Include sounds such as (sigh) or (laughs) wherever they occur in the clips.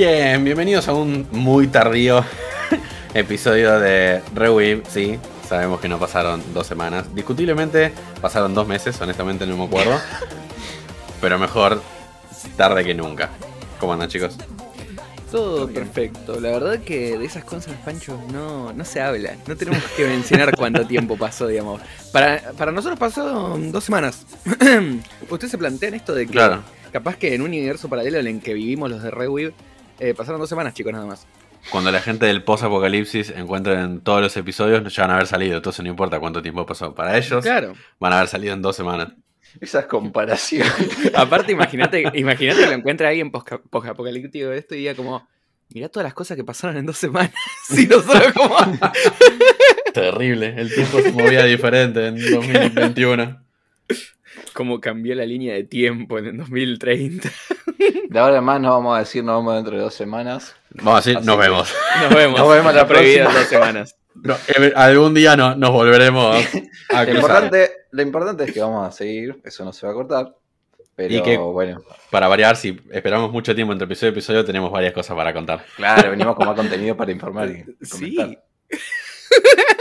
Bien, bienvenidos a un muy tardío (laughs) episodio de Reweave. Sí, sabemos que no pasaron dos semanas. Discutiblemente pasaron dos meses, honestamente no me acuerdo. (laughs) Pero mejor tarde que nunca. ¿Cómo andan, chicos? Todo perfecto. La verdad que de esas cosas, Pancho, no, no se habla. No tenemos que mencionar cuánto tiempo pasó, digamos. Para, para nosotros pasó dos semanas. (clears throat) Ustedes se plantean esto de que Claro. capaz que en un universo paralelo en el que vivimos los de Reweave, eh, pasaron dos semanas, chicos, nada más. Cuando la gente del post-apocalipsis encuentren todos los episodios, ya van a haber salido. Entonces no importa cuánto tiempo pasó. Para ellos, Claro. van a haber salido en dos semanas. Esas comparaciones. (laughs) Aparte, imagínate, imagínate que lo encuentra alguien post-apocalíptico de esto y diga como, mirá todas las cosas que pasaron en dos semanas. (laughs) Y nosotros como... Terrible. El tiempo se movía diferente en 2021. (laughs) como cambió la línea de tiempo en el 2030. De ahora en más no vamos a decir nos vemos dentro de dos semanas. Vamos a decir, Así nos que- vemos. Nos vemos. Nos vemos la prohibida en próxima. dos semanas. No, eh, algún día no- nos volveremos a (laughs) Lo importante, lo importante es que vamos a seguir, eso no se va a cortar. Pero Y que- bueno, Para variar, si esperamos mucho tiempo entre episodio y episodio, tenemos varias cosas para contar. claro, venimos con más contenido para informar y Sí. (laughs)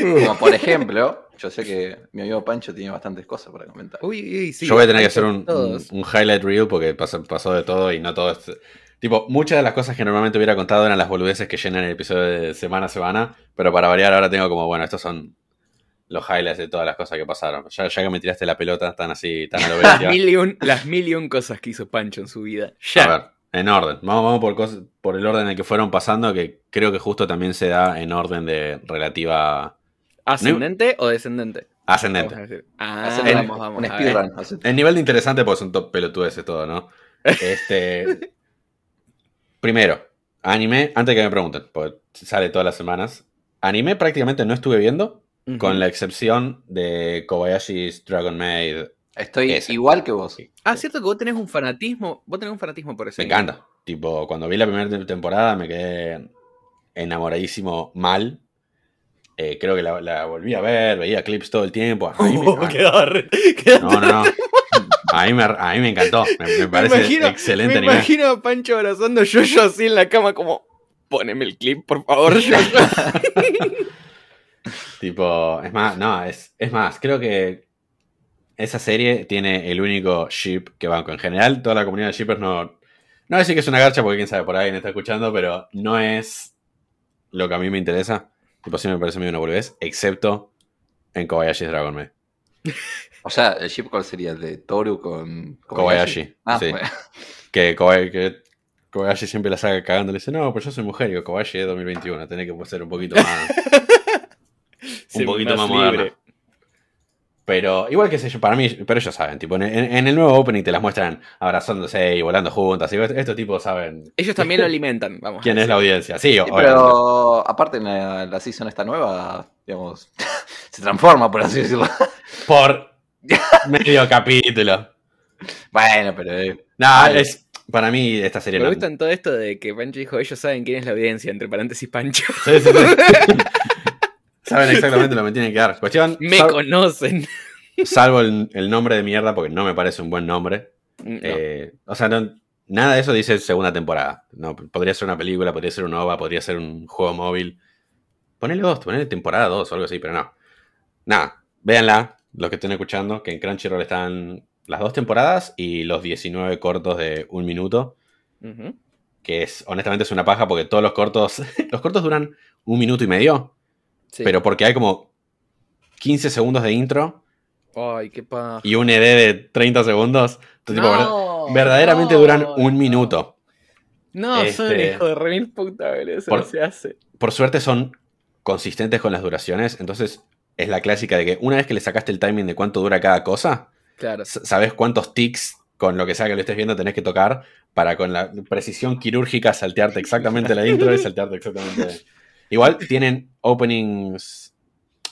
Como por ejemplo, yo sé que mi amigo Pancho tiene bastantes cosas para comentar. Uy, uy, sí. Yo voy a tener que hacer un, un, highlight reel porque pasó, pasó de todo y no todo es... Tipo, muchas de las cosas que normalmente hubiera contado eran las boludeces que llenan el episodio de semana a semana, pero para variar ahora tengo como, bueno, estos son los highlights de todas las cosas que pasaron. Ya, ya que me tiraste la pelota tan así, tan a lo (laughs) Las mil, y un, las mil y un cosas que hizo Pancho en su vida. A Ya. ver, en orden. Vamos, vamos por, cosas, por el orden en el que fueron pasando, que creo que justo también se da en orden de relativa ¿Ascendente o descendente? ascendente. Vamos a decir. Ah, Hacer vamos, un- vamos. un speedrun. El nivel de interesante porque son top pelotudeces todo, ¿no? Este. (laughs) primero, anime, antes que me pregunten, porque sale todas las semanas. Anime prácticamente no estuve viendo, con la excepción de Kobayashi's Dragon Maid. Estoy Ese. igual que vos. Ah, cierto que vos tenés un fanatismo. Vos tenés un fanatismo por eso. Me encanta. Tipo, cuando vi la primera te- temporada me quedé enamoradísimo mal. Eh, creo que la, la volví a ver, veía clips todo el tiempo. A mí me- Oh, quedó quedó- no, no, no. A mí me, a mí me encantó. Me, me parece imagino- excelente Me anime. imagino a Pancho abrazando yo yo así en la cama como... Poneme el clip, por favor, (laughs) yo Tipo, es más, no, es, es más, creo que esa serie tiene el único ship que banco. En general, toda la comunidad de shippers no. No voy a decir que es una garcha porque quién sabe por ahí me está escuchando, pero no es lo que a mí me interesa. Tipo, sí me parece medio una boludez, excepto en Kobayashi's Dragon Maid. (laughs) O sea, el ship cuál sería el de Toru con Kobayashi, Ah, sí. bueno. (laughs) Que, Kobay- que Kobayashi siempre la saca cagando. Le dice, no, pues yo soy mujer. Y digo, Kobayashi es 2021, tenés que ser un poquito más. (laughs) un poquito más, moderna. Pero igual que sé yo, para mí, pero ellos saben, tipo, en, el nuevo opening te las muestran abrazándose y volando juntas. Y estos tipos saben Ellos también lo alimentan, vamos. quién es la audiencia. Sí, Sí, obviamente. pero aparte en la, la season esta nueva, digamos, (laughs) se transforma, por así decirlo. Por (laughs) medio capítulo. Bueno, pero eh, No, Vale. es. Para mí, esta serie Me no. gusta en todo esto de que Pancho dijo, ellos saben quién es la audiencia, entre paréntesis Pancho. Sí, sí, sí. (laughs) Saben (laughs) exactamente lo que me tienen que dar. Cuestión. Me sal- conocen. salvo el, el nombre de mierda, porque no me parece un buen nombre. No. Eh, o sea, no- nada de eso dice segunda temporada. No, podría ser una película, podría ser un OVA, podría ser un juego móvil. Ponele dos, ponele temporada 2 o algo así, pero no. Nada, véanla, los que estén escuchando, que en Crunchyroll están las dos temporadas y los 19 cortos de un minuto, que es honestamente es una paja porque todos los cortos, (laughs) los cortos duran un minuto y medio, Sí. pero porque hay como 15 segundos de intro Ay, qué paja. y un ED de 30 segundos. Entonces, tipo, No, verdaderamente no, duran un no. minuto. No, son Este- hijo de remil puta, boludo. Eso Por- no se hace. Por suerte son consistentes con las duraciones. Entonces es la clásica de que una vez que le sacaste el timing de cuánto dura cada cosa, Claro. sabes cuántos tics con lo que sea que lo estés viendo tenés que tocar para con la precisión quirúrgica saltearte exactamente la intro y saltearte exactamente. Igual tienen openings.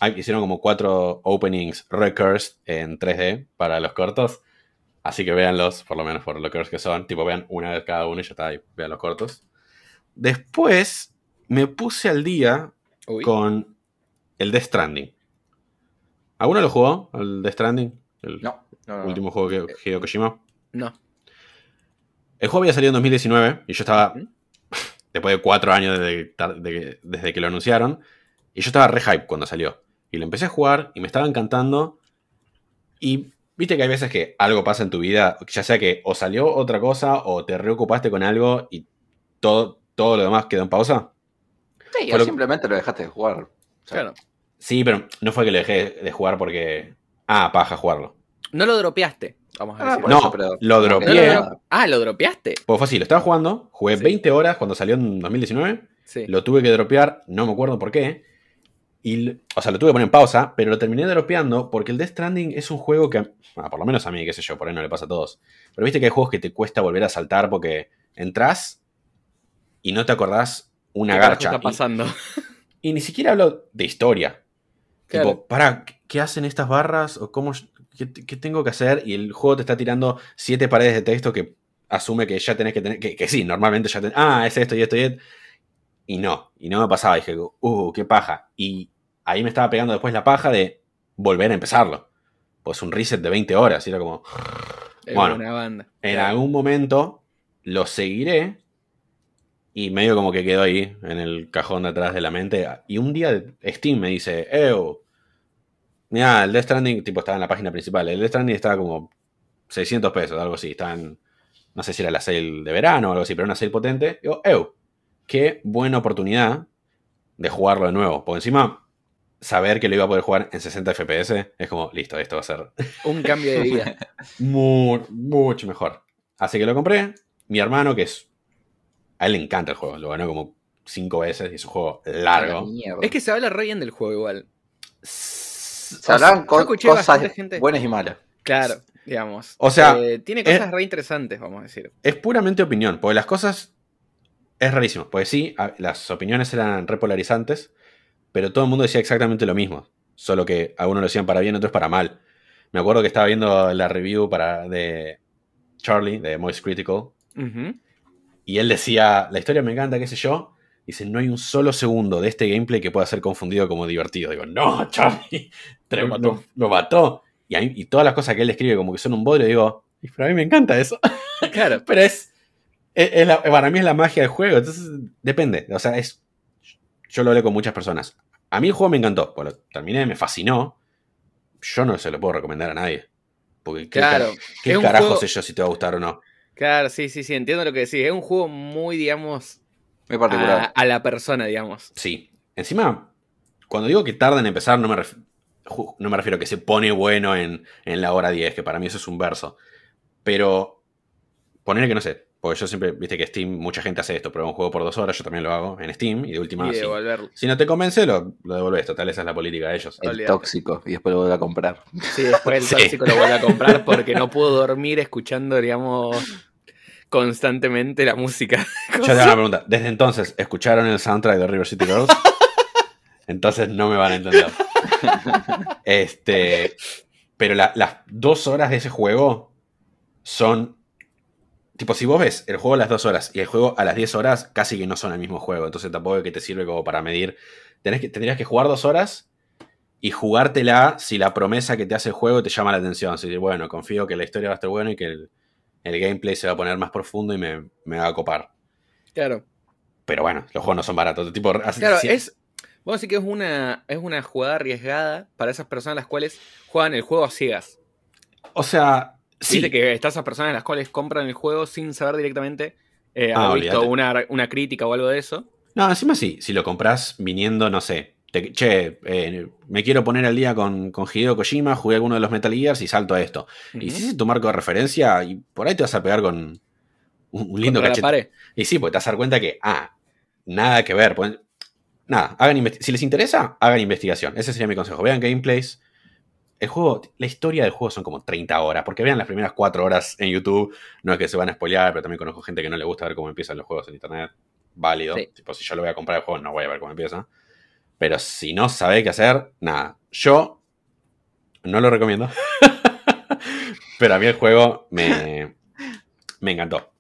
ah, Hicieron como cuatro openings recursed en 3D para los cortos. Así que véanlos, por lo menos por lo que son. Tipo, vean una vez cada uno y ya está ahí. Vean los cortos. Después me puse al día Uy. con el Death Stranding. ¿Alguno lo jugó? ¿El Death Stranding? El no. no, no, último juego que Hideo Kojima. No. El juego había salido en 2019 y yo estaba. Después de cuatro años desde, de desde que lo anunciaron, y yo estaba re hype cuando salió. Y lo empecé a jugar y me estaba encantando. Y viste que hay veces que algo pasa en tu vida, ya sea que o salió otra cosa o te reocupaste con algo y todo, todo lo demás quedó en pausa. Sí, o lo- simplemente lo dejaste de jugar. O sea, Claro. Sí, pero no fue que lo dejé de jugar porque. Ah, paja jugarlo. No lo dropeaste, vamos a Ah, decir. No, eso, pero lo No dropeé. no- dro- ah, ¿lo dropeaste? Pues fue así, lo estaba jugando, jugué Sí. 20 horas cuando salió en 2019, Sí. lo tuve que dropear, no me acuerdo por qué. Y, o sea, lo tuve que poner en pausa, pero lo terminé dropeando porque el Death Stranding es un juego que, por lo menos a mí, qué sé yo, por ahí no le pasa a todos. Pero viste que hay juegos que te cuesta volver a saltar porque entras y no te acordás una ¿Qué garcha. está Y- pasando? Y, ni siquiera hablo de historia. Claro. Tipo, para, ¿qué hacen estas barras? ¿O cómo, qué, qué tengo que hacer? Y el juego te está tirando siete paredes de texto que asume que ya tenés que tener. Que, que sí, normalmente ya tenés. Ah, es esto y esto y esto. Y no, y no me pasaba. Dije, uh, qué paja. Y ahí me estaba pegando después la paja de volver a empezarlo. Pues un reset de 20 horas. Y era como, Bueno, una banda. en algún momento lo seguiré. Y medio como que quedó ahí, en el cajón de atrás de la mente. Y un día Steam me dice, Ew, mira, el Death Stranding, tipo, estaba en la página principal. El Death Stranding estaba como 600 pesos, algo así. Estaba en, no sé si era la sale de verano o algo así, pero una sale potente. Digo, Ew, qué buena oportunidad de jugarlo de nuevo. Porque encima, saber que lo iba a poder jugar en 60 FPS es como, listo, esto va a ser (laughs) Un cambio de vida. mu- mucho mejor. Así que lo compré. Mi hermano, que es. A él le encanta el juego. Lo ganó como cinco veces y es un juego largo. es que se habla re bien del juego igual. Se co- escuché cosas gente- buenas y malas. Claro, digamos. O sea, Eh, tiene es- cosas re interesantes, vamos a decir. Es puramente opinión, porque las cosas. Es rarísimo. Porque sí, a- las opiniones eran repolarizantes, pero todo el mundo decía exactamente lo mismo. Solo que algunos lo decían para bien, otros para mal. Me acuerdo que estaba viendo la review para, de Charlie, de Moist Critical. Y él decía, la historia me encanta, qué sé yo. Dice, no hay un solo segundo de este gameplay que pueda ser confundido como divertido. Digo, no, (laughs) Charlie, lo, lo- lo mató. Y, a mí- y todas las cosas que él escribe como que son un bodrio, digo, "Y pero a mí me encanta eso. (laughs) Claro. pero es, es- es la- para mí es la magia del juego. Entonces, depende. O sea, es, yo lo hablé con muchas personas. A mí el juego me encantó, lo terminé, me fascinó. Yo no se lo puedo recomendar a nadie. Porque ¿qué, Claro. ¿qué un carajo juego- sé yo si te va a gustar o no? Claro, sí, sí, sí, entiendo lo que decís. Es un juego muy, digamos, Muy a, particular. a la persona, digamos. Sí. Encima, cuando digo que tarda en empezar, no me, ref- no me refiero a que se pone bueno en, en la hora 10, que para mí eso es un verso. Pero, poner que no sé, porque yo siempre, viste que Steam, mucha gente hace esto, prueba un juego por dos horas, yo también lo hago en Steam, y de última, y si, devolverlo. si no te convence, lo, lo devolves, total, esa es la política de ellos. el tóxico. Y después lo vuelve a comprar. Sí, después el (laughs) Sí. tóxico lo vuelve a comprar porque no pudo dormir escuchando, digamos, constantemente la música. (laughs) Yo te hago una pregunta, desde entonces, ¿escucharon el soundtrack de River City Girls? (laughs) Entonces no me van a entender. Este. Pero la- las dos horas de ese juego son. Tipo, si vos ves el juego a las dos horas y el juego a las 10 horas, casi que no son el mismo juego. Entonces tampoco es que te sirve como para medir. Tenés que, tendrías que jugar dos horas y jugártela si la promesa que te hace el juego te llama la atención. Si, bueno, confío que la historia va a estar buena y que el, el gameplay se va a poner más profundo y me, me va a copar. Claro. Pero bueno, los juegos no son baratos. Tipo, Claro, si- es. Vamos a decir que es una, es una jugada arriesgada para esas personas las cuales juegan el juego a ciegas. O sea, sí. Viste que están esas personas las cuales compran el juego sin saber directamente eh, Ah, haber visto una, una crítica o algo de eso. No, encima sí. Si lo compras viniendo, no sé. Te- che, eh, me quiero poner al día con, con Hideo Kojima, jugué alguno de los Metal Gears y salto a esto. Y si ese es tu marco de referencia, y por ahí te vas a pegar con un, un lindo cachete. Y sí, porque te vas a dar cuenta que, ah, nada que ver. pues, nada, hagan si les interesa, hagan investigación. Ese sería mi consejo. Vean gameplays. El juego, la historia del juego son como 30 horas, porque vean las primeras 4 horas en YouTube. No es que se van a spoilear, pero también conozco gente que no le gusta ver cómo empiezan los juegos en internet. Válido. Sí. Tipo, si yo lo voy a comprar el juego, no voy a ver cómo empieza. Pero si no sabés qué hacer, nada. Yo no lo recomiendo. (laughs) pero a mí el juego me, me encantó.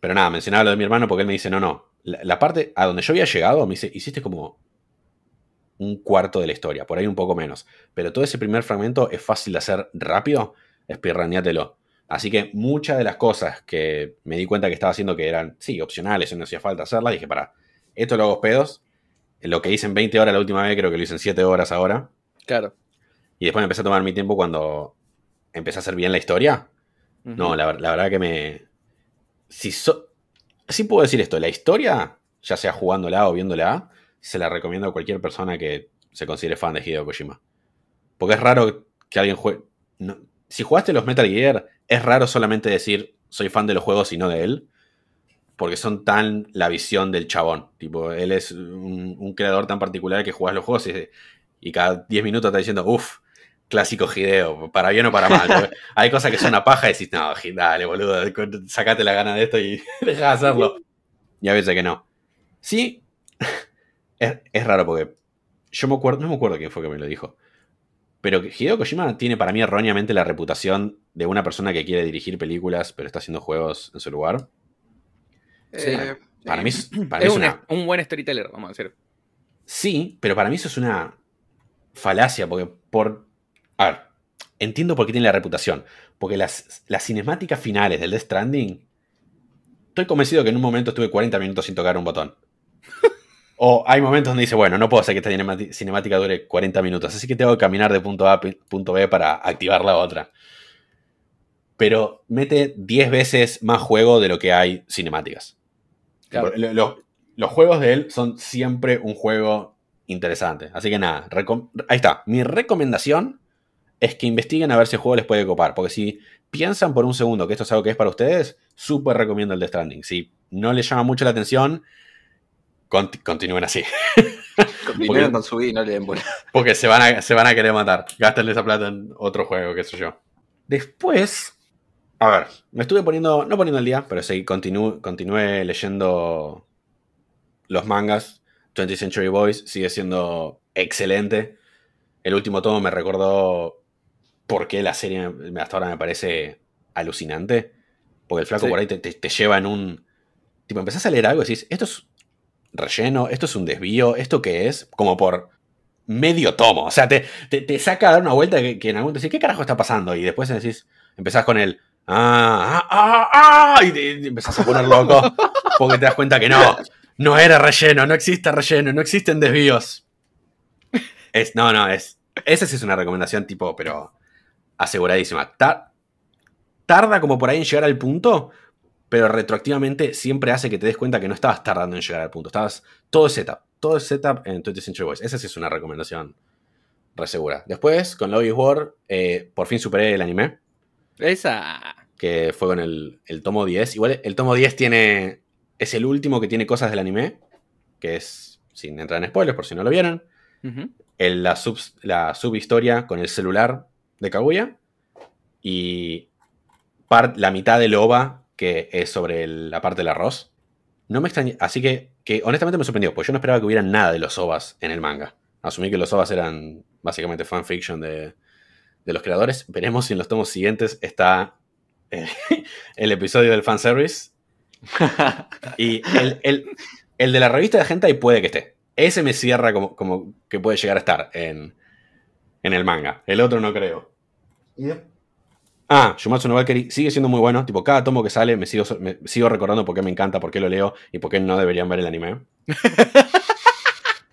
Pero nada, mencionaba lo de mi hermano porque él me dice, no, no. La, la parte a donde yo había llegado, me dice, hiciste como un cuarto de la historia, por ahí un poco menos. Pero todo ese primer fragmento es fácil de hacer rápido, espirraneátelo. Así que muchas de las cosas que me di cuenta que estaba haciendo que eran, sí, opcionales, no hacía falta hacerlas, dije, para, esto lo hago pedos. Lo que hice en 20 horas la última vez, creo que lo hice en 7 horas ahora. Claro. Y después me empecé a tomar mi tiempo cuando empecé a hacer bien la historia. No, la, la verdad que me. Si so, sí puedo decir esto, la historia, ya sea jugándola o viéndola, se la recomiendo a cualquier persona que se considere fan de Hideo Kojima. Porque es raro que alguien juegue. No, si jugaste los Metal Gear, es raro solamente decir soy fan de los juegos y no de él. Porque son tan la visión del chabón. Tipo, él es un, un creador tan particular que juegas los juegos y, y cada 10 minutos está diciendo, uff, clásico Hideo, para bien o para mal. (laughs) Hay cosas que son una paja y decís, no, dale, boludo, sacate la gana de esto y (laughs) deja de hacerlo. Y a veces que no. Sí, (laughs) es, es, raro porque yo me acuerdo, no me acuerdo quién fue que me lo dijo. Pero Hideo Kojima tiene para mí erróneamente la reputación de una persona que quiere dirigir películas, pero está haciendo juegos en su lugar. Sí. (clears throat) para mí, para es, mí es un, una, un buen storyteller, vamos a decir. Sí, pero para mí eso es una falacia, porque por... A ver, entiendo por qué tiene la reputación, porque las, las cinemáticas finales del Death Stranding, estoy convencido que en un momento estuve 40 minutos sin tocar un botón. (laughs) o hay momentos donde dice, bueno, no puedo hacer que esta cinemática dure 40 minutos, así que tengo que caminar de punto A a punto B para activar la otra. Pero mete 10 veces más juego de lo que hay cinemáticas. Claro. Los, los juegos de él son siempre un juego interesante. Así que nada, ahí está. Mi recomendación es que investiguen a ver si el juego les puede copar. Porque si piensan por un segundo que esto es algo que es para ustedes, súper recomiendo el de Stranding. Si no les llama mucho la atención, cont continúen así. (laughs) Continúen con su vida y no le den bola. Porque se van, a, se van a querer matar. Gástenle esa plata en otro juego, qué sé yo. Después, a ver, me estuve poniendo, no poniendo el día, pero continu, continué leyendo los mangas. 20th Century Boys sigue siendo excelente. El último tomo me recordó por qué la serie hasta ahora me parece alucinante. Porque el flaco sí. por ahí te, te, te, lleva en un. Tipo, empezás a leer algo y decís, esto es relleno, esto es un desvío, ¿esto qué es? Como por medio tomo. O sea, te, te saca a dar una vuelta que, que en algún momento decís, ¿qué carajo está pasando? Y después decís, empezás con el. Ah, ah, ah, ah, y empezás a poner loco porque te das cuenta que no, no era relleno, no existe relleno, no existen desvíos. Es, no, no, es. Esa sí es una recomendación tipo, pero aseguradísima. Ta tarda como por ahí en llegar al punto, pero retroactivamente siempre hace que te des cuenta que no estabas tardando en llegar al punto. Estabas. Todo setup. Todo setup en 20th Century Boys. Esa sí es una recomendación resegura. Después, con Lobby War, eh, por fin superé el anime. Esa. Que fue con el, el tomo 10. Igual el tomo 10 tiene es el último que tiene cosas del anime, que es, sin entrar en spoilers por si no lo vieron, uh -huh. el, la, sub, la subhistoria con el celular de Kaguya y part, la mitad del OVA que es sobre el, la parte del arroz. No me extrañé, así que, que honestamente me sorprendió, pues yo no esperaba que hubiera nada de los OVAs en el manga. Asumí que los OVAs eran básicamente fanfiction de, de los creadores. Veremos si en los tomos siguientes está eh, (laughs) el episodio del fanservice (laughs) y el, el, el, de la revista de Hentai puede que esté. Ese me cierra como, como que puede llegar a estar en, en el manga. El otro no creo. Yeah. Ah, Shumatsu no Valkyrie sigue siendo muy bueno. Tipo, cada tomo que sale me sigo, me sigo recordando por qué me encanta, por qué lo leo y por qué no deberían ver el anime. (laughs)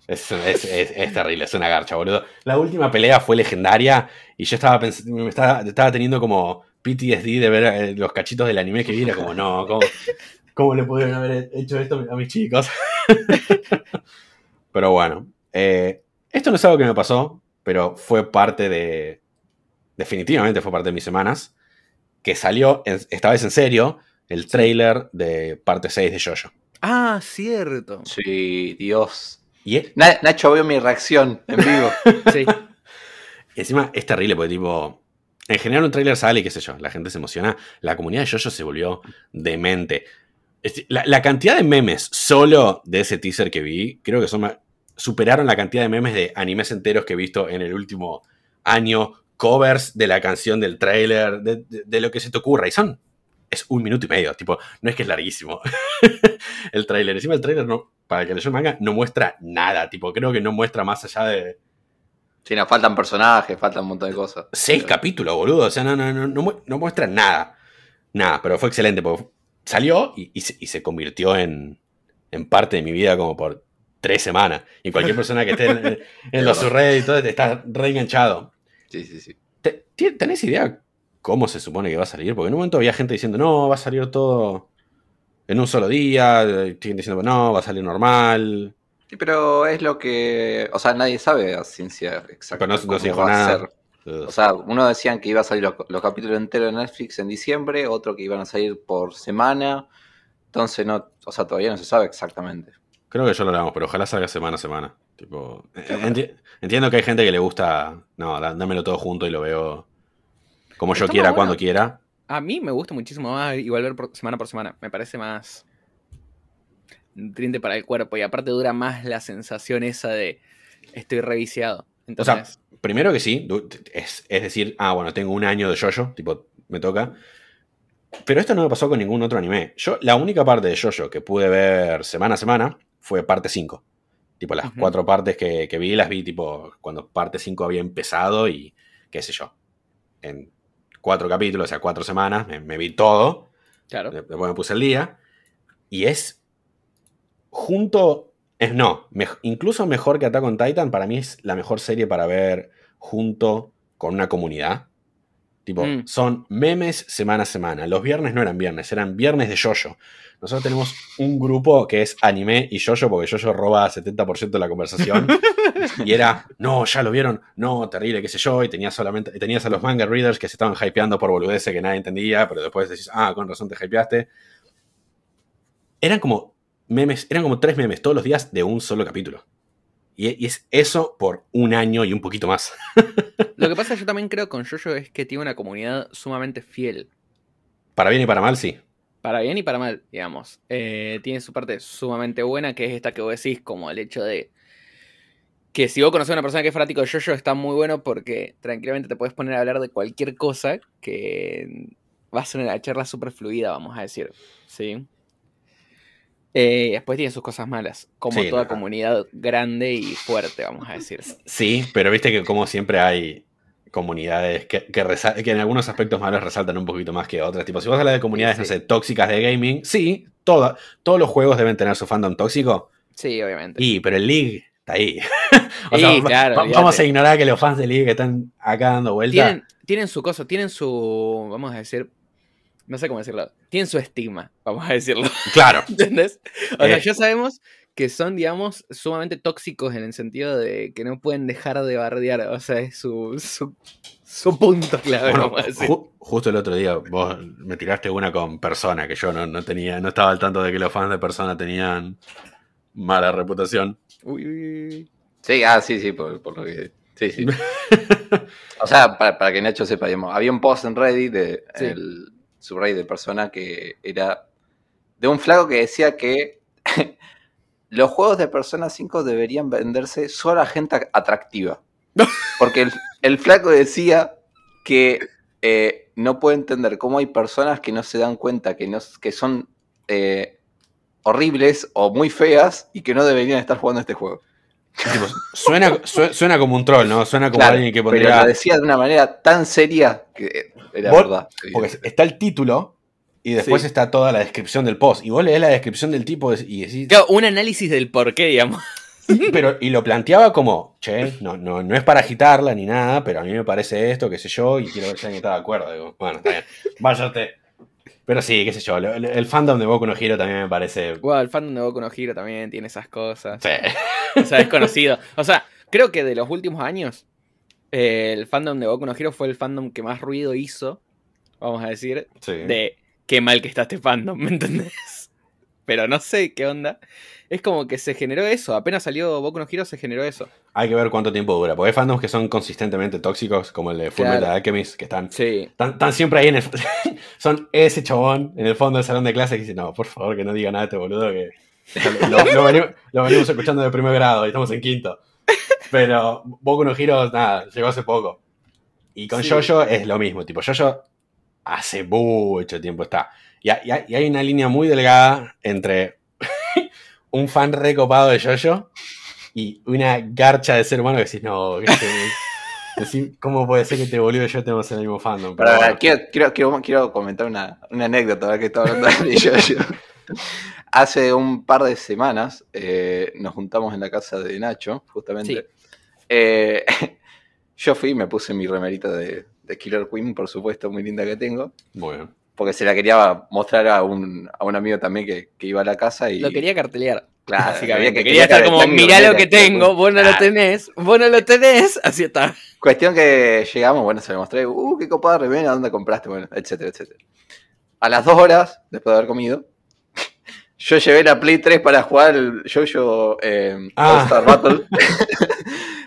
es, es, es, es, terrible, es una garcha, boludo. La última pelea fue legendaria y yo estaba, me estaba, estaba teniendo como PTSD de ver eh, los cachitos del anime que vi. Era como, no, ¿cómo, ¿Cómo le pudieron haber hecho esto a mis chicos? (laughs) pero bueno, eh, esto no es algo que me pasó, pero fue parte de... Definitivamente fue parte de mis semanas. Que salió, esta vez en serio, el trailer de parte 6 de Jojo. Ah, cierto. Sí, Dios. ¿Y es? Nacho vio mi reacción en vivo. (laughs) sí. Y encima es terrible porque tipo... En general un trailer sale y qué sé yo, la gente se emociona. La comunidad de Jojo se volvió demente. La, la, cantidad de memes solo de ese teaser que vi, creo que son superaron la cantidad de memes de animes enteros que he visto en el último año, covers de la canción del trailer, de, de, de lo que se te ocurra. Y son, es un minuto y medio, tipo, no es que es larguísimo (laughs) el trailer. Encima el trailer, no, para el que leyó el manga, no muestra nada, tipo, creo que no muestra más allá de... Sí, nos faltan personajes, faltan un montón de cosas. Seis Pero... capítulos, boludo, o sea, no, no, no, no, no muestra nada. Nada, pero fue excelente porque salió y, y se, y se convirtió en, en parte de mi vida como por tres semanas. Y cualquier (laughs) persona que esté en, en los y todo está reenganchado. Sí, sí, sí. ¿Te- ¿Tenés idea cómo se supone que va a salir? Porque en un momento había gente diciendo, no, va a salir todo en un solo día. eh, Siguen diciendo, no, va a salir normal. Sí, pero es lo que. O sea, nadie sabe a ciencia exacta. Pero no- se dijo nada. O sea, uno decían que iba a salir los, los capítulos enteros de Netflix en diciembre, otro que iban a salir por semana. Entonces, no, o sea, todavía no se sabe exactamente. Creo que yo lo hablamos, pero ojalá salga semana a semana. Tipo, enti- entiendo que hay gente que le gusta, no, dá- dámelo todo junto y lo veo como yo Está quiera, cuando bueno. quiera. A mí me gusta muchísimo más igual ver por- semana por semana. Me parece más nutriente para el cuerpo y aparte dura más la sensación esa de estoy reviciado. O sea, Entonces, primero que sí, es, es decir, ah, bueno, tengo un año de Jojo, tipo, me toca. Pero esto no me pasó con ningún otro anime. Yo, la única parte de Jojo que pude ver semana a semana fue parte 5. Tipo, las cuatro partes que, que vi, las vi, tipo, cuando parte 5 había empezado y qué sé yo. En cuatro capítulos, o sea, cuatro semanas, me, me vi todo. claro. Después me puse el día. Y es junto. Es no. incluso mejor que Attack on Titan. Para mí es la mejor serie para ver junto con una comunidad. Tipo, Mm. son memes semana a semana. Los viernes no eran viernes, eran viernes de yoyo. Nosotros tenemos un grupo que es anime y yoyo, porque yoyo roba 70% de la conversación. (laughs) y era, no, ya lo vieron, no, terrible, qué sé yo. Y tenías solamente, y tenías a los manga readers que se estaban hypeando por boludeces que nadie entendía, pero después decís, ah, con razón te hypeaste. Eran como memes, eran como tres memes todos los días de un solo capítulo. Y, y es eso por un año y un poquito más. (laughs) Lo que pasa yo también creo con Jojo es que tiene una comunidad sumamente fiel. Para bien y para mal, sí. Para bien y para mal, digamos. Eh, tiene su parte sumamente buena, que es esta que vos decís, como el hecho de que si vos conocés a una persona que es fanático de Jojo, está muy bueno porque tranquilamente te puedes poner a hablar de cualquier cosa que va a ser una charla súper fluida, vamos a decir. ¿Sí? Eh, después tiene sus cosas malas, como Sí, toda no. comunidad grande y fuerte, vamos a decir. Sí, pero viste que como siempre hay comunidades que, que, en algunos aspectos malos resaltan un poquito más que otras. Tipo, si vos hablas de comunidades, Sí, no sé, tóxicas de gaming, sí, toda- todos los juegos deben tener su fandom tóxico. Sí, obviamente. Y, pero el League está ahí. (laughs) o sea, claro, va- vamos a ignorar que los fans de League están acá dando vuelta. Tienen, tienen su cosa, tienen su, vamos a decir, no sé cómo decirlo, tienen su estigma, vamos a decirlo, Claro. (laughs) ¿entendés? O sea, Eh. ya sabemos que son, digamos, sumamente tóxicos en el sentido de que no pueden dejar de bardear, o sea, es su, su, su punto clave, Bueno, vamos a decir. ju- justo el otro día vos me tiraste una con persona que yo no, no tenía, no estaba al tanto de que los fans de persona tenían mala reputación. Uy, uy, uy. Sí, ah, sí, sí, por, por lo que. Sí, sí. (laughs) o sea, para, para que Nacho sepa, digamos, había un post en Reddit de Sí. el subreddit de persona que era de un flaco que decía que (laughs) los juegos de Persona 5 deberían venderse solo a gente atractiva. Porque el, el flaco decía que eh, no puede entender cómo hay personas que no se dan cuenta que, no, que son eh, horribles o muy feas y que no deberían estar jugando este juego. Tipo, suena, su- suena como un troll, ¿no? Suena como Claro, alguien que pero pondría. lo decía de una manera tan seria que era Vos- verdad. Porque está el título y después Sí. está toda la descripción del post. Y vos lees la descripción del tipo y decís. Claro, un análisis del por qué, digamos. (laughs) Pero, y lo planteaba como, che, no, no, no es para agitarla ni nada, pero a mí me parece esto, qué sé yo, y quiero ver si alguien está de acuerdo. Digo, bueno, está bien. Váyate. Pero sí, qué sé yo, el fandom de Boku no Hero también me parece. Wow, el fandom de Boku no Hero también tiene esas cosas. Sí. O sea, es conocido. O sea, creo que de los últimos años, eh, el fandom de Boku no Hero fue el fandom que más ruido hizo, vamos a decir, sí. de qué mal que está este fandom, ¿me entendés? Pero no sé qué onda. Es como que se generó eso. Apenas salió Boku no Hero, se generó eso. Hay que ver cuánto tiempo dura, porque hay fandoms que son consistentemente tóxicos, como el de Full Claro. Metal Alchemist, que están, Sí. están, están siempre ahí en el. (laughs) son ese chabón en el fondo del salón de clase que dice: No, por favor, que no diga nada este boludo, que (laughs) lo, lo venimos, lo venimos escuchando de primer grado y estamos en quinto. Pero Boku no Hero, nada, llegó hace poco. Y con Sí. Jojo es lo mismo, tipo, Jojo hace mucho tiempo está. Y hay una línea muy delgada entre un fan recopado de Jojo y una garcha de ser humano que decís, no, que (laughs) Decir, ¿cómo puede ser que te boludo y yo tenemos el mismo fandom? Pero bueno. quiero, quiero, quiero, quiero comentar una, una anécdota, ahora que estaba hablando de yo, yo. (laughs) Hace un par de semanas eh, nos juntamos en la casa de Nacho, justamente. Sí. Eh, (laughs) yo fui y me puse mi remerita de, de Killer Queen, por supuesto, muy linda que tengo, Muy bien. Porque se la quería mostrar a un, a un amigo también que, que iba a la casa y... Lo quería cartelear. Claro, (laughs) básicamente. quería que- quería estar como, mirá lo que tengo, Queen". vos no lo tenés, vos no lo tenés, (laughs) así está. Cuestión que llegamos, bueno, se le mostré, uh, qué copada remera, ¿dónde compraste? Bueno, etcétera, etcétera. A las dos horas, después de haber comido, (laughs) yo llevé la Play 3 para jugar el Jojo eh, Ah. All-Star Battle.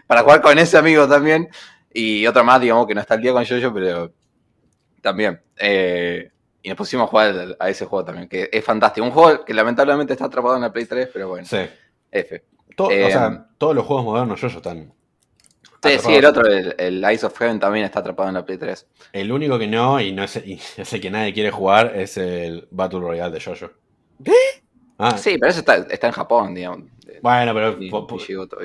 para jugar con ese amigo también. Y otra más, digamos, que no está al día con Jojo, pero también. Eh, y nos pusimos a jugar a ese juego también, que es fantástico. Un juego que lamentablemente está atrapado en la Play 3, pero bueno, Sí. F. Eh, o sea, todos los juegos modernos yo están. Sí, sí, el otro, el, el Ice of Heaven también está atrapado en la Play 3. El único que no, y no es, y es el que nadie quiere jugar, es el Battle Royale de Jojo. ¿Qué? Ah, Sí, pero eso está, está en Japón, digamos. Bueno, pero Y- po-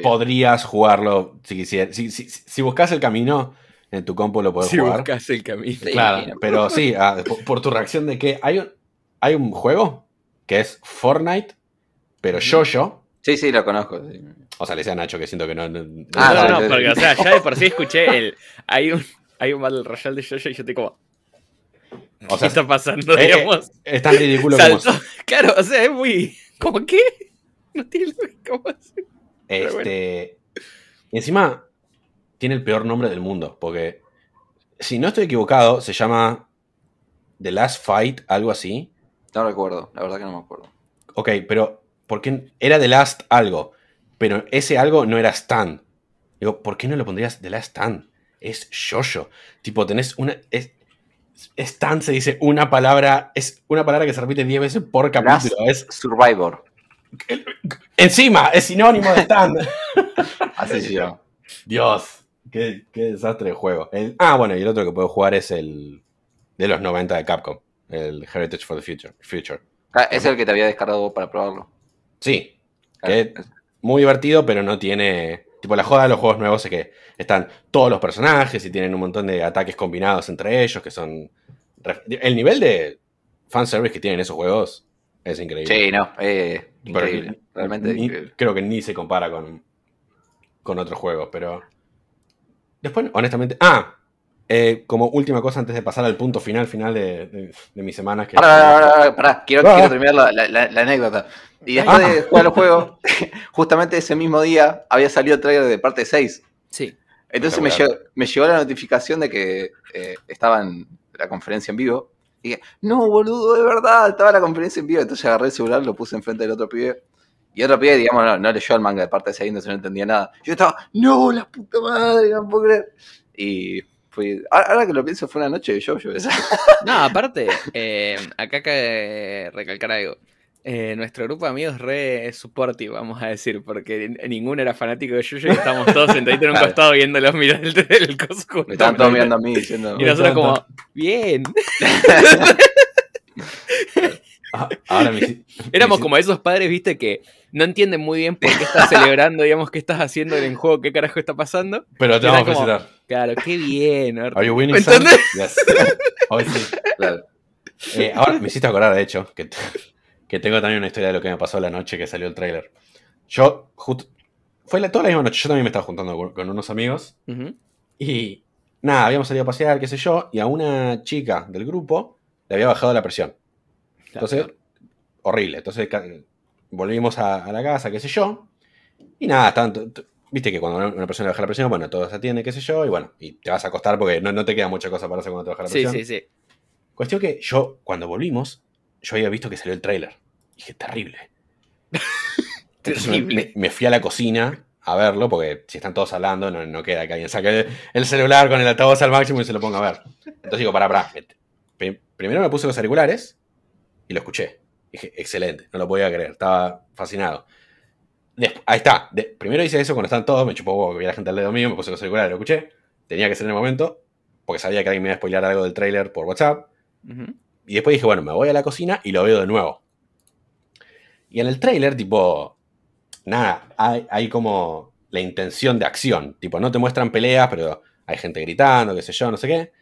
podrías jugarlo si quisieras. Si, si, si buscas el camino, en tu compu lo puedes Si jugar. buscas el camino. Sí, Claro, pero sí, ah, por, por tu reacción de que hay un, hay un juego que es Fortnite, pero Jojo. Sí, sí, lo conozco. sí. O sea, le decía a Nacho que siento que no. no- no- Ah, no, no, porque, o sea, ya de por sí escuché el. Hay un, hay un Battle Royale de Jojo y yo estoy como. O ¿Qué está pasando? eh, digamos. es tan ridículo como. Saltó. Claro, o sea, es muy. ¿Cómo qué? (laughs) No tiene lógica, ¿cómo bueno. Este. Y encima, tiene el peor nombre del mundo. Porque, si no estoy equivocado, se llama The Last Fight, algo así. No recuerdo, la verdad que no me acuerdo. Ok, pero. ¿Por qué? Era The Last algo. Pero ese algo no era Stan. Digo, ¿por qué no le pondrías The Last Stan? Es Jojo. Tipo, tenés una. Es, Stan se dice una palabra. Es una palabra que se repite 10 veces por capítulo. Es, Survivor, encima, es sinónimo de Stan. (laughs) así llama. Dios, qué, qué desastre de juego. El- ah, bueno, y el otro que puedo jugar es el de los 90 de Capcom. El Heritage for the Future. Future. Ah, Es el que te había descargado para probarlo. Sí, Ah, muy divertido, pero no tiene. Tipo, la joda de los juegos nuevos es que están todos los personajes y tienen un montón de ataques combinados entre ellos que son. El nivel de fanservice que tienen esos juegos es increíble. Sí, no, eh, increíble. Realmente ni- increíble. Creo que ni se compara con, con otros juegos, pero. Después, honestamente. Ah, eh, como última cosa antes de pasar al punto final, final de, de- de mi semana. Que Pará, pará, pará, pará, quiero, Ah. quiero terminar la, la- la- la anécdota. Y después Ah. de jugar el juego, (laughs) justamente ese mismo día había salido el trailer de parte 6. Sí. Entonces me llegó, me llegó la notificación de que eh, estaba en la conferencia en vivo. Y dije, no, boludo, de verdad, estaba la conferencia en vivo. Entonces agarré el celular, lo puse enfrente del otro pibe. Y otro pibe, digamos, no, no leyó el manga de parte 6, entonces no entendía nada. Yo estaba, no, la puta madre, no puedo creer. Y fui, ahora, que lo pienso, fue una noche de yo, yo esa. No, aparte, eh, acá cabe recalcar algo. Eh, nuestro grupo de amigos re supportive, vamos a decir, porque ninguno era fanático de Yuyo y estábamos todos sentaditos en un Claro. costado viéndolos mirar el, el coso. Me estaban todos mirando a mí diciendo, Y nosotros como, bien. (laughs) Ah, ahora me Éramos me como esos padres, viste, que no entienden muy bien por qué estás celebrando, digamos, qué estás haciendo en el juego, qué carajo está pasando. Pero te vamos a como- felicitar. Claro, qué bien. Are you winning. Yes. Hoy sí. claro. Eh, ahora me hiciste acordar, de hecho, que, que tengo también una historia de lo que me pasó la noche que salió el tráiler. Yo, justo. Fue la, toda la misma noche. Yo también me estaba juntando con, con unos amigos. Y nada, habíamos salido a pasear, qué sé yo. Y a una chica del grupo le había bajado la presión. Entonces, horrible. Entonces, volvimos a, a la casa, qué sé yo. Y nada, estaban to- to- Viste que cuando una- persona baja la presión, bueno, todo se atiende, qué sé yo. Y bueno, y te vas a acostar porque no, no te queda mucha cosa para hacer cuando te baja la Sí, presión. sí, sí. Cuestión que yo, cuando volvimos, yo había visto que salió el tráiler. Dije, terrible. (laughs) Terrible. Me, me fui a la cocina a verlo, porque si están todos hablando, no, no queda que alguien saque el, el celular con el altavoz al máximo y se lo ponga a ver. Entonces digo, pará, pará. pri- Primero me puse los auriculares y lo escuché. Dije, excelente, no lo podía creer, estaba fascinado. Ahí está. De- primero hice eso cuando estaban todos, me chupó huevo que vi la gente al dedo mío, me puse los auriculares, lo escuché. Tenía que ser en el momento, porque sabía que alguien me iba a spoilear algo del tráiler por WhatsApp. Y después dije, bueno, me voy a la cocina y lo veo de nuevo. Y en el tráiler, tipo, nada, hay, hay como la intención de acción. Tipo, no te muestran peleas, pero hay gente gritando, qué sé yo, no sé qué.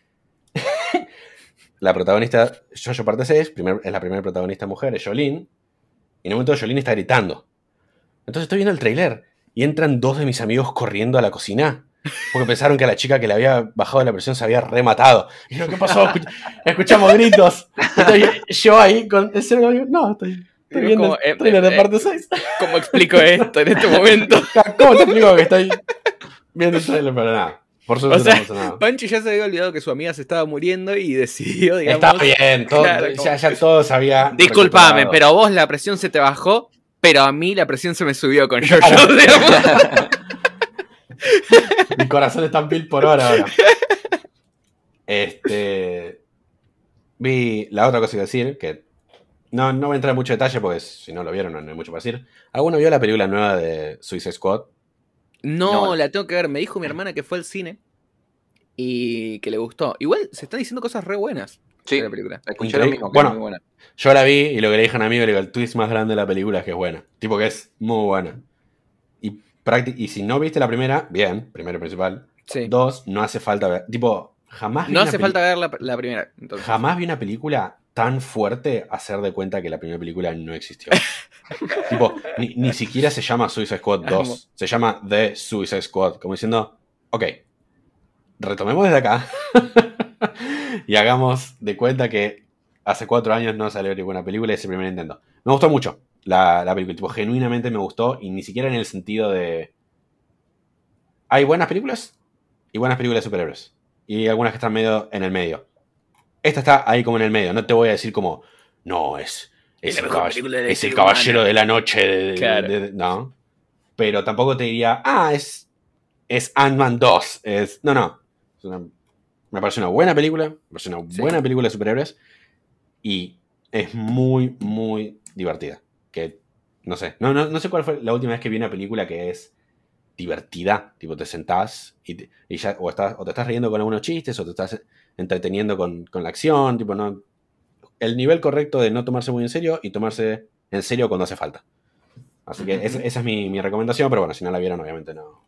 La protagonista, Jojo parte 6, primer, es la primera protagonista mujer, es Jolene. Y en un momento Jolene está gritando. Entonces estoy viendo el trailer y entran dos de mis amigos corriendo a la cocina. Porque pensaron que a la chica que le había bajado la presión se había rematado. Y yo, ¿qué pasó? Escuch- escuchamos gritos. Estoy yo ahí con el celular. No, estoy, estoy viendo Como, el eh, trailer eh, de parte 6. ¿Cómo explico esto en este momento? (laughs) ¿Cómo te explico que estoy viendo el trailer? Pero nada. Por suerte O sea, no pasó nada. Panchi ya se había olvidado que su amiga se estaba muriendo y decidió, digamos. Está bien, todo, claro, ya, ya todo se había. Disculpame, pero a vos la presión se te bajó, pero a mí la presión se me subió con yo. Claro. (laughs) (laughs) Mi corazón está en pil por hora ahora. Este. Vi la otra cosa que decir, que no, no voy a entrar en mucho detalle porque si no lo vieron no hay mucho para decir. ¿Alguno vio la película nueva de Suicide Squad? No, No. la tengo que ver. Me dijo mi hermana que fue al cine y que le gustó. Igual se están diciendo cosas re buenas Sí, de la película. escuché lo mismo, Bueno. muy buena. Yo la vi y lo que le dije a un amigo, le digo, el twist más grande de la película es que es buena. Tipo que es muy buena. Y, y si no viste la primera, bien, primero y principal. Sí. Dos, no hace falta ver. Tipo, jamás vi No hace falta ver la, la primera. entonces. Jamás vi una película tan fuerte hacer de cuenta que la primera película no existió. (laughs) tipo, ni, ni siquiera se llama Suicide Squad 2. Amo. Se llama The Suicide Squad. Como diciendo, ok, retomemos desde acá. (laughs) y hagamos de cuenta que hace cuatro años no salió ninguna película y ese primer intento. Me gustó mucho la, la película. Tipo, genuinamente me gustó. Y ni siquiera en el sentido de. Hay buenas películas y buenas películas de superhéroes. Y algunas que están medio en el medio. Esta está ahí como en el medio. No te voy a decir como, no, es, Es el, caball- de es caballero de la noche. de- Claro. de- no. Pero tampoco te diría, ah, es, es Ant-Man 2. Es, no, no. Es una- me parece una buena película. Me parece una Sí. buena película de superhéroes. Y es muy, muy divertida. Que, no sé. No, no, no sé cuál fue la última vez que vi una película que es divertida. Tipo, te sentás y, te- y ya o, estás, o te estás riendo con algunos chistes o te estás entreteniendo con, con la acción. Tipo, no. El nivel correcto de no tomarse muy en serio y tomarse en serio cuando hace falta. Así que esa, esa es mi, mi recomendación, pero bueno, si no la vieron, obviamente no.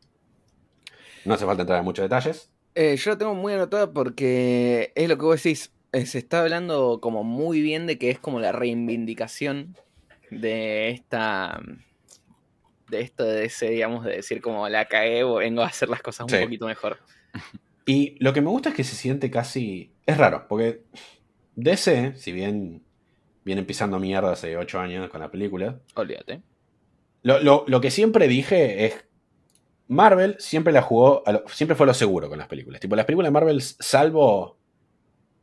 No hace falta entrar en muchos detalles. Eh, yo la tengo muy anotada porque es lo que vos decís. eh, se está hablando como muy bien de que es como la reivindicación de esta. De esto de ese, digamos, de decir como la cagué o vengo a hacer las cosas un Sí. poquito mejor. Y lo que me gusta es que se siente casi. Es raro, porque DC, si bien vienen pisando mierda hace 8 años con la película, Olvídate. lo, lo- lo que siempre dije es. Marvel siempre la jugó. a lo- siempre fue lo seguro con las películas. Tipo, las películas de Marvel, salvo.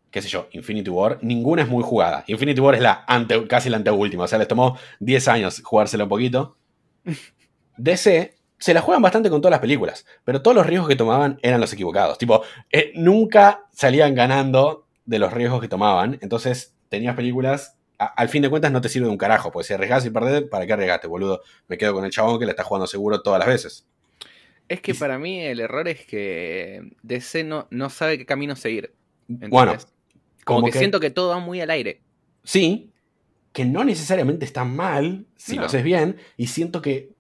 qué sé yo, Infinity War, ninguna es muy jugada. Infinity War es la ante, casi la anteúltima. O sea, les tomó 10 años jugársela un poquito. (laughs) DC se la juegan bastante con todas las películas, pero todos los riesgos que tomaban eran los equivocados. Tipo, eh, nunca salían ganando de los riesgos que tomaban. Entonces, tenías películas. a- al fin de cuentas, no te sirve de un carajo, porque si arriesgas y perdés, ¿para qué arriesgaste, boludo? Me quedo con el chabón que le está jugando seguro todas las veces. Es que Y- para mí el error es que DC no, no sabe qué camino seguir. ¿entendés? Bueno, como, como que, que- siento que todo va muy al aire. Sí, que no necesariamente está mal si No. lo haces bien, y siento que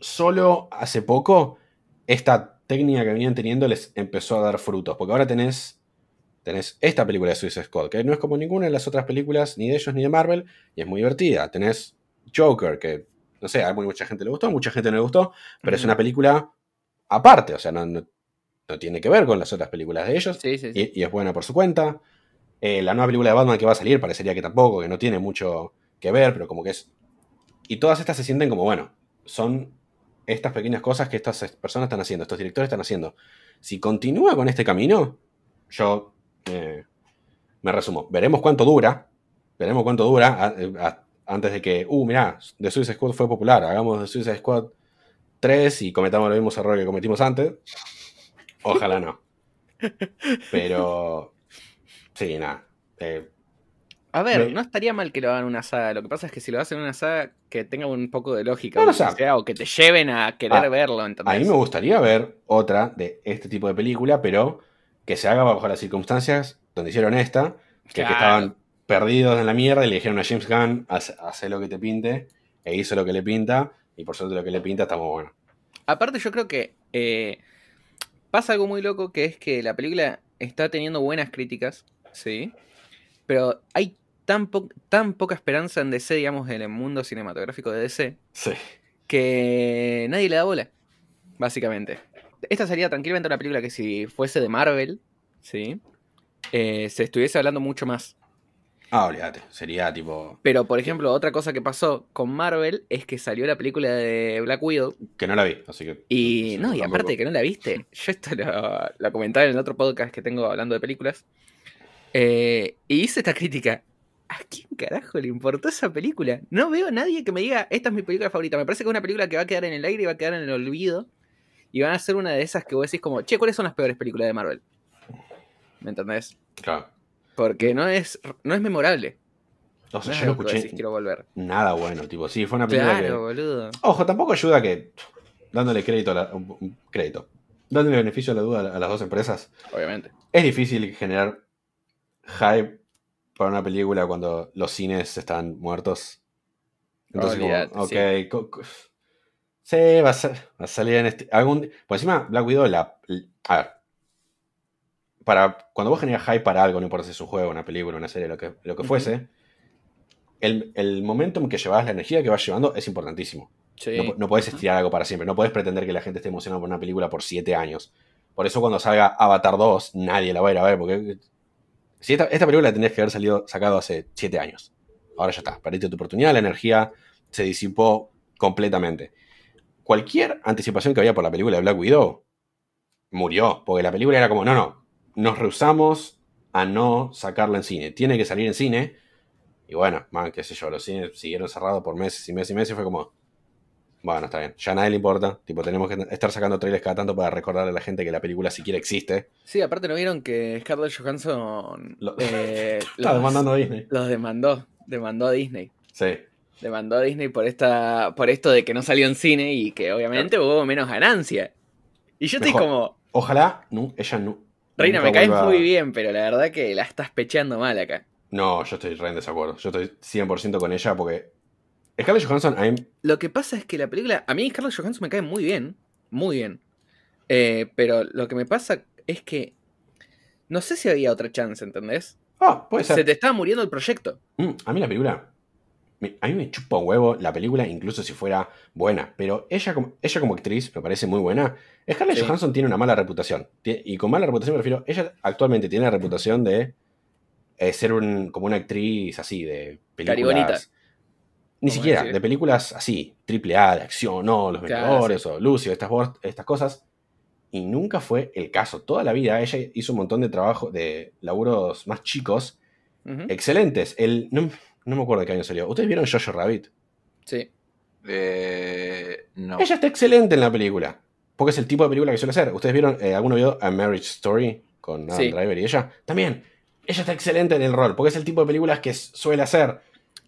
solo hace poco esta técnica que venían teniendo les empezó a dar frutos, porque ahora tenés, tenés esta película de Suicide Squad, que no es como ninguna de las otras películas, ni de ellos ni de Marvel, y es muy divertida. Tenés Joker, que no sé, a mucha gente le gustó, mucha gente no le gustó, pero es una película aparte, o sea, no, no- no tiene que ver con las otras películas de ellos, Sí, sí, sí. y, y es buena por su cuenta. Eh, la nueva película de Batman que va a salir parecería que tampoco, que no tiene mucho que ver, pero como que es... Y todas estas se sienten como, bueno, son estas pequeñas cosas que estas personas están haciendo, estos directores están haciendo. Si continúa con este camino, yo eh, me resumo. Veremos cuánto dura, veremos cuánto dura a- a- antes de que, uh, mirá, The Suicide Squad fue popular, hagamos The Suicide Squad 3 y cometamos los mismos errores que cometimos antes. Ojalá no. Pero. Sí, nada. Eh, A ver, Me- no estaría mal que lo hagan una saga. Lo que pasa es que si lo hacen una saga que tenga un poco de lógica, No, o, sea, o que te lleven a querer Ah, verlo, ¿entendés? a mí me gustaría ver otra de este tipo de película, pero que se haga bajo las circunstancias donde hicieron esta, que, que Claro. estaban perdidos en la mierda y le dijeron a James Gunn, haz, haz lo que te pinte, e hizo lo que le pinta, y por suerte lo que le pinta está muy bueno. Aparte, yo creo que eh, pasa algo muy loco que es que la película está teniendo buenas críticas, sí, pero hay tan, po- tan poca esperanza en DC, digamos, en el mundo cinematográfico de DC, Sí. que nadie le da bola, básicamente. Esta sería tranquilamente una película que si fuese de Marvel, sí, eh, se estuviese hablando mucho más. Ah, olvídate. Sería tipo. Pero, por ejemplo, otra cosa que pasó con Marvel es que salió la película de Black Widow. Que no la vi, así que. Y no, y tampoco. aparte que no la viste. (laughs) Yo esto lo, lo comentaba en el otro podcast que tengo hablando de películas. Eh, y hice esta crítica. ¿A quién carajo le importó esa película? No veo a nadie que me diga, esta es mi película favorita. Me parece que es una película que va a quedar en el aire y va a quedar en el olvido. Y van a ser una de esas que vos decís como, che, ¿cuáles son las peores películas de Marvel? ¿Me entendés? Claro. Porque no es, no es memorable. No es yo no escuché decís, quiero volver. nada bueno. Tipo, sí, fue una película Claro, que. boludo. Ojo, tampoco ayuda que. Dándole crédito a la- un- un crédito. Dándole beneficio a la duda a las dos empresas. Obviamente. Es difícil generar hype para una película cuando los cines están muertos. Entonces, como, ok, co- sí, va a, sa- va a salir en este. Algún, por encima, Black Widow, la, a ver. Para, cuando vos generas hype para algo, no importa si es un juego, una película, una serie, lo que, lo que fuese, el, el momentum que llevas, la energía que vas llevando es importantísimo. Sí. No, no puedes estirar algo para siempre. No puedes pretender que la gente esté emocionada por una película por siete años. Por eso cuando salga Avatar 2, nadie la va a ir a ver. Porque si esta, esta película la tendrías que haber salido, sacado hace siete años. Ahora ya está. Perdiste tu oportunidad, la energía se disipó completamente. Cualquier anticipación que había por la película de Black Widow murió. Porque la película era como, no, no, nos rehusamos a no sacarla en cine. Tiene que salir en cine. Y bueno, man, qué sé yo, los cines siguieron cerrados por meses y meses y meses. y Fue como, bueno, está bien. Ya a nadie le importa. Tipo, tenemos que estar sacando trailers cada tanto para recordarle a la gente que la película siquiera existe. Sí, aparte no vieron que Scarlett Johansson Lo- eh, (laughs) Está los, demandando a Disney. los demandó, demandó a Disney. Sí. Demandó a Disney por esta, por esto de que no salió en cine y que obviamente hubo menos ganancia. Y yo estoy Mejor. como, Ojalá nu- ella no. Reina, me caes vuelva- muy bien, pero la verdad que la estás pecheando mal acá. No, yo estoy re en desacuerdo. Yo estoy 100% con ella porque. Scarlett Johansson, mí- Lo que pasa es que la película, a mí Scarlett Johansson me cae muy bien, muy bien. Eh, pero lo que me pasa es que no sé si había otra chance, ¿entendés? Ah, puede ser. Se te estaba muriendo el proyecto. Mm, a mí la película. A mí me chupa un huevo la película, incluso si fuera buena. Pero ella como, ella como actriz me parece muy buena. Scarlett Sí. Johansson tiene una mala reputación. Y con mala reputación me refiero. Ella actualmente tiene la reputación de eh, ser un, como una actriz así, de películas. Caribonita. Ni siquiera, decir. de películas así, triple A, de acción, no, Los Claro, Vengadores o Lucio, estas, estas cosas. Y nunca fue el caso. Toda la vida ella hizo un montón de trabajo, de laburos más chicos. Excelentes. El, no, no me acuerdo de qué año salió. ¿Ustedes vieron Jojo Rabbit? Sí. Eh, no. Ella está excelente en la película. Porque es el tipo de película que suele hacer. ¿Ustedes vieron eh, alguno vio A Marriage Story con Adam Sí. Driver y ella? También. Ella está excelente en el rol. Porque es el tipo de películas que suele hacer.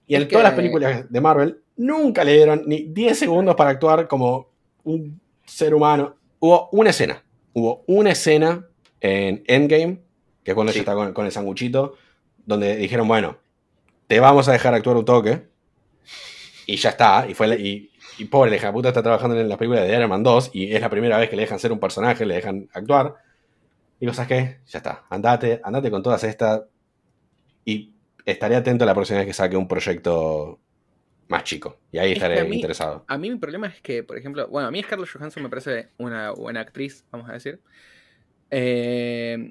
Y en Es que- todas las películas de Marvel nunca le dieron ni 10 segundos para actuar como un ser humano. Hubo una escena. Hubo una escena en Endgame, que es cuando Sí. ella está con, con el sanguchito, donde dijeron, bueno, te vamos a dejar actuar un toque. Y ya está. Y fue la- y, y pobre, la hija puta está trabajando en la película de Iron Man 2 y es la primera vez que le dejan ser un personaje, le dejan actuar. Digo, ¿sabes qué? Ya está. Andate, andate con todas estas. Y estaré atento la próxima vez que saque un proyecto más chico. Y ahí Es que estaré a mí- interesado. A mí mi problema es que, por ejemplo, bueno, a mí Scarlett Johansson me parece una buena actriz, vamos a decir. Eh,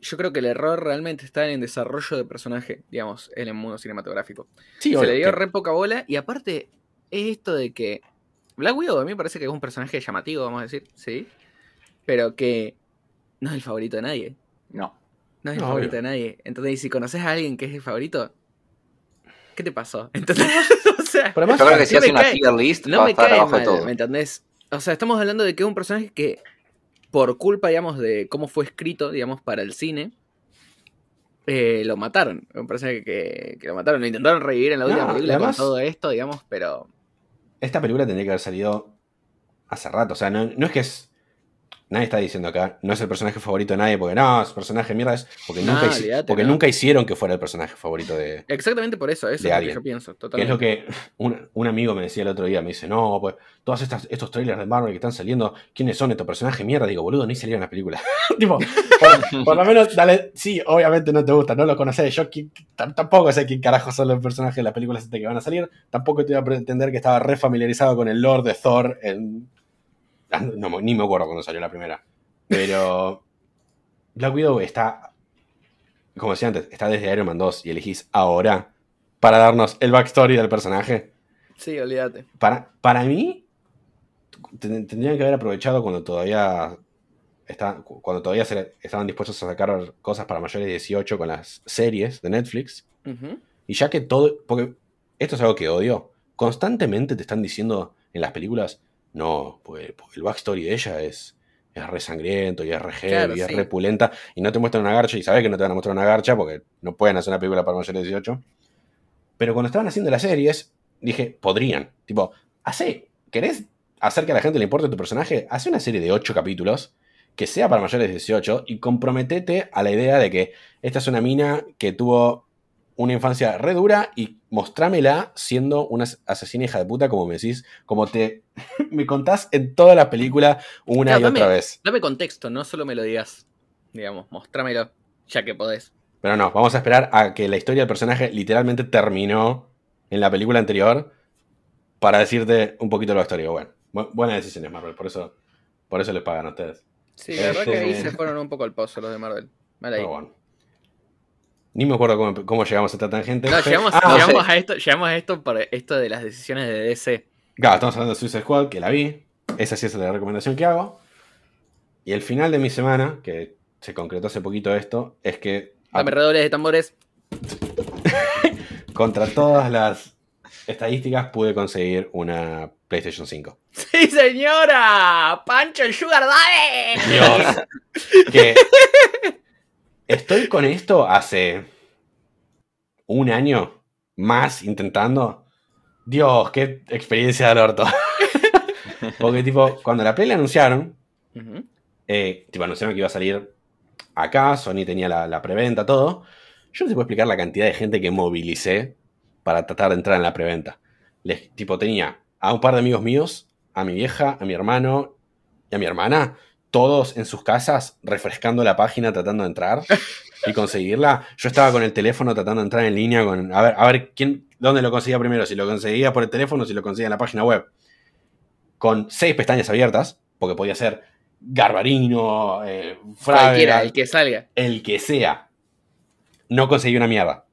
yo creo que el error realmente está en el desarrollo de personaje, digamos, en el mundo cinematográfico. Sí, Se obvio, le dio que- re poca bola y aparte es esto de que Black Widow a mí me parece que es un personaje llamativo, vamos a decir, sí, pero que no es el favorito de nadie. No. No es el No, favorito obvio. de nadie. Entonces, si conoces a alguien que es el favorito, ¿qué te pasó? (laughs) Entonces, (laughs) o sea, Pero además, Yo creo que si no hace me una cae- tier list no va a me estar cae abajo de mal, todo. ¿me entendés? O sea, estamos hablando de que es un personaje que, por culpa, digamos, de cómo fue escrito, digamos, para el cine, eh, lo mataron. Un personaje que, que lo mataron. Lo intentaron revivir en la última y película además- con todo esto, digamos, pero... esta película tendría que haber salido hace rato. O sea, no, no es que es nadie está diciendo acá, no es el personaje favorito de nadie, porque no, es personaje mierda, es porque, nunca, hici- olvídate, porque no. nunca hicieron que fuera el personaje favorito de, Exactamente por eso, eso De es lo que yo pienso. Que es Totalmente. lo que un, un amigo me decía el otro día, me dice, no, pues todos estas, estos trailers de Marvel que están saliendo, ¿quiénes son estos personajes mierda? Digo, boludo, ni salieron las películas. (laughs) tipo, por, por lo (laughs) menos, dale, sí, obviamente no te gusta, no lo conoces. Yo tampoco sé quién carajo son los personajes de las películas que van a salir. Tampoco te iba a pretender que estaba re familiarizado con el lore de Thor en... ah, No, ni me acuerdo cuando salió la primera. Pero (laughs) Black Widow está, como decía antes, está desde Iron Man 2 y elegís ahora para darnos el backstory del personaje. Sí, olvídate. Para, para mí, ten- tendrían que haber aprovechado cuando todavía está, cuando todavía se- estaban dispuestos a sacar cosas para mayores de 18 con las series de Netflix. Y ya que todo. Porque esto es algo que odio. Constantemente te están diciendo en las películas. No, pues porque el backstory de ella es, es re sangriento y es re heavy, Claro, y es sí. re pulenta. Y no te muestran una garcha y sabes que no te van a mostrar una garcha porque no pueden hacer una película para mayores de 18. Pero cuando estaban haciendo las series, dije, podrían. Tipo, hace. ¿Querés hacer que a la gente le importe tu personaje? Hace una serie de 8 capítulos que sea para mayores de 18 y comprometete a la idea de que esta es una mina que tuvo una infancia re dura y mostrámela siendo una as- asesina hija de puta, como me decís, como te (laughs) me contás en toda la película una Claro, y otra dame- vez. Dame contexto, no solo me lo digas. Digamos, mostrámelo, ya que podés. Pero no, vamos a esperar a que la historia del personaje literalmente terminó en la película anterior para decirte un poquito la historia. Bueno, bu- buenas decisiones, Marvel, por eso, por eso les pagan a ustedes. Sí, la verdad que ahí Este- se fueron un poco al pozo los de Marvel. Mal ahí. Pero bueno. Ni me acuerdo cómo, cómo llegamos a esta tangente. No, pero- llegamos, Ah, llegamos a esto, llegamos a esto por esto de las decisiones de DC. Claro, estamos hablando de Suicide Squad, que la vi. Esa sí es la recomendación que hago. Y el final de mi semana, que se concretó hace poquito esto, es que Dame redobles de tambores. (laughs) contra todas las estadísticas pude conseguir una PlayStation 5. (laughs) ¡Sí, señora! ¡Pancho el Sugar Daddy! Dios. (laughs) que estoy con esto hace un año más intentando. Dios, qué experiencia del orto. (laughs) Porque, tipo, cuando la Play la anunciaron, eh, tipo, anunciaron que iba a salir acá, Sony tenía la, la preventa, todo. Yo no te puedo explicar la cantidad de gente que movilicé para tratar de entrar en la preventa. Les, tipo, tenía a un par de amigos míos, a mi vieja, a mi hermano y a mi hermana, todos en sus casas refrescando la página tratando de entrar y conseguirla. Yo estaba con el teléfono tratando de entrar en línea con a ver, a ver quién, dónde lo conseguía primero, si lo conseguía por el teléfono o si lo conseguía en la página web. Con seis pestañas abiertas, porque podía ser Garbarino, eh, Fraga, Cualquiera, el que salga. el que sea. No conseguí una mierda.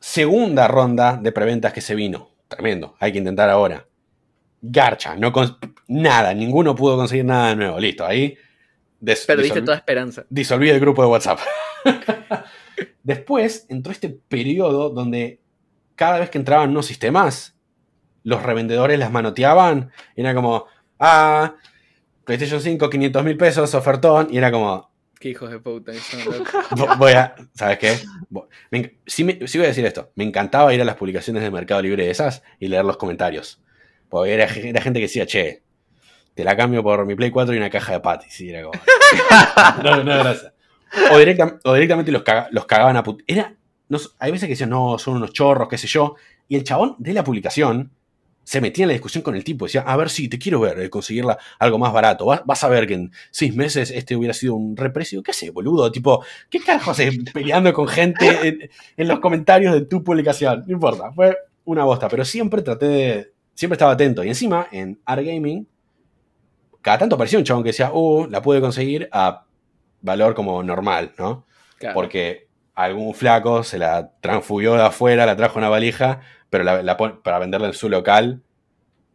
Segunda ronda de preventas que se vino. Tremendo. Hay que intentar ahora. Garcha. No nada. Ninguno pudo conseguir nada de nuevo. Listo. Ahí. Perdiste toda esperanza. disolví el grupo de WhatsApp. (laughs) Después entró este periodo donde cada vez que entraban unos sistemas, los revendedores las manoteaban. Y era como, ah, PlayStation 5, 500 mil pesos, ofertón. Y era como, Qué hijos de puta. (laughs) Voy a. ¿Sabes qué? Me sí, me- sí voy a decir esto. Me encantaba ir a las publicaciones de Mercado Libre de esas y leer los comentarios. Porque era, era gente que decía, che, te la cambio por mi Play 4 y una caja de patis. Y era como. (laughs) no, no, gracias. O, directa- o directamente los, caga- los cagaban a put. Era. No, hay veces que decían, no, son unos chorros, qué sé yo. Y el chabón de la publicación se metía en la discusión con el tipo. Decía, a ver, sí, te quiero ver, eh, conseguirla algo más barato. Vas, vas a ver que en seis meses este hubiera sido un reprecio. ¿Qué haces, boludo? Tipo, ¿qué carajo haces peleando con gente en, en los comentarios de tu publicación? No importa, fue una bosta. Pero siempre traté de. Siempre estaba atento. Y encima, en Art Gaming, cada tanto aparecía un chabón que decía, uh, la pude conseguir a valor como normal, ¿no? Claro. Porque algún flaco se la transfugió de afuera, la trajo en una valija, pero la, la para venderla en su local.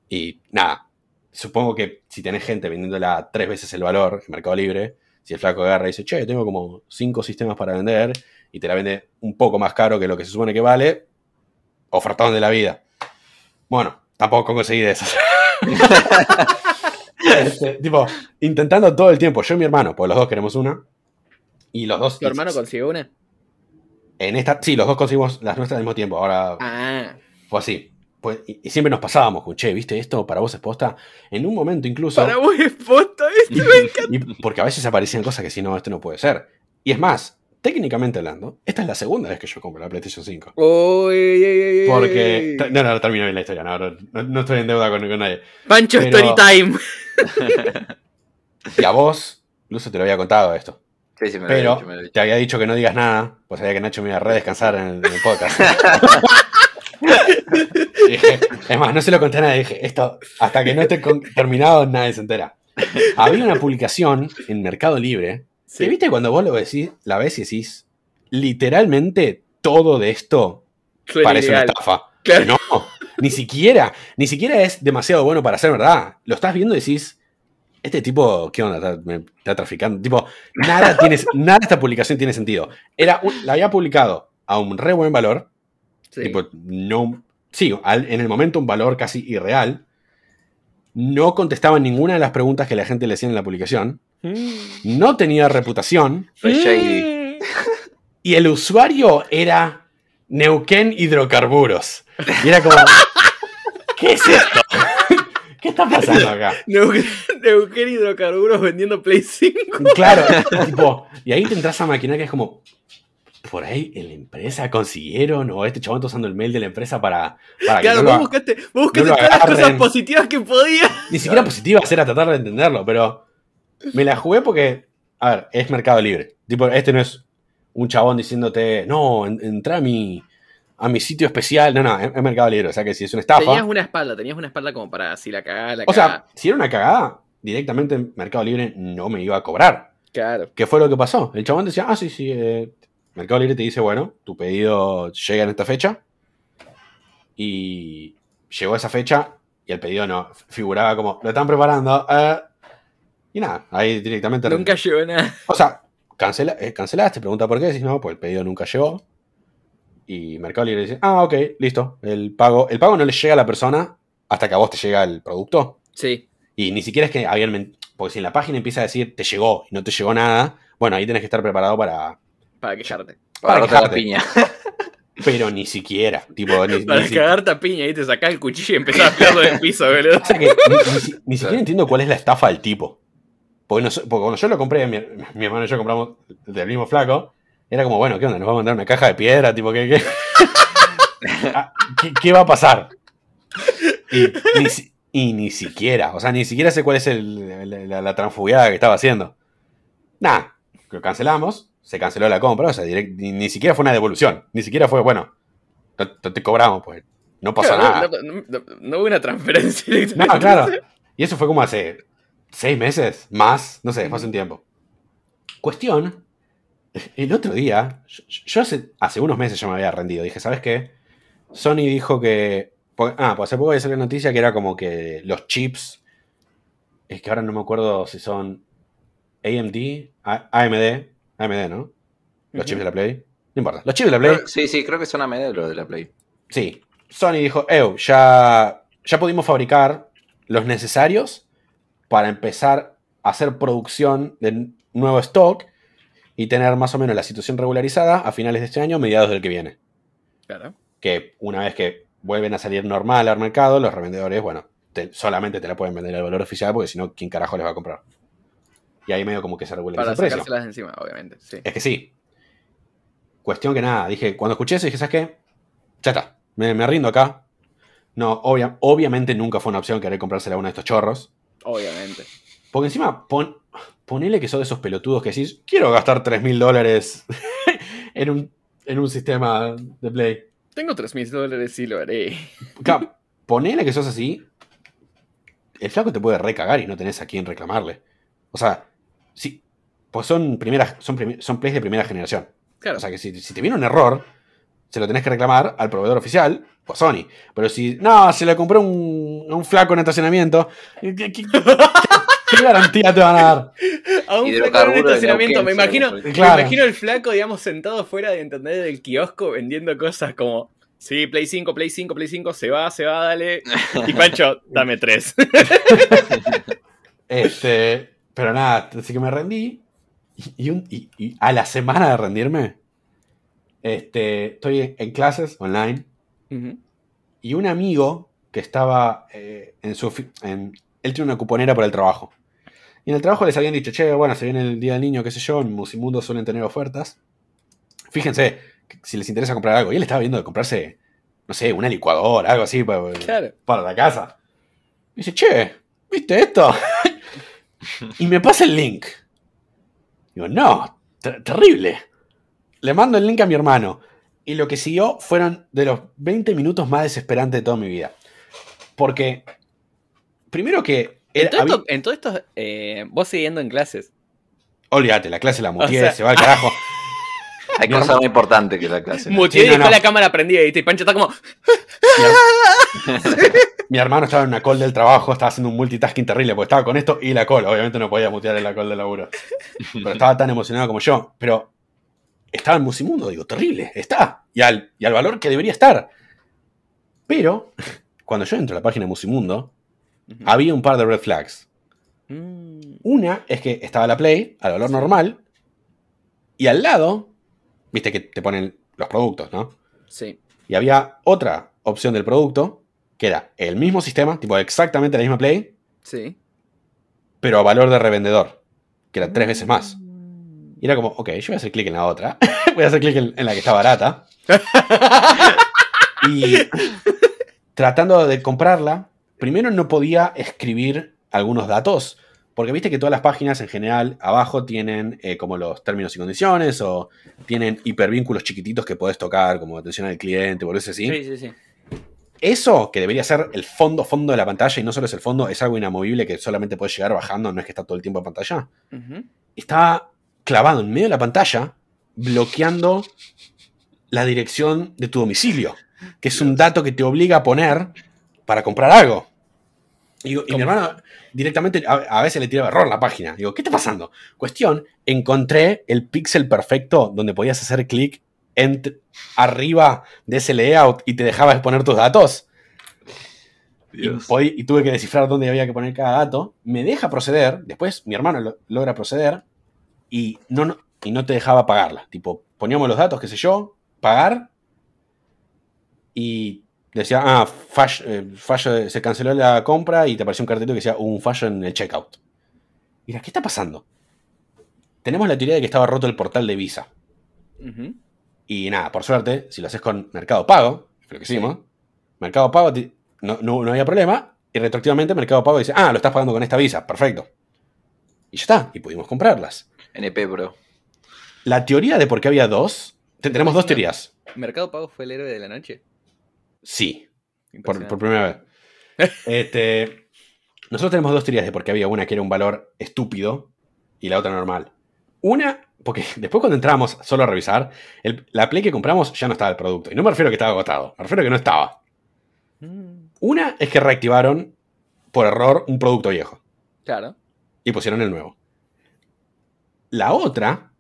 Y nada, supongo que si tenés gente vendiéndola a tres veces el valor en Mercado Libre, si el flaco agarra y dice, che, tengo como cinco sistemas para vender, y te la vende un poco más caro que lo que se supone que vale, ofertón de la vida. Bueno, tampoco conseguí de esas. (laughs) Este, tipo, intentando todo el tiempo, yo y mi hermano, pues los dos queremos una. Y los dos. ¿Tu hermano consiguió una? En esta, sí, los dos conseguimos las nuestras al mismo tiempo. Ahora Ah. fue así. pues, y, y siempre nos pasábamos, con, che, ¿viste esto? Para vos es posta. En un momento incluso. Para vos es posta esto, (laughs) Y- me encanta. y porque a veces aparecían cosas que si no, esto no puede ser. Y es más, técnicamente hablando, esta es la segunda vez que yo compro la PlayStation 5. Uy, ey, ey, ey, Porque. No, no, no termino bien la historia, no, no, no- estoy en deuda con, con nadie. Pancho pero- Story Time. (laughs) Y a vos, Lucio, te lo había contado esto. Sí, sí, me lo Pero había dicho, me lo había dicho. te había dicho que no digas nada, pues sabía que Nacho me iba a redescansar en el, en el podcast. (laughs) Dije, es más, no se lo conté a nadie. Dije, esto, hasta que no esté con- terminado, nadie se entera. Había una publicación en Mercado Libre. Sí. que viste cuando vos lo decís, la ves y decís, literalmente todo de esto Suena parece una estafa. Claro. No, ni siquiera, ni siquiera es demasiado bueno para ser verdad. Lo estás viendo y decís, este tipo, ¿qué onda? Está, me está traficando. Tipo, nada tiene, (laughs) nada de esta publicación tiene sentido. Era un- la había publicado a un re buen valor. Sí. Tipo, no. Sí, al- en el momento un valor casi irreal. No contestaban ninguna de las preguntas que la gente le hacía en la publicación. Mm. No tenía reputación. Shady. (laughs) Y el usuario era Neuquén Hidrocarburos. Y era como, ¿qué es esto? (laughs) ¿Qué está pasando acá? Neuquén, Neuquén Hidrocarburos vendiendo Play 5. Claro, tipo, y ahí te entras a maquinar que es como, por ahí en la empresa consiguieron, o este chabón está usando el mail de la empresa para, para que Claro, no vos lo- buscaste, vos buscaste no todas las cosas positivas que podías. Ni siquiera positiva era tratar de entenderlo, pero me la jugué porque, a ver, es Mercado Libre. Tipo, este no es un chabón diciéndote, no, en- entra a mi, a mi sitio especial. No, no, es, es Mercado Libre. O sea que si es una estafa. Tenías una espalda, tenías una espalda como para si la cagás, la O sea, si era una cagada, directamente en Mercado Libre no me iba a cobrar. claro. ¿Qué fue lo que pasó? El chabón decía, ah, sí, sí, eh, Mercado Libre te dice, bueno, tu pedido llega en esta fecha. Y llegó esa fecha y el pedido no figuraba como, lo están preparando. eh, y nada, ahí directamente... Nunca llegó nada. O sea, cancela, eh, cancelaste, pregunta por qué, decís, no, pues el pedido nunca llegó. Y Mercado Libre dice, ah, ok, listo. El pago, el pago no le llega a la persona hasta que a vos te llega el producto. Sí. Y ni siquiera es que habían... Porque si en la página empieza a decir, te llegó y no te llegó nada, bueno, ahí tenés que estar preparado para... Para quejarte. Para para quejarte. piña. (laughs) Pero ni siquiera. Tipo, ni, Para ni si- cagarte a piña y te sacás el cuchillo y empezás a pegarlo del piso, boludo. (laughs) o sea que ni- ni si- ni siquiera entiendo cuál es la estafa del tipo. Porque, no sé- porque cuando yo lo compré, mi, mi hermano y yo compramos del mismo flaco, era como, bueno, ¿qué onda? ¿Nos va a mandar una caja de piedra? Tipo, ¿qué, qué? (laughs) Ah, ¿qué, qué va a pasar? Y ni, si- y ni siquiera, o sea, ni siquiera sé cuál es el- la, la, la transfugiada que estaba haciendo. Nada, lo cancelamos, se canceló la compra, o sea, direct- ni, ni siquiera fue una devolución, ni siquiera fue, bueno, no, no te cobramos, pues no pasó Claro, nada. No, no- hubo una transferencia. No, claro. Y eso fue como hace seis meses, más, no sé, fue hace un tiempo. Cuestión, el otro día, yo, yo hace, hace unos meses ya me había rendido. Dije, ¿sabes qué? Sony dijo que... Ah, pues hace poco había salido la noticia que era como que los chips, es que ahora no me acuerdo si son AMD, AMD, AMD, ¿no? Los chips de la Play. No importa. Los chips de la Play. Sí, sí, creo que son a medio lo de la Play. Sí, Sony dijo, Ew, ya, ya pudimos fabricar los necesarios para empezar a hacer producción de nuevo stock y tener más o menos la situación regularizada a finales de este año, mediados del que viene. Claro. Que una vez que vuelven a salir normal al mercado, los revendedores, bueno, te- solamente te la pueden vender al valor oficial porque si no, ¿quién carajo les va a comprar? Y ahí medio como que se regulariza Para el precio. sacárselas encima, obviamente. Sí. Es que sí. Cuestión que nada, dije, cuando escuché eso dije, ¿sabes qué? Ya está, me, me rindo acá. No, obvia- obviamente nunca fue una opción querer comprársela a uno de estos chorros. Obviamente. Porque encima, pon, ponele que sos de esos pelotudos que decís, quiero gastar 3 mil dólares (laughs) en un, en un sistema de Play. Tengo 3 mil dólares y lo haré. Claro, (laughs) ponele que sos así, el flaco te puede recagar y no tenés a quién reclamarle. O sea, sí, pues son primeras, son, son plays de primera generación. Claro. O sea que si, si te viene un error, se lo tenés que reclamar al proveedor oficial, pues Sony. Pero si, no, se le compré un, a un flaco en estacionamiento, ¿qué, qué- qué- qué (laughs) garantía te van a dar? a un flaco en estacionamiento. Me imagino, seguro. me Claro. imagino el flaco, digamos, sentado fuera de entender del kiosco vendiendo cosas como. Sí, Play 5, Play 5, Play 5, se va, se va, dale. Y Pancho, (laughs) dame 3. (laughs) Este, pero nada, así que me rendí. Y, y un- y- y a la semana de rendirme, este, estoy en, clases online y un amigo que estaba eh, en su... En, él tiene una cuponera por el trabajo. Y en el trabajo les habían dicho, che, bueno, se viene el Día del Niño, qué sé yo, en Musimundo suelen tener ofertas. Fíjense, si les interesa comprar algo. Y él estaba viendo de comprarse, no sé, una licuadora, algo así para, Claro. para la casa. Y dice, che, ¿viste esto? (laughs) y me pasa el link. Digo, no, ter- terrible. Le mando el link a mi hermano. Y lo que siguió fueron de los 20 minutos más desesperantes de toda mi vida. Porque, primero que... En todo, esto, en todo esto, eh, vos siguiendo en clases. Olvídate, la clase la muteé, O sea- se va al carajo. (laughs) Hay Mi cosas más importantes que la clase. Sí, y dejó no. la cámara prendida ¿viste? y Pancho está como. (laughs) Mi hermano estaba en una call del trabajo, estaba haciendo un multitasking terrible, porque estaba con esto y la call. Obviamente no podía mutear en la call del laburo. Pero estaba tan emocionado como yo. Pero estaba en Musimundo, digo, terrible, está. Y al, y al valor que debería estar. Pero, (laughs) cuando yo entro a la página de Musimundo, había un par de red flags. Mm, Una es que estaba la Play al valor normal. Y al lado, viste que te ponen los productos, ¿no? sí. Y había otra opción del producto, que era el mismo sistema, tipo exactamente la misma Play, Sí. pero a valor de revendedor, que era tres veces más. Y era como, ok, yo voy a hacer clic en la otra, (laughs) voy a hacer clic en, en la que está barata. (laughs) y tratando de comprarla, primero no podía escribir algunos datos, porque viste que todas las páginas en general abajo tienen eh, como los términos y condiciones o tienen hipervínculos chiquititos que podés tocar, como atención al cliente, o así. Sí, sí, sí. Eso, que debería ser el fondo, fondo de la pantalla, y no solo es el fondo, es algo inamovible que solamente puedes llegar bajando, no es que está todo el tiempo en pantalla. Ujú. Está clavado en medio de la pantalla, bloqueando la dirección de tu domicilio, que es un dato que te obliga a poner para comprar algo. Y, mi hermano directamente a, a veces le tiraba error a la página. Digo, ¿qué está pasando? Cuestión, encontré el píxel perfecto donde podías hacer clic en arriba de ese layout y te dejaba exponer tus datos. Y, tuve que descifrar dónde había que poner cada dato. Me deja proceder. Después mi hermano lo- logra proceder. Y no, no- y no te dejaba pagarla. Tipo, poníamos los datos, qué sé yo, pagar. Y decía, ah, fall- eh, fallo, se canceló la compra y te apareció un cartelito que decía "Hubo un fallo en el checkout. Y era, ¿qué está pasando? Tenemos la teoría de que estaba roto el portal de Visa. Y nada, por suerte, si lo haces con Mercado Pago, es lo que hicimos, Mercado Pago no, no, no había problema. Y retroactivamente Mercado Pago dice, ah, lo estás pagando con esta visa, perfecto. Y ya está, y pudimos comprarlas. NP, bro. La teoría de por qué había dos, te- tenemos dos teorías. ¿Mercado Pago fue el héroe de la noche? Sí, por, por primera vez. (laughs) Este, nosotros tenemos dos teorías de por qué había una que era un valor estúpido y la otra normal. Una, porque (laughs) después cuando entramos solo a revisar, el- la Play que compramos ya no estaba el producto. Y no me refiero a que estaba agotado, me refiero a que no estaba. Mm, Una es que reactivaron por error un producto viejo Claro. Y pusieron el nuevo. La otra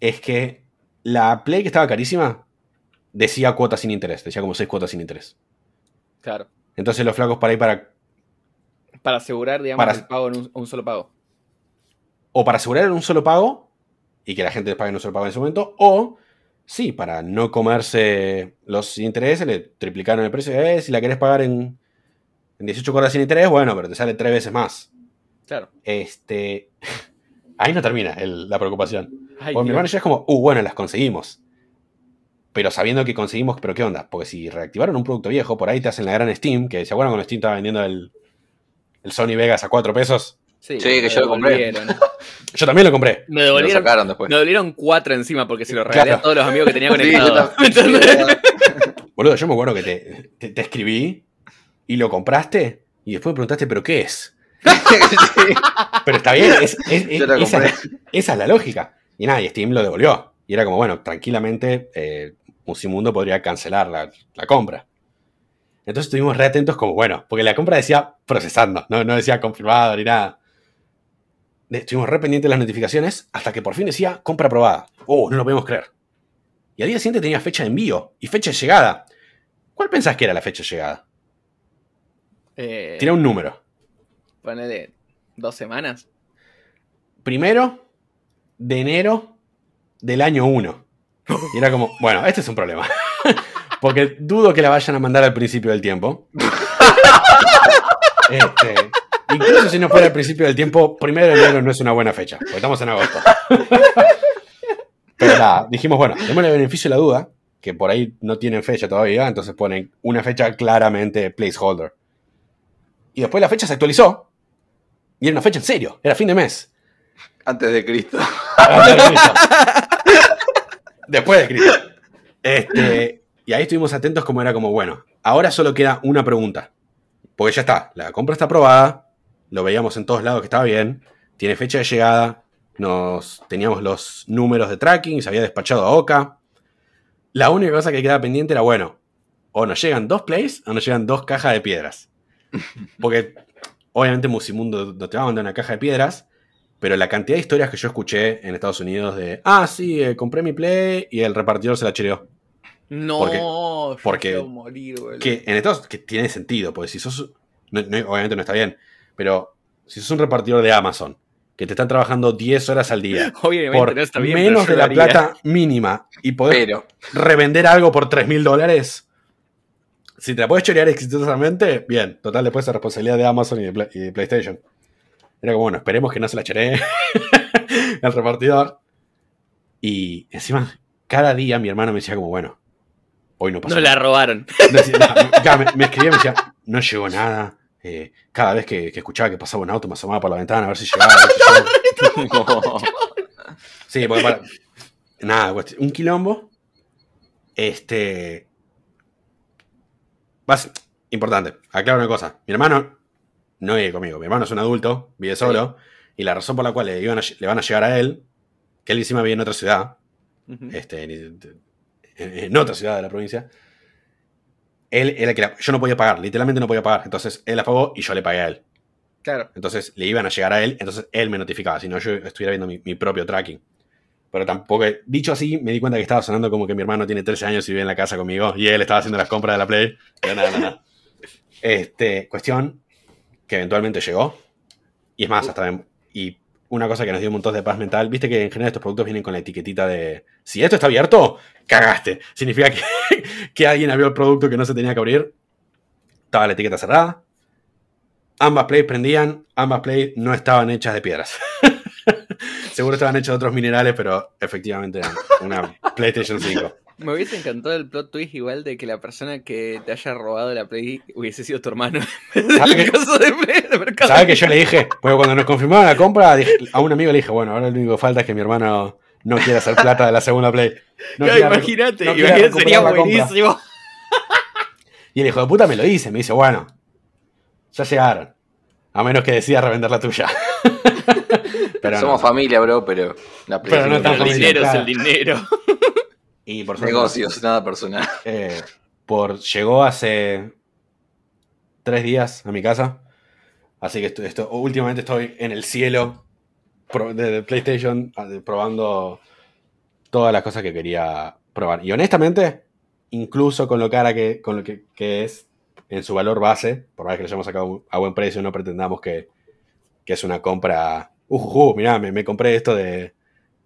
es que la Play que estaba carísima decía cuotas sin interés, decía como seis cuotas sin interés. Claro. Entonces los flacos para ahí para Para asegurar, digamos, Para- el pago en un, un solo pago. o para asegurar en un solo pago y que la gente pague en un solo pago en ese momento, o sí, para no comerse los intereses, le triplicaron el precio. Eh, si la querés pagar en, en 18 cuotas sin interés, bueno, pero te sale tres veces más. Claro. Este, ahí no termina el- la preocupación. Ay, Porque mi hermano ya es como, uh, bueno, las conseguimos. Pero sabiendo que conseguimos, pero ¿qué onda? Porque si reactivaron un producto viejo, por ahí te hacen la gran Steam, que se acuerdan cuando Steam estaba vendiendo el, el Sony Vegas a 4 pesos. Sí, Sí, me que yo lo compré. (laughs) Yo también lo compré. Me Lo devolvieron, sacaron después. me devolvieron cuatro encima porque se lo regalé Claro. a todos los amigos que tenía Sí, yo conectados. también. (laughs) ¿Entendés? (laughs) Boludo, yo me acuerdo que te, te- te escribí y lo compraste y después me preguntaste, ¿pero qué es? Sí. (laughs) Pero está bien, es- esa, es la lógica. Y nada, y Steam lo devolvió. Y era como, bueno, tranquilamente eh, Musimundo podría cancelar la, la compra. Entonces estuvimos re atentos como, bueno, porque la compra decía procesando, no, no decía confirmado ni nada. Estuvimos re pendientes de las notificaciones hasta que por fin decía compra aprobada. Oh, no lo podemos creer. Y al día siguiente tenía fecha de envío y fecha de llegada. ¿Cuál pensás que era la fecha de llegada? Eh, Tira un número. Ponele dos semanas. Primero de enero del año 1. Y era como, bueno, este es un problema. (laughs) Porque dudo que la vayan a mandar al principio del tiempo. (laughs) Este, incluso si no fuera al principio del tiempo, primero de enero no es una buena fecha, porque estamos en agosto. Pero nada, dijimos, bueno, démosle beneficio de la duda, que por ahí no tienen fecha todavía, entonces ponen una fecha claramente placeholder. Y después la fecha se actualizó, y era una fecha en serio, era fin de mes. Antes de Cristo. (laughs) Después de Cristo. Este, y ahí estuvimos atentos como era como, bueno, ahora solo queda una pregunta. Porque ya está, la compra está aprobada, lo veíamos en todos lados que estaba bien, tiene fecha de llegada, nos teníamos los números de tracking, se había despachado a Oka. La única cosa que quedaba pendiente era, bueno, o nos llegan dos plays o nos llegan dos cajas de piedras. Porque obviamente Musimundo no te va a mandar una caja de piedras, pero la cantidad de historias que yo escuché en Estados Unidos de, ah, sí, eh, compré mi play y el repartidor se la chereó. No, Porque- yo porque- quiero morir. Que en Estados que tiene sentido, porque si sos, no- no- obviamente no está bien, pero si sos un repartidor de Amazon, que te están trabajando 10 horas al día, (laughs) Obviamente por no está bien. pero menos de la plata mínima y poder Pero, revender algo por 3 mil dólares, si te la puedes chorear exitosamente, bien, total después es responsabilidad de Amazon y de, Play- y de PlayStation. Era como, bueno, esperemos que no se la choree (laughs) el repartidor. Y encima, cada día mi hermano me decía como, bueno, hoy no pasó No nada. la robaron. (laughs) No, me, me escribía y me decía, no llegó nada. Eh, cada vez que, que escuchaba que pasaba un auto me asomaba por la ventana a ver si llegaba. (laughs) si llegaba. Sí, porque para. Nada, un quilombo. Este. Vas, importante, aclaro una cosa. Mi hermano no vive conmigo. Mi hermano es un adulto, vive solo. Y la razón por la cual le, iban a- le van a llegar a él, que él encima vive en otra ciudad, este, en, otra ciudad de la provincia. Él era que yo no podía pagar, literalmente no podía pagar. Entonces él la pagó y yo le pagué a él. Claro. Entonces le iban a llegar a él, entonces él me notificaba, si no yo estuviera viendo mi, mi propio tracking. Pero tampoco, dicho así, me di cuenta que estaba sonando como que mi hermano tiene 13 años y vive en la casa conmigo y él estaba haciendo las compras de la Play. Pero nada, nada. Este, cuestión que eventualmente llegó. Y es más, hasta. Y una cosa que nos dio un montón de paz mental, viste que en general estos productos vienen con la etiquetita de si esto está abierto, cagaste. Significa que, (laughs) que alguien abrió el producto que no se tenía que abrir. Estaba la etiqueta cerrada. Ambas plays prendían, ambas plays no estaban hechas de piedras. (laughs) Seguro estaban hechas de otros minerales, pero efectivamente eran una (laughs) PlayStation 5. Me hubiese encantado el plot twist igual de que la persona que te haya robado la Play hubiese sido tu hermano. (laughs) ¿Sabe el que- caso de Play de mercado. ¿Sabes que yo le dije? Porque cuando nos confirmaron la compra, a un amigo le dije, bueno, ahora lo único que falta es que mi hermano no quiera hacer plata de la segunda play. No imagínate, no sería buenísimo. (laughs) Y el hijo de puta me lo dice, me dice, bueno, ya llegaron. A menos que decida revender la tuya. Pero somos no. familia, bro, pero la Pero no tan El familia, dinero es el dinero. Y por suerte, Negocios, nada personal. eh, por, llegó hace tres días a mi casa. Así que esto, esto- últimamente estoy en el cielo de, de PlayStation ah, probando todas las cosas que quería probar. Y honestamente, incluso con lo cara que, con lo que, que es en su valor base, por más que lo hayamos sacado a buen precio, no pretendamos que, que es una compra. Uh, uh, mirá, me, me compré esto de,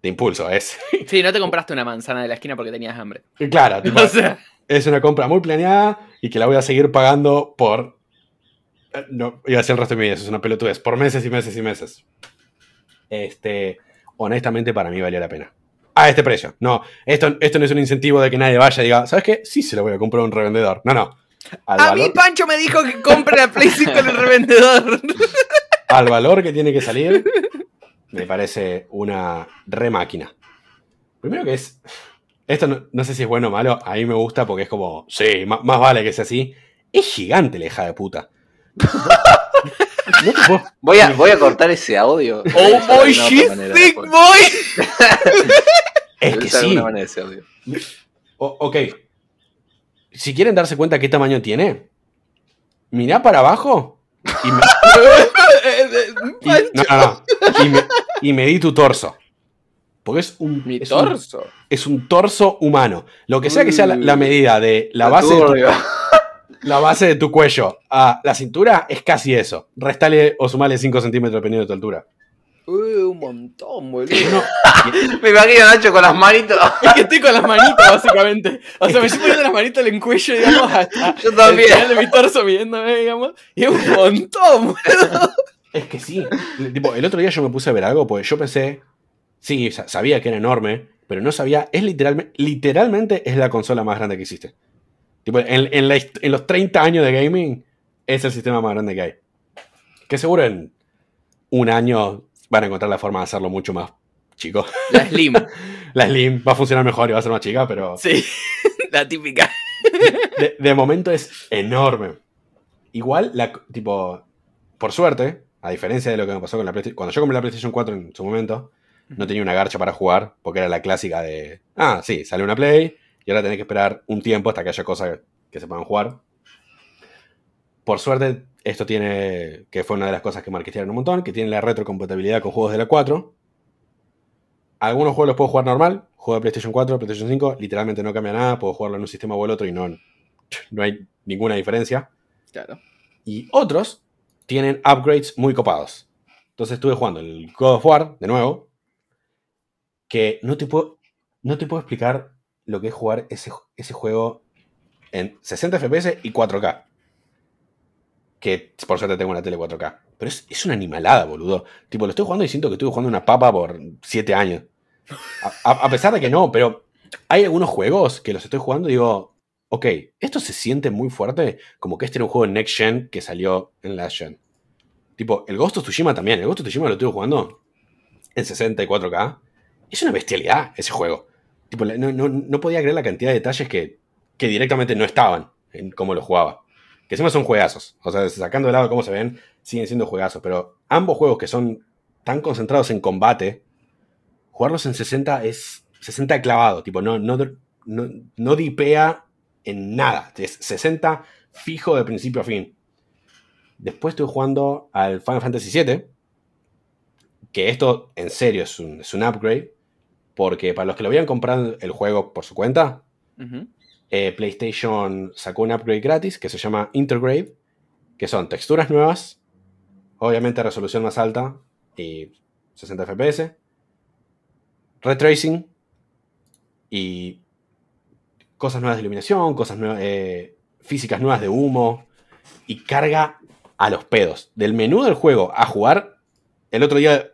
de impulso. Es (laughs) Sí, no te compraste una manzana de la esquina porque tenías hambre. claro, tipo, (laughs) O sea, es una compra muy planeada y que la voy a seguir pagando por. eh, No, iba a ser el resto de mi vida, eso es una pelotudez. Por meses y meses y meses. Este. Honestamente, para mí valió la pena. A este precio. No, esto, esto no es un incentivo de que nadie vaya y diga, ¿sabes qué? Sí se lo voy a comprar a un revendedor. No, no. Al, a mí Pancho me dijo que compre la Play 5 en el revendedor. (laughs) al valor que tiene que salir, me parece una re máquina. Primero que es. Esto no, no sé si es bueno o malo, a mí me gusta porque es como, sí, ma- más, vale que sea así. Es gigante la hija de puta. No te puedo- Voy a, voy a cortar ese audio. Oh boy, she's después. boy. (laughs) Es que sí. alguna manera ese audio. O- ok. Si quieren darse cuenta qué tamaño tiene, mirá para abajo y me, (laughs) y- no, no, no. Y me- y medí tu torso. Porque es un, Mi es un- torso. es un torso humano. Lo que sea que sea la, la medida de la base de, tu, (laughs) la base de tu cuello a la cintura, es casi eso. Restale o sumale 5 centímetros dependiendo de tu altura. Uy, un montón, boludo. (laughs) Me imagino a Nacho con las manitos. Es que estoy con las manitas, básicamente. O sea, me estoy poniendo las manitas en el cuello, digamos, hasta Yo también. el final de mi torso midiéndome, digamos. Y es un montón, boludo. Es que sí. Tipo, el otro día yo me puse a ver algo, pues yo pensé, sí, sa- sabía que era enorme, pero no sabía, es literalmente, literalmente es la consola más grande que existe. Tipo, en, en la hist- en los 30 años de gaming, es el sistema más grande que hay. Que seguro en un año van a encontrar la forma de hacerlo mucho más chico. La Slim. (laughs) La Slim va a funcionar mejor y va a ser más chica, pero Sí, (laughs) la típica. de, de momento es enorme. Igual, la, tipo, por suerte, a diferencia de lo que me pasó con la PlayStation, cuando yo compré la PlayStation 4 en su momento, no tenía una garcha para jugar, porque era la clásica de, ah, sí, sale una Play y ahora tenés que esperar un tiempo hasta que haya cosas que se puedan jugar. Por suerte, esto tiene, que fue una de las cosas que marketearon un montón, que tiene la retrocompatibilidad con juegos de la 4. Algunos juegos los puedo jugar normal, juego de PlayStation 4, PlayStation 5, literalmente no cambia nada, puedo jugarlo en un sistema o el otro y no, no hay ninguna diferencia. Claro. Y otros tienen upgrades muy copados. Entonces estuve jugando el God of War, de nuevo, que no te puedo, no te puedo explicar lo que es jugar ese, ese juego en 60 FPS y 4K. Que por suerte tengo una tele 4K. Pero es, es una animalada, boludo. Tipo, lo estoy jugando y siento que estuve jugando una papa por 7 años. A, a- a pesar de que no, pero hay algunos juegos que los estoy jugando y digo, ok, esto se siente muy fuerte, como que este era un juego Next Gen que salió en Last Gen. Tipo, el Ghost of Tsushima también, el Ghost of Tsushima lo estuve jugando en 64K. Es una bestialidad ese juego. Tipo, no, no- no podía creer la cantidad de detalles que, que directamente no estaban en cómo lo jugaba. Que encima son juegazos. O sea, sacando de lado cómo se ven, siguen siendo juegazos. Pero ambos juegos que son tan concentrados en combate, jugarlos en 60 es 60 clavado. Tipo, no, no, no, no dipea en nada. Es 60 fijo de principio a fin. Después estoy jugando al Final Fantasy VII. Que esto en serio es un, es un upgrade. Porque para los que lo habían comprado el juego por su cuenta, eh, PlayStation sacó un upgrade gratis que se llama Intergrade. Que son texturas nuevas. Obviamente resolución más alta. Y 60 FPS. Ray tracing. Y cosas nuevas de iluminación, cosas nuevas, eh, físicas nuevas de humo. Y carga a los pedos. Del menú del juego a jugar, el otro día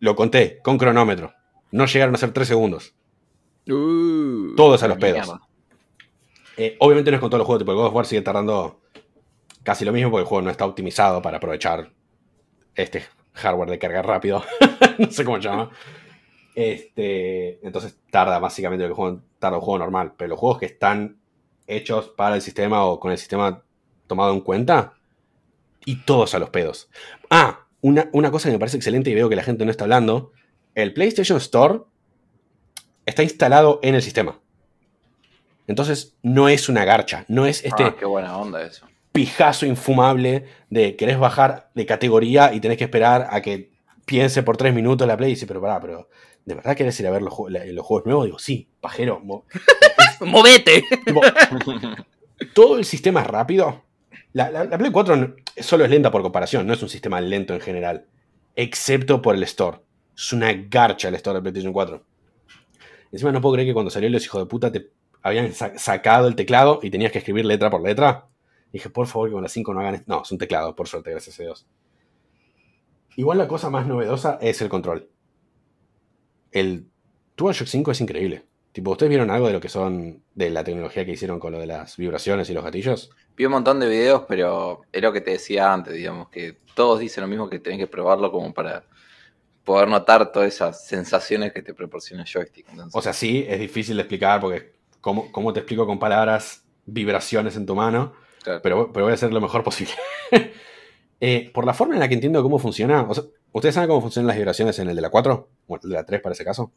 lo conté con cronómetro. No llegaron a ser 3 segundos. Uh, Todos a los pedos. Eh, obviamente no es con todos los juegos, tipo el God of War sigue tardando casi lo mismo porque el juego no está optimizado para aprovechar este hardware de carga rápido. (laughs) no sé cómo se llama. Este, entonces tarda básicamente lo que el juego, tarda un juego normal. Pero los juegos que están hechos para el sistema o con el sistema tomado en cuenta, y todos a los pedos. Ah, una, una cosa que me parece excelente y veo que la gente no está hablando. El PlayStation Store está instalado en el sistema. Entonces no es una garcha, no es este Ah, qué buena onda eso. pijazo infumable de querés bajar de categoría y tenés que esperar a que piense por tres minutos la play y dice, pero pará, pero ¿de verdad querés ir a ver los, juegos nuevos? Digo, sí, pajero. mo- (laughs) ¡Movete! tipo, todo el sistema es rápido. La, la- la Play 4 no- solo es lenta por comparación, no es un sistema lento en general, excepto por el store. Es una garcha el store de PlayStation 4. Encima no puedo creer que cuando salió los hijos de puta te habían sa- sacado el teclado y tenías que escribir letra por letra. dije, por favor que con la 5 no hagan esto. No, es un teclado, por suerte, gracias a Dios. Igual la cosa más novedosa es el control. El DualShock 5 es increíble. Tipo, ¿ustedes vieron algo de lo que son de la tecnología que hicieron con lo de las vibraciones y los gatillos? Vi un montón de videos, pero es lo que te decía antes, digamos, que todos dicen lo mismo que tenés que probarlo como para poder notar todas esas sensaciones que te proporciona el joystick. Entonces, O sea, sí, es difícil de explicar porque ¿cómo, cómo te explico con palabras vibraciones en tu mano? claro. Pero, pero voy a hacer lo mejor posible. (laughs) Eh, por la forma en la que entiendo cómo funciona, o sea, ¿ustedes saben cómo funcionan las vibraciones en el de la 4? Bueno, el de la 3 para ese caso.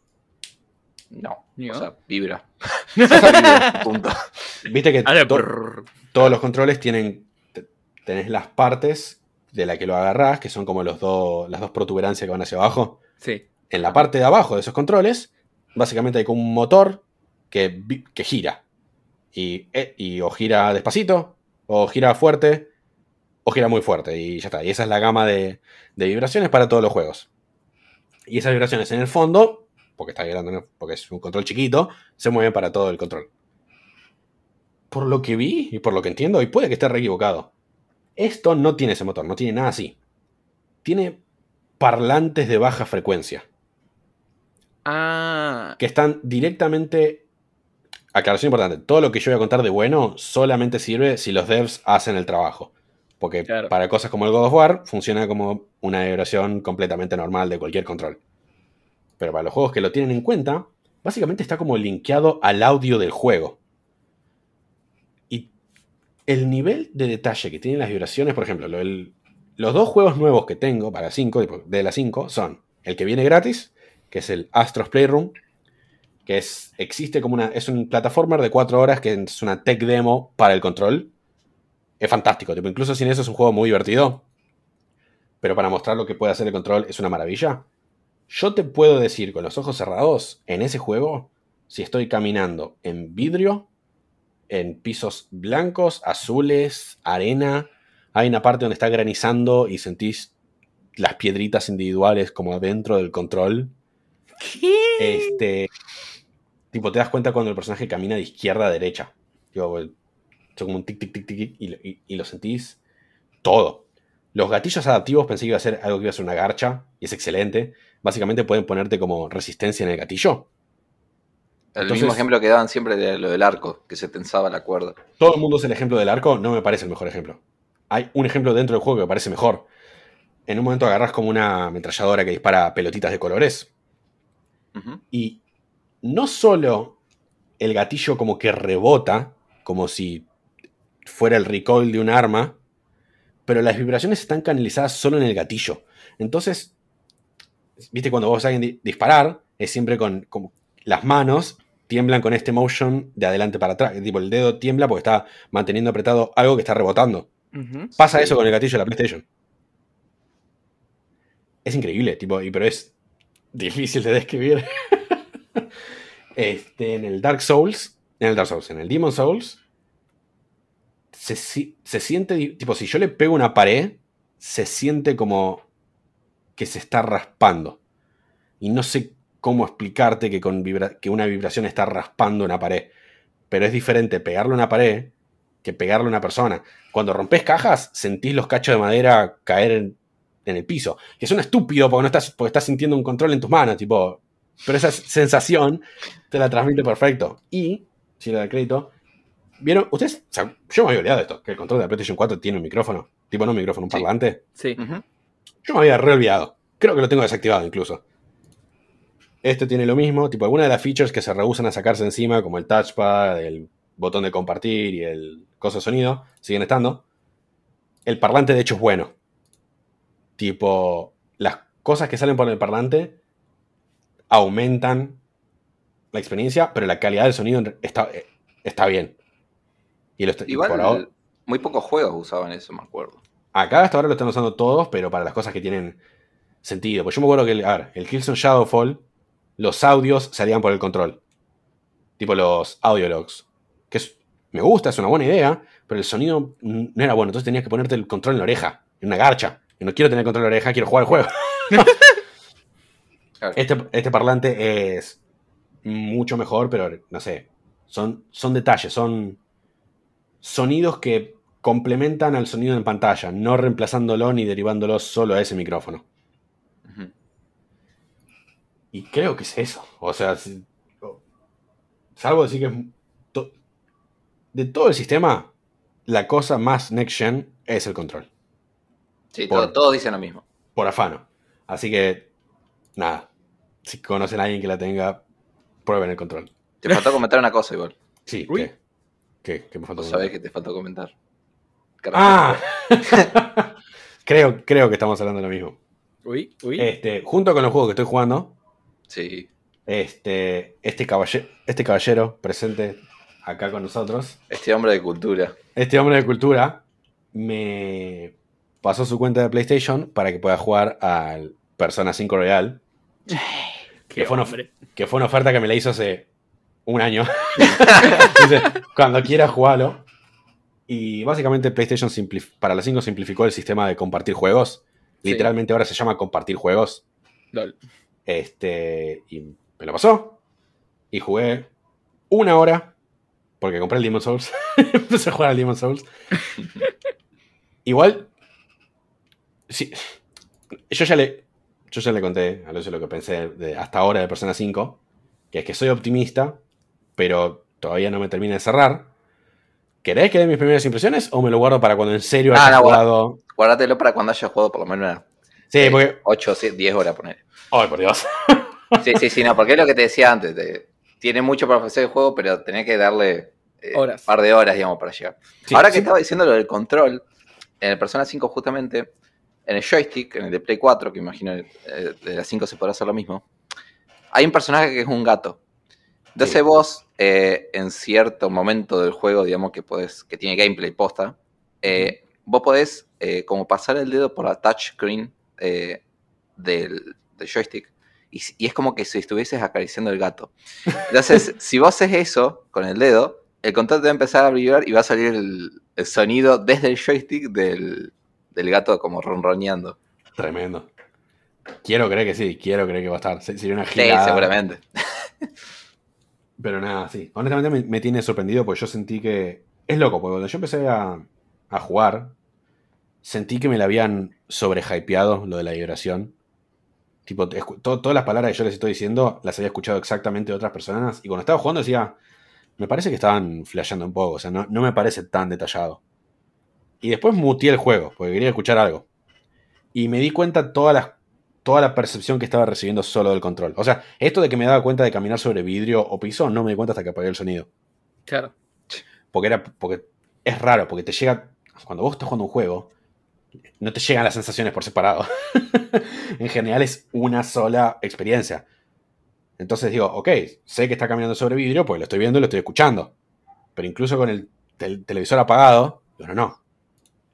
no, ¿No? o sea, vibra. (laughs) Punto. Viste que (laughs) to- todos los controles tienen, te- tenés las partes de la que lo agarrás, que son como los dos, las dos protuberancias que van hacia abajo. Sí. En la parte de abajo de esos controles, básicamente hay como un motor que, que gira. Y, eh, y o gira despacito, o gira fuerte, o gira muy fuerte. Y ya está. Y esa es la gama de, de vibraciones para todos los juegos. Y esas vibraciones en el fondo, porque está vibrando, porque es un control chiquito, se mueven para todo el control. Por lo que vi y por lo que entiendo, y puede que esté re equivocado, esto no tiene ese motor, no tiene nada así. Tiene parlantes de baja frecuencia. Ah. Que están directamente. Aclaración importante: todo lo que yo voy a contar de bueno solamente sirve si los devs hacen el trabajo. Porque Claro. para cosas como el God of War funciona como una vibración completamente normal de cualquier control. Pero para los juegos que lo tienen en cuenta, básicamente está como linkeado al audio del juego. Y el nivel de detalle que tienen las vibraciones, por ejemplo, lo- el- los dos juegos nuevos que tengo para 5, de la 5, son el que viene gratis, que es el Astros Playroom, que es, existe como una, es un plataformer de 4 horas que es una tech demo para el control. Es fantástico, tipo, incluso sin eso es un juego muy divertido. Pero para mostrar lo que puede hacer el control es una maravilla. Yo te puedo decir con los ojos cerrados, en ese juego, si estoy caminando en vidrio, en pisos blancos, azules, arena, hay una parte donde está granizando y sentís las piedritas individuales como adentro del control. Este. Tipo, te das cuenta cuando el personaje camina de izquierda a derecha. Tipo, como un tic, tic, tic, tic, y, lo- y- y lo sentís todo. Los gatillos adaptivos pensé que iba a ser algo que iba a ser una garcha, y es excelente. Básicamente pueden ponerte como resistencia en el gatillo. El Entonces- mismo ejemplo que daban siempre de lo del arco, que se tensaba la cuerda. Todo el mundo es el ejemplo del arco, no me parece el mejor ejemplo. Hay un ejemplo dentro del juego que me parece mejor. En un momento agarras como una ametralladora que dispara pelotitas de colores. Y no solo el gatillo como que rebota, como si fuera el recoil de un arma, pero las vibraciones están canalizadas solo en el gatillo. Entonces, viste, cuando vos alguien di- disparar, es siempre con las manos tiemblan con este motion de adelante para atrás. Tipo, el dedo tiembla porque está manteniendo apretado algo que está rebotando. Pasa eso con el gatillo de la PlayStation. Es increíble, tipo, y pero es difícil de describir. (laughs) este, en el Dark Souls, en el Dark Souls, en el Demon Souls, se, se siente, tipo, si yo le pego una pared, se siente como que se está raspando. Y no sé cómo explicarte que, con vibra- que una vibración está raspando una pared. Pero es diferente pegarle una pared que pegarle a una persona. Cuando rompes cajas, sentís los cachos de madera caer en, el piso. Que suena estúpido porque no estás, porque estás sintiendo un control en tus manos, tipo. Pero esa sensación te la transmite perfecto. Y, si le da crédito, ¿vieron? Ustedes, o sea, yo me había olvidado de esto, que el control de la PlayStation 4 tiene un micrófono. Tipo, no un micrófono, un Sí. parlante. Sí. Yo me había re olvidado. Creo que lo tengo desactivado incluso. Este tiene lo mismo, tipo alguna de las features que se rehusan a sacarse encima, como el touchpad, el botón de compartir y el coso de sonido, siguen estando. El parlante de hecho es bueno. Tipo, las cosas que salen por el parlante aumentan la experiencia, pero la calidad del sonido está, eh, está bien. Y, lo está- y Igual, por ahora- muy pocos juegos usaban eso, me acuerdo. Acá hasta ahora lo están usando todos, pero para las cosas que tienen sentido. Pues yo me acuerdo que, el- a ver, el Killzone Shadowfall, los audios salían por el control. Tipo los audio logs. Que es- me gusta, es una buena idea, pero el sonido no era bueno. Entonces tenías que ponerte el control en la oreja, en una garcha. Y no quiero tener el control en la oreja, quiero jugar el juego. (laughs) Claro. Este, este parlante es mucho mejor, pero no sé. Son, son detalles, son sonidos que complementan al sonido en pantalla, no reemplazándolo ni derivándolo solo a ese micrófono. Y creo que es eso. O sea, si- salvo decir que es to- de todo el sistema, la cosa más next gen es el control. Sí, Por- todo- todos dicen lo mismo. Por afano. Así que, nada. Si conocen a alguien que la tenga, prueben el control. Te faltó comentar una cosa igual. Sí. ¿qué? ¿Qué? ¿Qué me faltó? Vos sabés que te faltó comentar. ¡Ah! (laughs) creo, creo que estamos hablando de lo mismo. Uy, uy. Este, junto con los juegos que estoy jugando, Sí. este, este, caballero, este caballero presente acá con nosotros, Este hombre de cultura. este hombre de cultura, me pasó su cuenta de PlayStation para que pueda jugar al Persona 5 Royal, que fue una- que fue una oferta que me la hizo hace un año. (laughs) Cuando quieras jugarlo. Y básicamente PlayStation para la 5 simplificó el sistema de compartir juegos. Sí. Literalmente ahora se llama compartir juegos. Lol. Este, y me lo pasó. Y jugué una hora. Porque compré el Demon Souls. (laughs) Empecé a jugar al Demon Souls. (laughs) Igual. Sí, yo ya le. Yo ya le conté a Lucio lo que pensé de hasta ahora de Persona 5. Que es que soy optimista. Pero todavía no me termina de cerrar. ¿Querés que dé mis primeras impresiones o me lo guardo para cuando en serio Ah, haya no, jugado? Guárdatelo para cuando haya jugado por lo menos una, Sí, eh, porque. 8 o 10 horas, poner. Ay, por Dios. (laughs) Sí, sí, sí, no, porque es lo que te decía antes. de- tiene mucho para ofrecer el juego, pero tenés que darle eh, Horas. un par de horas, digamos, para llegar. Sí, Ahora que sí. estaba diciendo lo del control, en el Persona 5 justamente, en el joystick, en el de Play 4, que imagino eh, de la 5 se podrá hacer lo mismo, hay un personaje que es un gato. Entonces Sí. vos, eh, en cierto momento del juego, digamos que podés, que tiene gameplay posta, eh, vos podés eh, como pasar el dedo por la touchscreen del, del joystick. Y, es como que si estuvieses acariciando el gato. Entonces, (laughs) si vos haces eso con el dedo, el control te va a empezar a vibrar y va a salir el, el sonido desde el joystick del, del gato como ronroneando. Tremendo. Quiero creer que sí, quiero creer que va a estar. Se- Sería una Sí, gilada. seguramente. (laughs) Pero nada, sí. Honestamente me, tiene sorprendido porque yo sentí que. Es loco, porque cuando yo empecé a, a jugar, sentí que me la habían sobrehypeado lo de la vibración. Tipo, todas las palabras que yo les estoy diciendo las había escuchado exactamente de otras personas. Y cuando estaba jugando decía, me parece que estaban flasheando un poco. O sea, no, no me parece tan detallado. Y después muteé el juego, porque quería escuchar algo. Y me di cuenta todas las, toda la percepción que estaba recibiendo solo del control. O sea, esto de que me daba cuenta de caminar sobre vidrio o piso, no me di cuenta hasta que apagué el sonido. Claro. Porque era. Porque es raro, porque te llega. Cuando vos estás jugando un juego, no te llegan las sensaciones por separado. (laughs) en general es una sola experiencia. Entonces digo, ok, sé que está caminando sobre vidrio, pues lo estoy viendo y lo estoy escuchando. Pero incluso con el, tel- televisor apagado, bueno, no.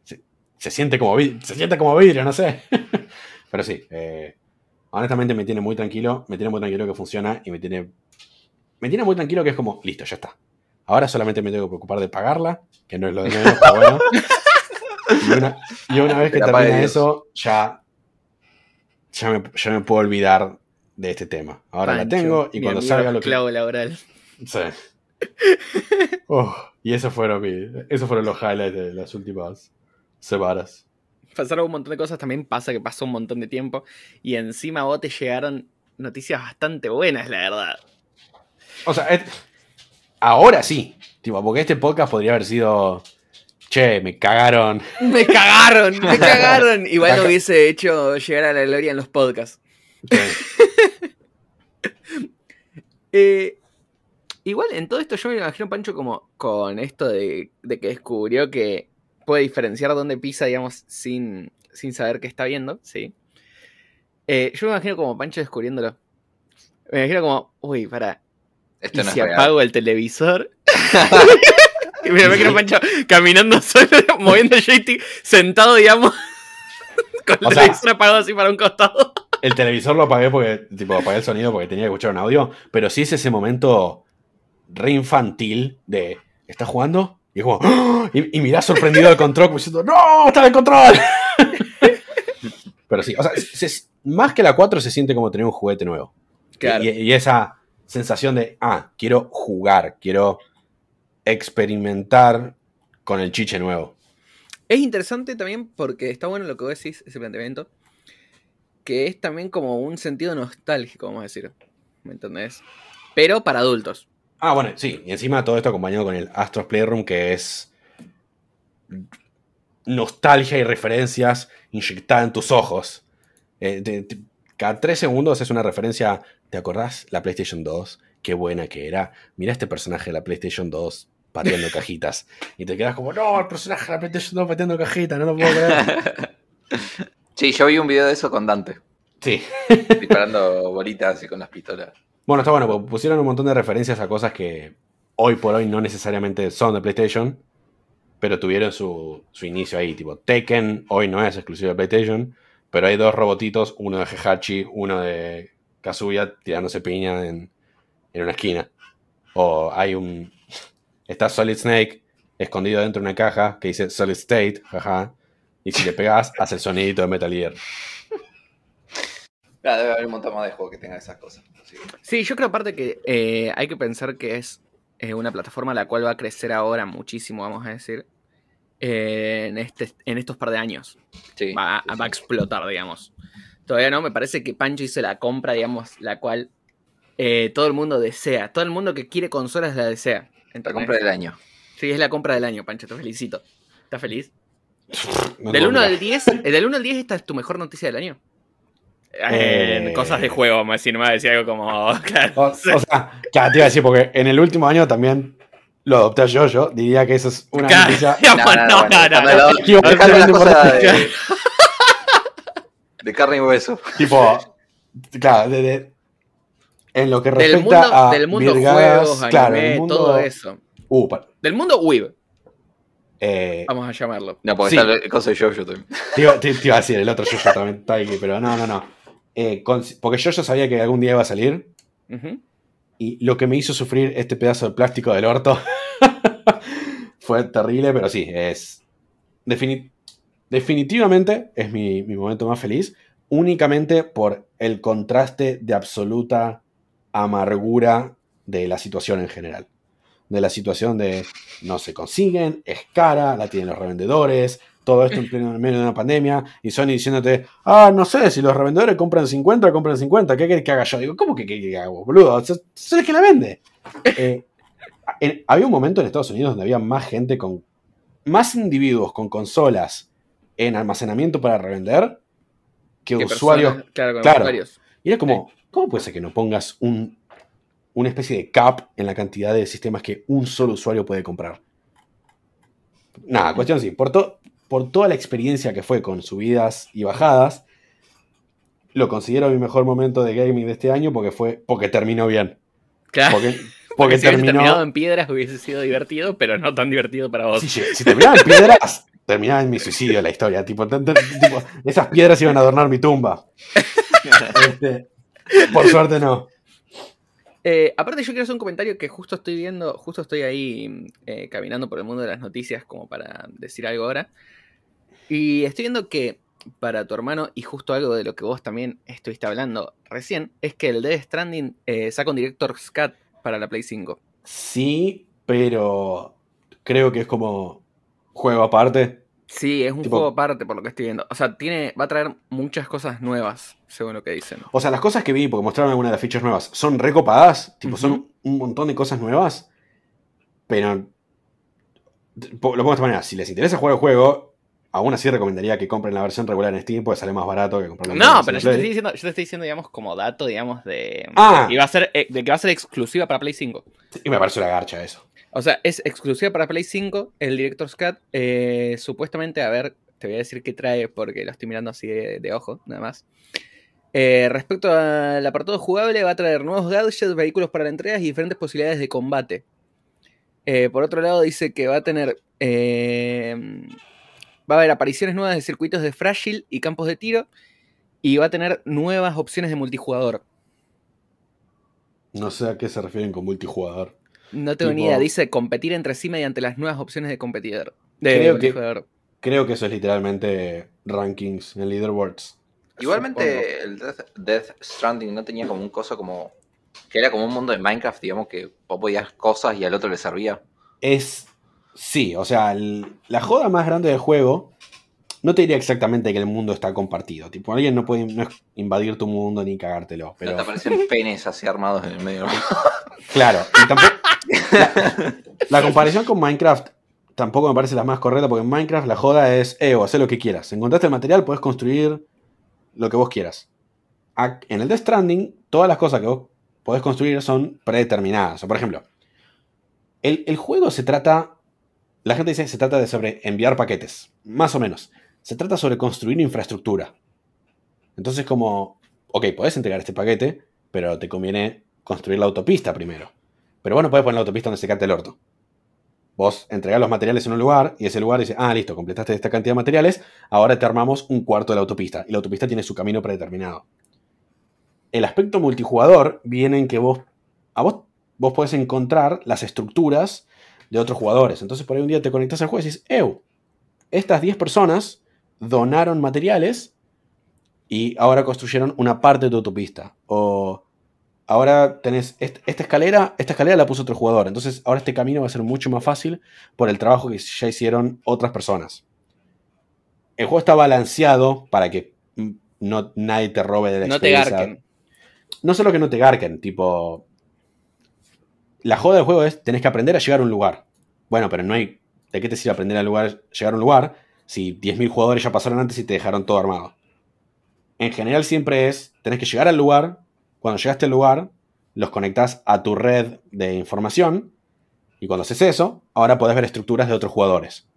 Se, se siente como se siente como vidrio, no sé. (laughs) Pero sí, eh, honestamente me tiene muy tranquilo, me tiene muy tranquilo que funciona y me tiene. Me tiene muy tranquilo que es como, listo, ya está. Ahora solamente me tengo que preocupar de pagarla, que no es lo de menos, pero bueno. Y una, y una vez que termine Dios. eso, ya, ya, me, ya me puedo olvidar de este tema. Ahora la tengo y cuando salga lo que. laboral. Sí. (laughs) Oh, y esos fueron, mi- esos fueron los highlights de las últimas semanas. Pasaron un montón de cosas, también pasa que pasó un montón de tiempo. Y encima a vos te llegaron noticias bastante buenas, la verdad. O sea, ahora sí. Tipo, porque este podcast podría haber sido. Che, me cagaron. (laughs) Me cagaron, me (laughs) cagaron. Igual lo hubiese hecho llegar a la gloria en los podcasts. (laughs) Eh, igual en todo esto yo me imagino Pancho como con esto de, de que descubrió que puede diferenciar dónde pisa, digamos, sin, sin saber qué está viendo, ¿sí? Eh, yo me imagino como Pancho descubriéndolo. Me imagino como, uy, para, Esto ¿y no si es real. apago el televisor? (laughs) y me imagino Pancho caminando solo, (laughs) moviendo el joystick, sentado, digamos, (laughs) con el O sea- televisor apagado así para un costado. El televisor lo apagué porque, tipo, apagué el sonido porque tenía que escuchar un audio. Pero sí es ese momento re infantil de. ¿Estás jugando? Y es como. ¡Ah! Y, y mirás sorprendido el control, como diciendo, ¡No! ¡Está en control! (laughs) pero sí, o sea, se- más que la 4 se siente como tener un juguete nuevo. Y, y esa sensación de, ah, quiero jugar, quiero experimentar con el chiche nuevo. Es interesante también porque está bueno lo que vos decís, ese planteamiento, que es también como un sentido nostálgico, vamos a decir. ¿Me entendés? Pero para adultos. Ah, bueno, sí, y encima todo esto acompañado con el Astros Playroom, que es nostalgia y referencias inyectadas en tus ojos. Eh, te- te- cada tres segundos es una referencia. ¿Te acordás la PlayStation 2? Qué buena que era. Mirá este personaje de la PlayStation 2 pateando (laughs) cajitas. Y te quedas como, no, el personaje de la PlayStation 2 pateando cajitas, no lo puedo creer. (laughs) Sí, yo vi un video de eso con Dante, Sí. disparando bolitas y con las pistolas. Bueno, está bueno, pusieron un montón de referencias a cosas que hoy por hoy no necesariamente son de PlayStation, pero tuvieron su, su inicio ahí. Tipo, Tekken hoy no es exclusivo de PlayStation, pero hay dos robotitos, uno de Heihachi, uno de Kazuya tirándose piña en, en una esquina. O hay un... Está Solid Snake escondido dentro de una caja que dice Solid State, jaja. Y si le pegas, hace el sonidito de Metal Gear. (laughs) Ah, debe haber un montón más de juegos que tengan esas cosas. Sí. Sí, yo creo aparte que eh, hay que pensar que es eh, una plataforma la cual va a crecer ahora muchísimo, vamos a decir, eh, en, este, en estos par de años. Sí, Va, sí, sí. va a explotar, digamos. Todavía no, me parece que Pancho hizo la compra, digamos, la cual eh, todo el mundo desea. Todo el mundo que quiere consolas la desea. La compra del año. Sí, es la compra del año, Pancho, te felicito. ¿Estás feliz? (laughs) No Del puedo 1 creer. al 10, eh, del 1 al 10 esta es tu mejor noticia del año. Eh. En cosas de juego, vamos a decir, no me va a decir algo como. (laughs) Claro. O, o sea, claro, te iba a decir, porque en el último año también lo adopté yo, yo diría que eso es una Claro, noticia. (laughs) No, no, no, (laughs) de carne y hueso. Tipo, claro, de- de- en lo que Del respecta mundo, a del mundo virgadas, juegos, anime, claro, el mundo, todo eso. Uh, Del mundo Weeb, eh, vamos a llamarlo. No, porque Sí. está el coso de Jojo también. te, iba, te- te iba a decir, el otro yo también está ahí, pero no, no, no. Eh, con- porque yo ya sabía que algún día iba a salir y lo que me hizo sufrir este pedazo de plástico del orto (laughs) fue terrible, pero sí, es defini- definitivamente es mi, mi momento más feliz, únicamente por el contraste de absoluta amargura de la situación en general. De la situación de no se consiguen, es cara, la tienen los revendedores, todo esto en pleno en medio de una pandemia, y Sony diciéndote, ah, no sé, si los revendedores compran 50, compran 50, ¿qué querés que haga yo? Digo, ¿cómo que qué que haga vos, boludo? Sos el que la vende. (laughs) Eh, en- había un momento en Estados Unidos donde había más gente con. más individuos con consolas en almacenamiento para revender que ¿Qué usuarios. personas? Claro, claro. usuarios. Y era como, ¿cómo puede ser que no pongas un, una especie de cap en la cantidad de sistemas que un solo usuario puede comprar? Nada, cuestión así. Por, to- por toda la experiencia que fue con subidas y bajadas, lo considero mi mejor momento de gaming de este año porque fue porque terminó bien. Claro. Porque, (laughs) porque si hubiese terminado terminó. en piedras hubiese sido divertido, pero no tan divertido para vos. Si, si terminaba en piedras, terminaba en mi suicidio la historia. Tipo, esas piedras iban a adornar mi tumba. (laughs) Este, por suerte no. Eh, aparte, yo quiero hacer un comentario que justo estoy viendo, justo estoy ahí eh, caminando por el mundo de las noticias como para decir algo ahora. Y estoy viendo que para tu hermano, y justo algo de lo que vos también estuviste hablando recién, es que el Death Stranding eh, saca un Director's Cut para la Play 5. Sí, pero creo que es como juego aparte. Sí, es un Tipo- juego aparte por lo que estoy viendo. O sea, tiene, va a traer muchas cosas nuevas, según lo que dicen. O sea, las cosas que vi, porque mostraron algunas de las fichas nuevas, son recopadas. Tipo, son un montón de cosas nuevas. Pero. Lo pongo de esta manera: si les interesa jugar el juego, aún así recomendaría que compren la versión regular en Steam, porque sale más barato que comprar la No, pero yo te, estoy diciendo, yo te estoy diciendo, digamos, como dato, digamos, de, Ah. de, iba a ser, eh, de que va a ser exclusiva para Play 5. Y me parece una garcha eso. O sea, es exclusiva para Play 5, el Director's Cut. eh, supuestamente, a ver, te voy a decir qué trae porque lo estoy mirando así de, de ojo, nada más. Eh, respecto al apartado jugable, va a traer nuevos gadgets, vehículos para la entrega y diferentes posibilidades de combate. Eh, por otro lado, dice que va a tener. Va a haber apariciones nuevas de circuitos de frágil y campos de tiro. Y va a tener nuevas opciones de multijugador. No sé a qué se refieren con multijugador. No tengo ni idea. Dice competir entre sí mediante las nuevas opciones de competidor. De Creo que- multijugador. Creo que eso es literalmente rankings en leaderboards. Igualmente, el Death, Death Stranding no tenía como un coso como. que era como un mundo de Minecraft, digamos, que vos podías cosas y al otro le servía. Es. Sí, o sea, el- la joda más grande del juego. No te diría exactamente que el mundo está compartido. Tipo, alguien no puede no invadir tu mundo ni cagártelo. No Pero te aparecen penes así armados en el medio. (laughs) claro, y tampoco. La, la comparación con Minecraft tampoco me parece la más correcta, porque en Minecraft la joda es, eh, haz lo que quieras. Encontraste el material, puedes construir lo que vos quieras. En el Death Stranding, todas las cosas que vos podés construir son predeterminadas. O, por ejemplo, el, el juego se trata. La gente dice que se trata de sobre enviar paquetes. Más o menos. Se trata sobre construir infraestructura. Entonces, como. Ok, podés entregar este paquete, pero te conviene construir la autopista primero. Pero vos no podés poner la autopista donde se cante el orto. Vos entregás los materiales en un lugar y ese lugar dice, ah, listo, completaste esta cantidad de materiales, ahora te armamos un cuarto de la autopista. Y la autopista tiene su camino predeterminado. El aspecto multijugador viene en que vos, a vos, vos podés encontrar las estructuras de otros jugadores. Entonces por ahí un día te conectas al juego y dices, ew, estas 10 personas donaron materiales y ahora construyeron una parte de tu autopista. O ahora tenés esta escalera, esta escalera la puso otro jugador. Entonces ahora este camino va a ser mucho más fácil por el trabajo que ya hicieron otras personas. El juego está balanceado para que no, nadie te robe de la No te garquen. No solo que no te garquen, tipo. La joda del juego es tenés que aprender a llegar a un lugar. Bueno, pero no hay. ¿De qué te sirve aprender a llegar a un lugar si 10.000 jugadores ya pasaron antes y te dejaron todo armado? En general siempre es, tenés que llegar al lugar, cuando llegaste al lugar, los conectás a tu red de información, y cuando haces eso, ahora podés ver estructuras de otros jugadores.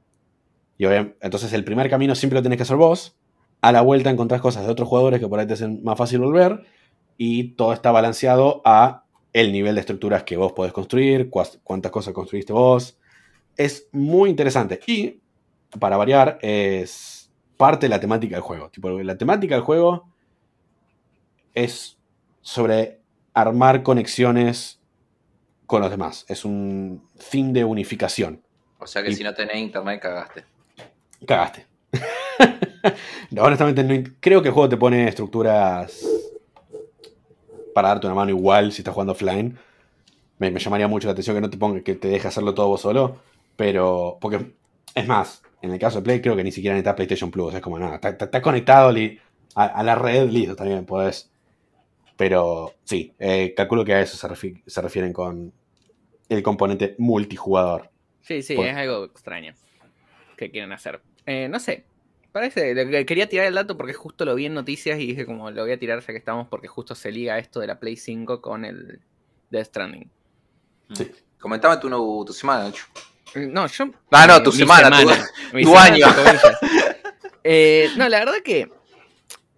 Y entonces el primer camino siempre lo tenés que hacer vos, a la vuelta encontrás cosas de otros jugadores que por ahí te hacen más fácil volver, y todo está balanceado a el nivel de estructuras que vos podés construir, cuántas cosas construiste vos. Es muy interesante. Y, para variar, es parte de la temática del juego. Tipo, la temática del juego es sobre armar conexiones con los demás. Es un fin de unificación. O sea que si no tenés internet, cagaste. Cagaste. (laughs) no, honestamente, no, creo que el juego te pone estructuras para darte una mano igual si estás jugando offline. Me, llamaría mucho la atención que no te ponga, que te deje hacerlo todo vos solo. Pero, porque, es más, en el caso de Play, creo que ni siquiera necesitas PlayStation Plus. Es como nada, está, conectado a, la red, listo, también podés. Pero sí, eh, calculo que a eso se, refieren con el componente multijugador. Sí, sí, es algo extraño que quieren hacer. Eh, no sé, Parece, quería tirar el dato porque justo lo vi en noticias y dije como lo voy a tirar ya que estamos porque justo se liga esto de la Play 5 con el Death Stranding. Sí. Comentame tu, tu semana, eh, No, yo... Ah, no, tu semana, tu, (laughs) año. Eh, no, la verdad que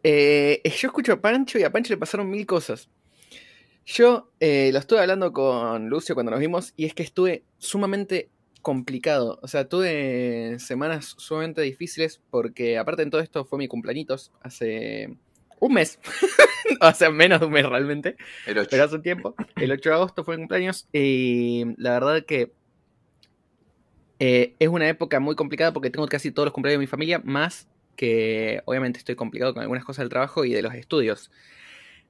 eh, yo escucho a Pancho y a Pancho le pasaron mil cosas. Yo lo estuve hablando con Lucio cuando nos vimos y es que estuve sumamente complicado. O sea, tuve semanas sumamente difíciles porque aparte de todo esto fue mi cumpleaños hace un mes. (laughs) o sea, menos de un mes realmente. El 8. Pero hace un tiempo. El 8 de agosto fue mi cumpleaños y la verdad que eh, es una época muy complicada porque tengo casi todos los cumpleaños de mi familia, más que obviamente estoy complicado con algunas cosas del trabajo y de los estudios.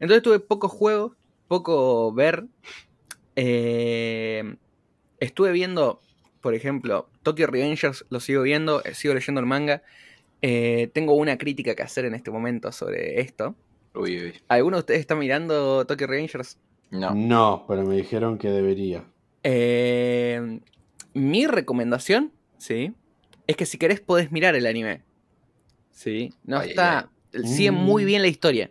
Entonces tuve poco juego, poco ver. Eh, estuve viendo por ejemplo, Tokyo Revengers lo sigo viendo, eh, sigo leyendo el manga. Eh, tengo una crítica que hacer en este momento sobre esto. Uy, uy. ¿Alguno de ustedes está mirando Tokyo Revengers? No. No, pero me dijeron que debería. Eh, mi recomendación, sí, es que si querés podés mirar el anime. Sí, no está. Sigue muy mm. bien la historia.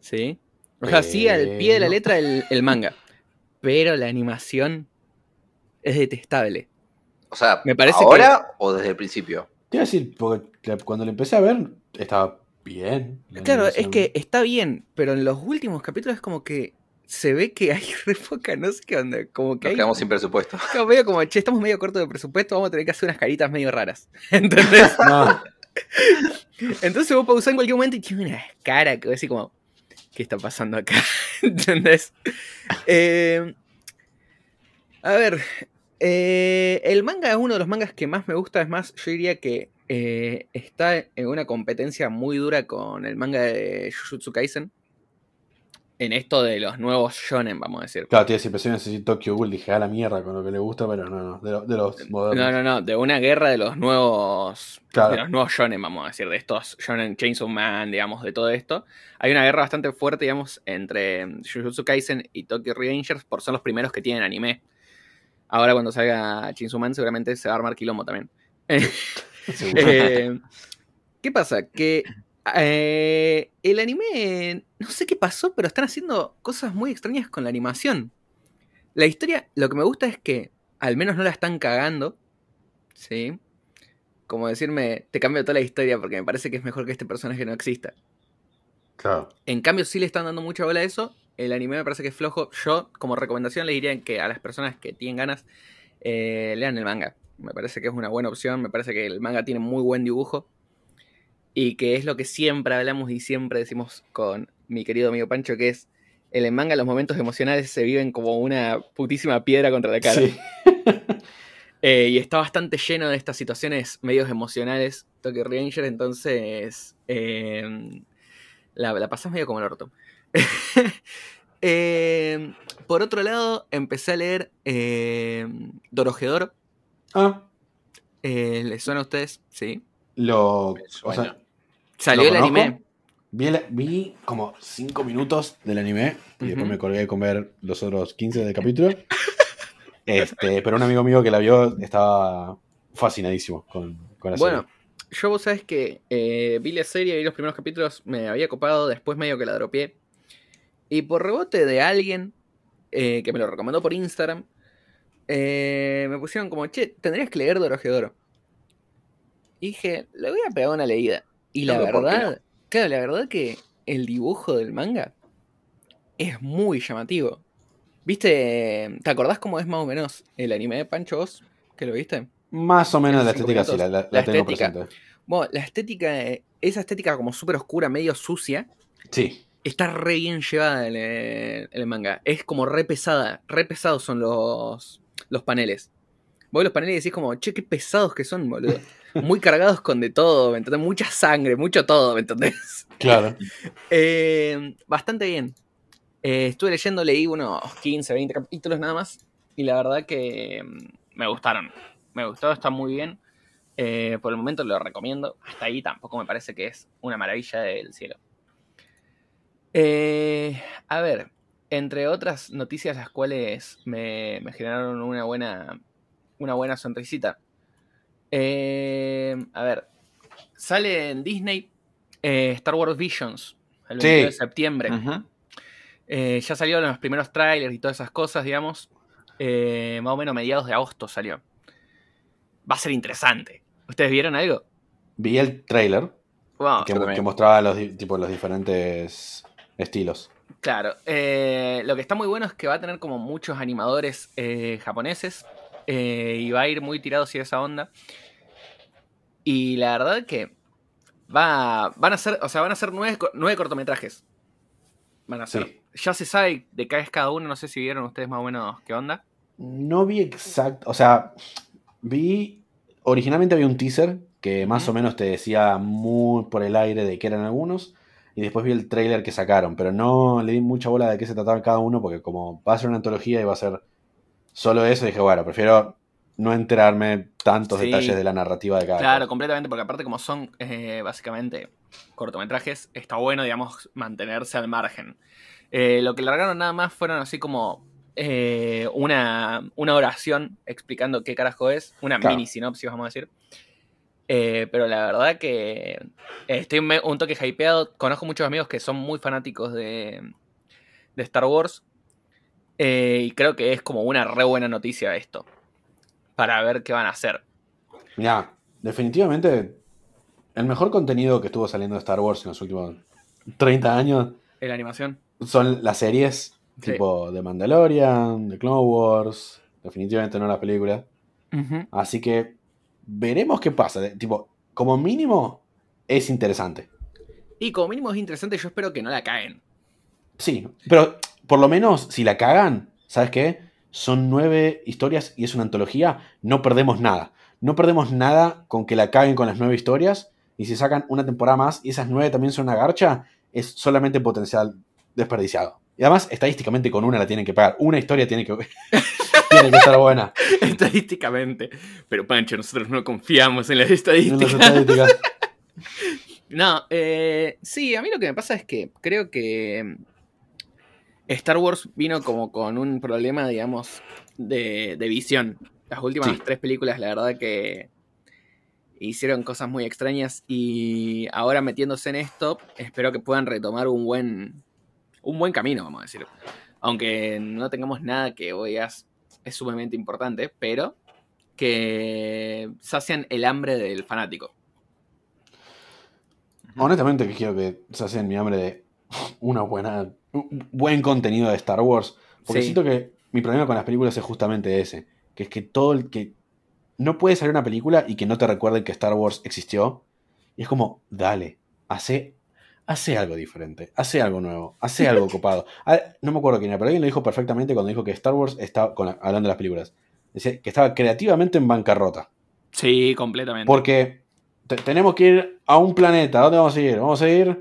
Sí. O sea, sigue al pie de la letra el manga. (laughs) Pero la animación es detestable. O sea, ¿me parece ¿ahora o desde el principio? Te iba a decir, porque cuando lo empecé a ver estaba bien. Claro, es que está bien, pero en los últimos capítulos es como que se ve que hay (laughs) refoca, no sé qué onda. Como que Nos quedamos sin presupuesto. Como medio como, che, estamos medio cortos de presupuesto, vamos a tener que hacer unas caritas medio raras. (laughs) ¿Entendés? (laughs) No. Entonces vos pausás en cualquier momento y tienes una cara que voy a decir como, ¿qué está pasando acá? ¿Entendés? Eh, a ver, eh, el manga es uno de los mangas que más me gusta. Es más, yo diría que eh, está en una competencia muy dura con el manga de Jujutsu Kaisen. En esto de los nuevos shonen, vamos a decir. Claro, tío, si pensé en Tokyo Ghoul, dije a la mierda con lo que le gusta, pero no, no, de, los modernos. No, no, no, de una guerra de los nuevos. De los nuevos shonen, vamos a decir, de estos shonen Chainsaw Man, digamos, de todo esto. Hay una guerra bastante fuerte, digamos, entre Jujutsu Kaisen y Tokyo Revengers, por son los primeros que tienen anime. Ahora cuando salga Chinsuman seguramente se va a armar quilombo también. (laughs) Eh, ¿Qué pasa? Que eh, el anime, no sé qué pasó, pero están haciendo cosas muy extrañas con la animación. La historia, lo que me gusta es que al menos no la están cagando. ¿Sí? Como decirme, te cambio toda la historia porque me parece que es mejor que este personaje no exista. Claro. En cambio, sí le están dando mucha bola a eso el anime me parece que es flojo. Yo, como recomendación, le diría que a las personas que tienen ganas eh, lean el manga. Me parece que es una buena opción. Me parece que el manga tiene muy buen dibujo. Y que es lo que siempre hablamos y siempre decimos con mi querido amigo Pancho, que es el manga los momentos emocionales se viven como una putísima piedra contra la cara. (laughs) Eh, y está bastante lleno de estas situaciones medios emocionales, Tokyo Ranger, entonces eh, La, la pasás medio como el orto. (laughs) Eh, por otro lado, empecé a leer eh, Dorojedoro. Ah, Eh, ¿Les suena a ustedes? Sí. lo. O sea, Salió ¿Lo el conozco? anime. vi, el- vi como 5 minutos del anime y después me colgué con ver los otros 15 del capítulo. (laughs) este, pero un amigo mío que la vio estaba fascinadísimo con, con la Bueno, serie. yo vos sabés que eh, vi la serie, vi los primeros capítulos, me había copado, después medio que la dropeé. Y por rebote de alguien eh, que me lo recomendó por Instagram, eh, me pusieron como, che, tendrías que leer Dorojedoro. Y dije, le voy a pegar una leída. Y la No, pero ¿por qué verdad, claro, la verdad que el dibujo del manga es muy llamativo. ¿Viste? ¿Te acordás cómo es más o menos el anime de Pancho vos? ¿Que lo viste? Más o menos la estética sí, la, minutos. la- la La tengo estética. presente. Bueno, la estética, eh, esa estética como súper oscura, medio sucia, Sí, está re bien llevada en el, en el manga. Es como re pesada, re pesados son los, los paneles. Vos los paneles decís como, che, qué pesados que son, boludo. (laughs) Muy cargados con de todo, ¿me entendés? Mucha sangre, mucho todo, ¿me entendés? claro. (laughs) Eh, bastante bien. Eh, estuve leyendo, leí unos 15, 20 capítulos nada más. Y la verdad que mm, me gustaron. Me gustó, está muy bien. Eh, por el momento lo recomiendo. Hasta ahí tampoco me parece que es una maravilla del cielo. Eh, a ver, entre otras noticias las cuales me, me generaron una buena, una buena sonrisita. Eh, a ver, sale en Disney eh, Star Wars Visions el Sí. 22 de septiembre. Ya salieron los primeros trailers y todas esas cosas, digamos. Más o menos mediados de agosto salió. Va a ser interesante. ¿Ustedes vieron algo? Vi el trailer Wow, que, mostraba los, tipo, los diferentes estilos. Claro. eh, lo que está muy bueno es que va a tener como muchos animadores eh, japoneses. eh, y va a ir muy tirado hacia esa onda. Y la verdad que va, van a ser, o sea, van a ser nueve, nueve cortometrajes. Van a ser. Sí. Ya se sabe de qué es cada uno, no sé si vieron ustedes más o menos qué onda. No vi exacto, o sea, vi, originalmente había un teaser que más o menos te decía muy por el aire de qué eran algunos, y después vi el trailer que sacaron, pero no le di mucha bola de qué se trataba cada uno, porque como va a ser una antología y va a ser solo eso, dije, bueno, prefiero no enterarme tantos Sí. detalles de la narrativa de cada Claro, cosa. completamente, porque aparte como son eh, básicamente cortometrajes, está bueno, digamos, mantenerse al margen. Eh, lo que largaron nada más fueron así como eh, una, una oración explicando qué carajo es, una Claro. mini sinopsis, vamos a decir. Eh, pero la verdad que estoy un toque hypeado. Conozco muchos amigos que son muy fanáticos de, de Star Wars. eh, y creo que es como una re buena noticia esto. Para ver qué van a hacer. Mirá, definitivamente el mejor contenido que estuvo saliendo de Star Wars en los últimos 30 años En la animación. son las series Sí. tipo de Mandalorian, de Clone Wars, definitivamente no las películas. Así que veremos qué pasa. Tipo, como mínimo es interesante. Y como mínimo es interesante, yo espero que no la caen. Sí, pero por lo menos si la cagan, ¿sabes qué? Son nueve historias y es una antología, no perdemos nada. No perdemos nada con que la caguen con las nueve historias y si sacan una temporada más y esas nueve también son una garcha, es solamente potencial desperdiciado. Y además, estadísticamente con una la tienen que pagar. Una historia tiene que, (laughs) tiene que estar buena. (laughs) Estadísticamente. Pero Pancho, nosotros no confiamos en las En las estadísticas. (laughs) No, eh, sí, a mí lo que me pasa es que creo que mm, Star Wars vino como con un problema, digamos, de, de visión. Las últimas Sí. tres películas, la verdad que hicieron cosas muy extrañas y ahora metiéndose en esto, espero que puedan retomar un buen, un buen camino, vamos a decir. Aunque no tengamos nada que hoy es, es sumamente importante, pero que sacian el hambre del fanático. Honestamente que quiero que se hacen mi hambre de una buena, un buen contenido de Star Wars. Porque Sí. siento que mi problema con las películas es justamente ese. Que es que todo el que... No puede salir una película y que no te recuerden que Star Wars existió. Y es como, dale, hace, hace algo diferente, hace algo nuevo, hace algo (laughs) copado. Ah, no me acuerdo quién era, pero alguien lo dijo perfectamente cuando dijo que Star Wars estaba, hablando de las películas, decía que estaba creativamente en bancarrota. Sí, completamente. Porque te- tenemos que ir a un planeta. ¿A dónde vamos a ir? Vamos a ir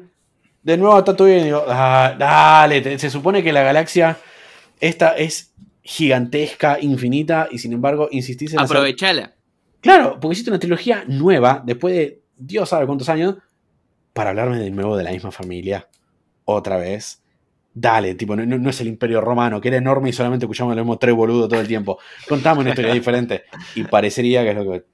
de nuevo a Tatooine. Y digo, "Ah, dale, se supone que la galaxia esta es gigantesca, infinita, y sin embargo insistís en hacer- Aprovechala. Claro, porque hiciste una trilogía nueva, después de Dios sabe cuántos años, para hablarme de nuevo de la misma familia. Otra vez. Dale, tipo, no, es el imperio romano, que era enorme y solamente escuchamos los mismos tres boludos todo el tiempo. Contamos una historia diferente. Y parecería que es lo que.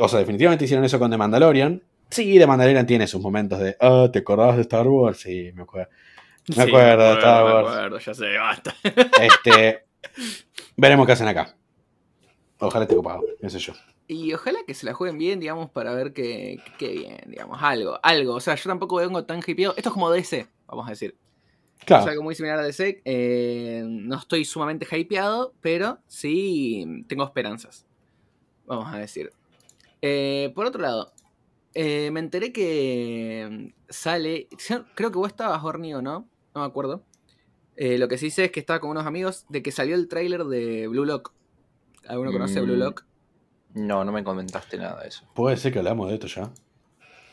O sea, definitivamente hicieron eso con The Mandalorian. Sí, The Mandalorian tiene sus momentos de. Ah, ¿te acordabas de Star Wars? Sí, me acuerdo. Me Sí, acuerdo de Star me Wars. acuerdo, ya sé, basta. Este. veremos qué hacen acá. Ojalá esté ocupado, qué sé yo. Y ojalá que se la jueguen bien, digamos, para ver que, que bien, digamos, algo, algo. O sea, yo tampoco vengo tan hypeado. Esto es como DC, vamos a decir. Claro. Es algo muy similar a DC. eh, no estoy sumamente hypeado, pero sí tengo esperanzas. Vamos a decir. Eh, por otro lado, eh, me enteré que sale. Creo que vos estabas hornido, ¿no? No me acuerdo. Eh, lo que sí sé es que estaba con unos amigos de que salió el tráiler de Blue Lock. ¿Alguno conoce Mm. Blue Lock? No, no me comentaste nada de eso. Puede ser que hablamos de esto ya.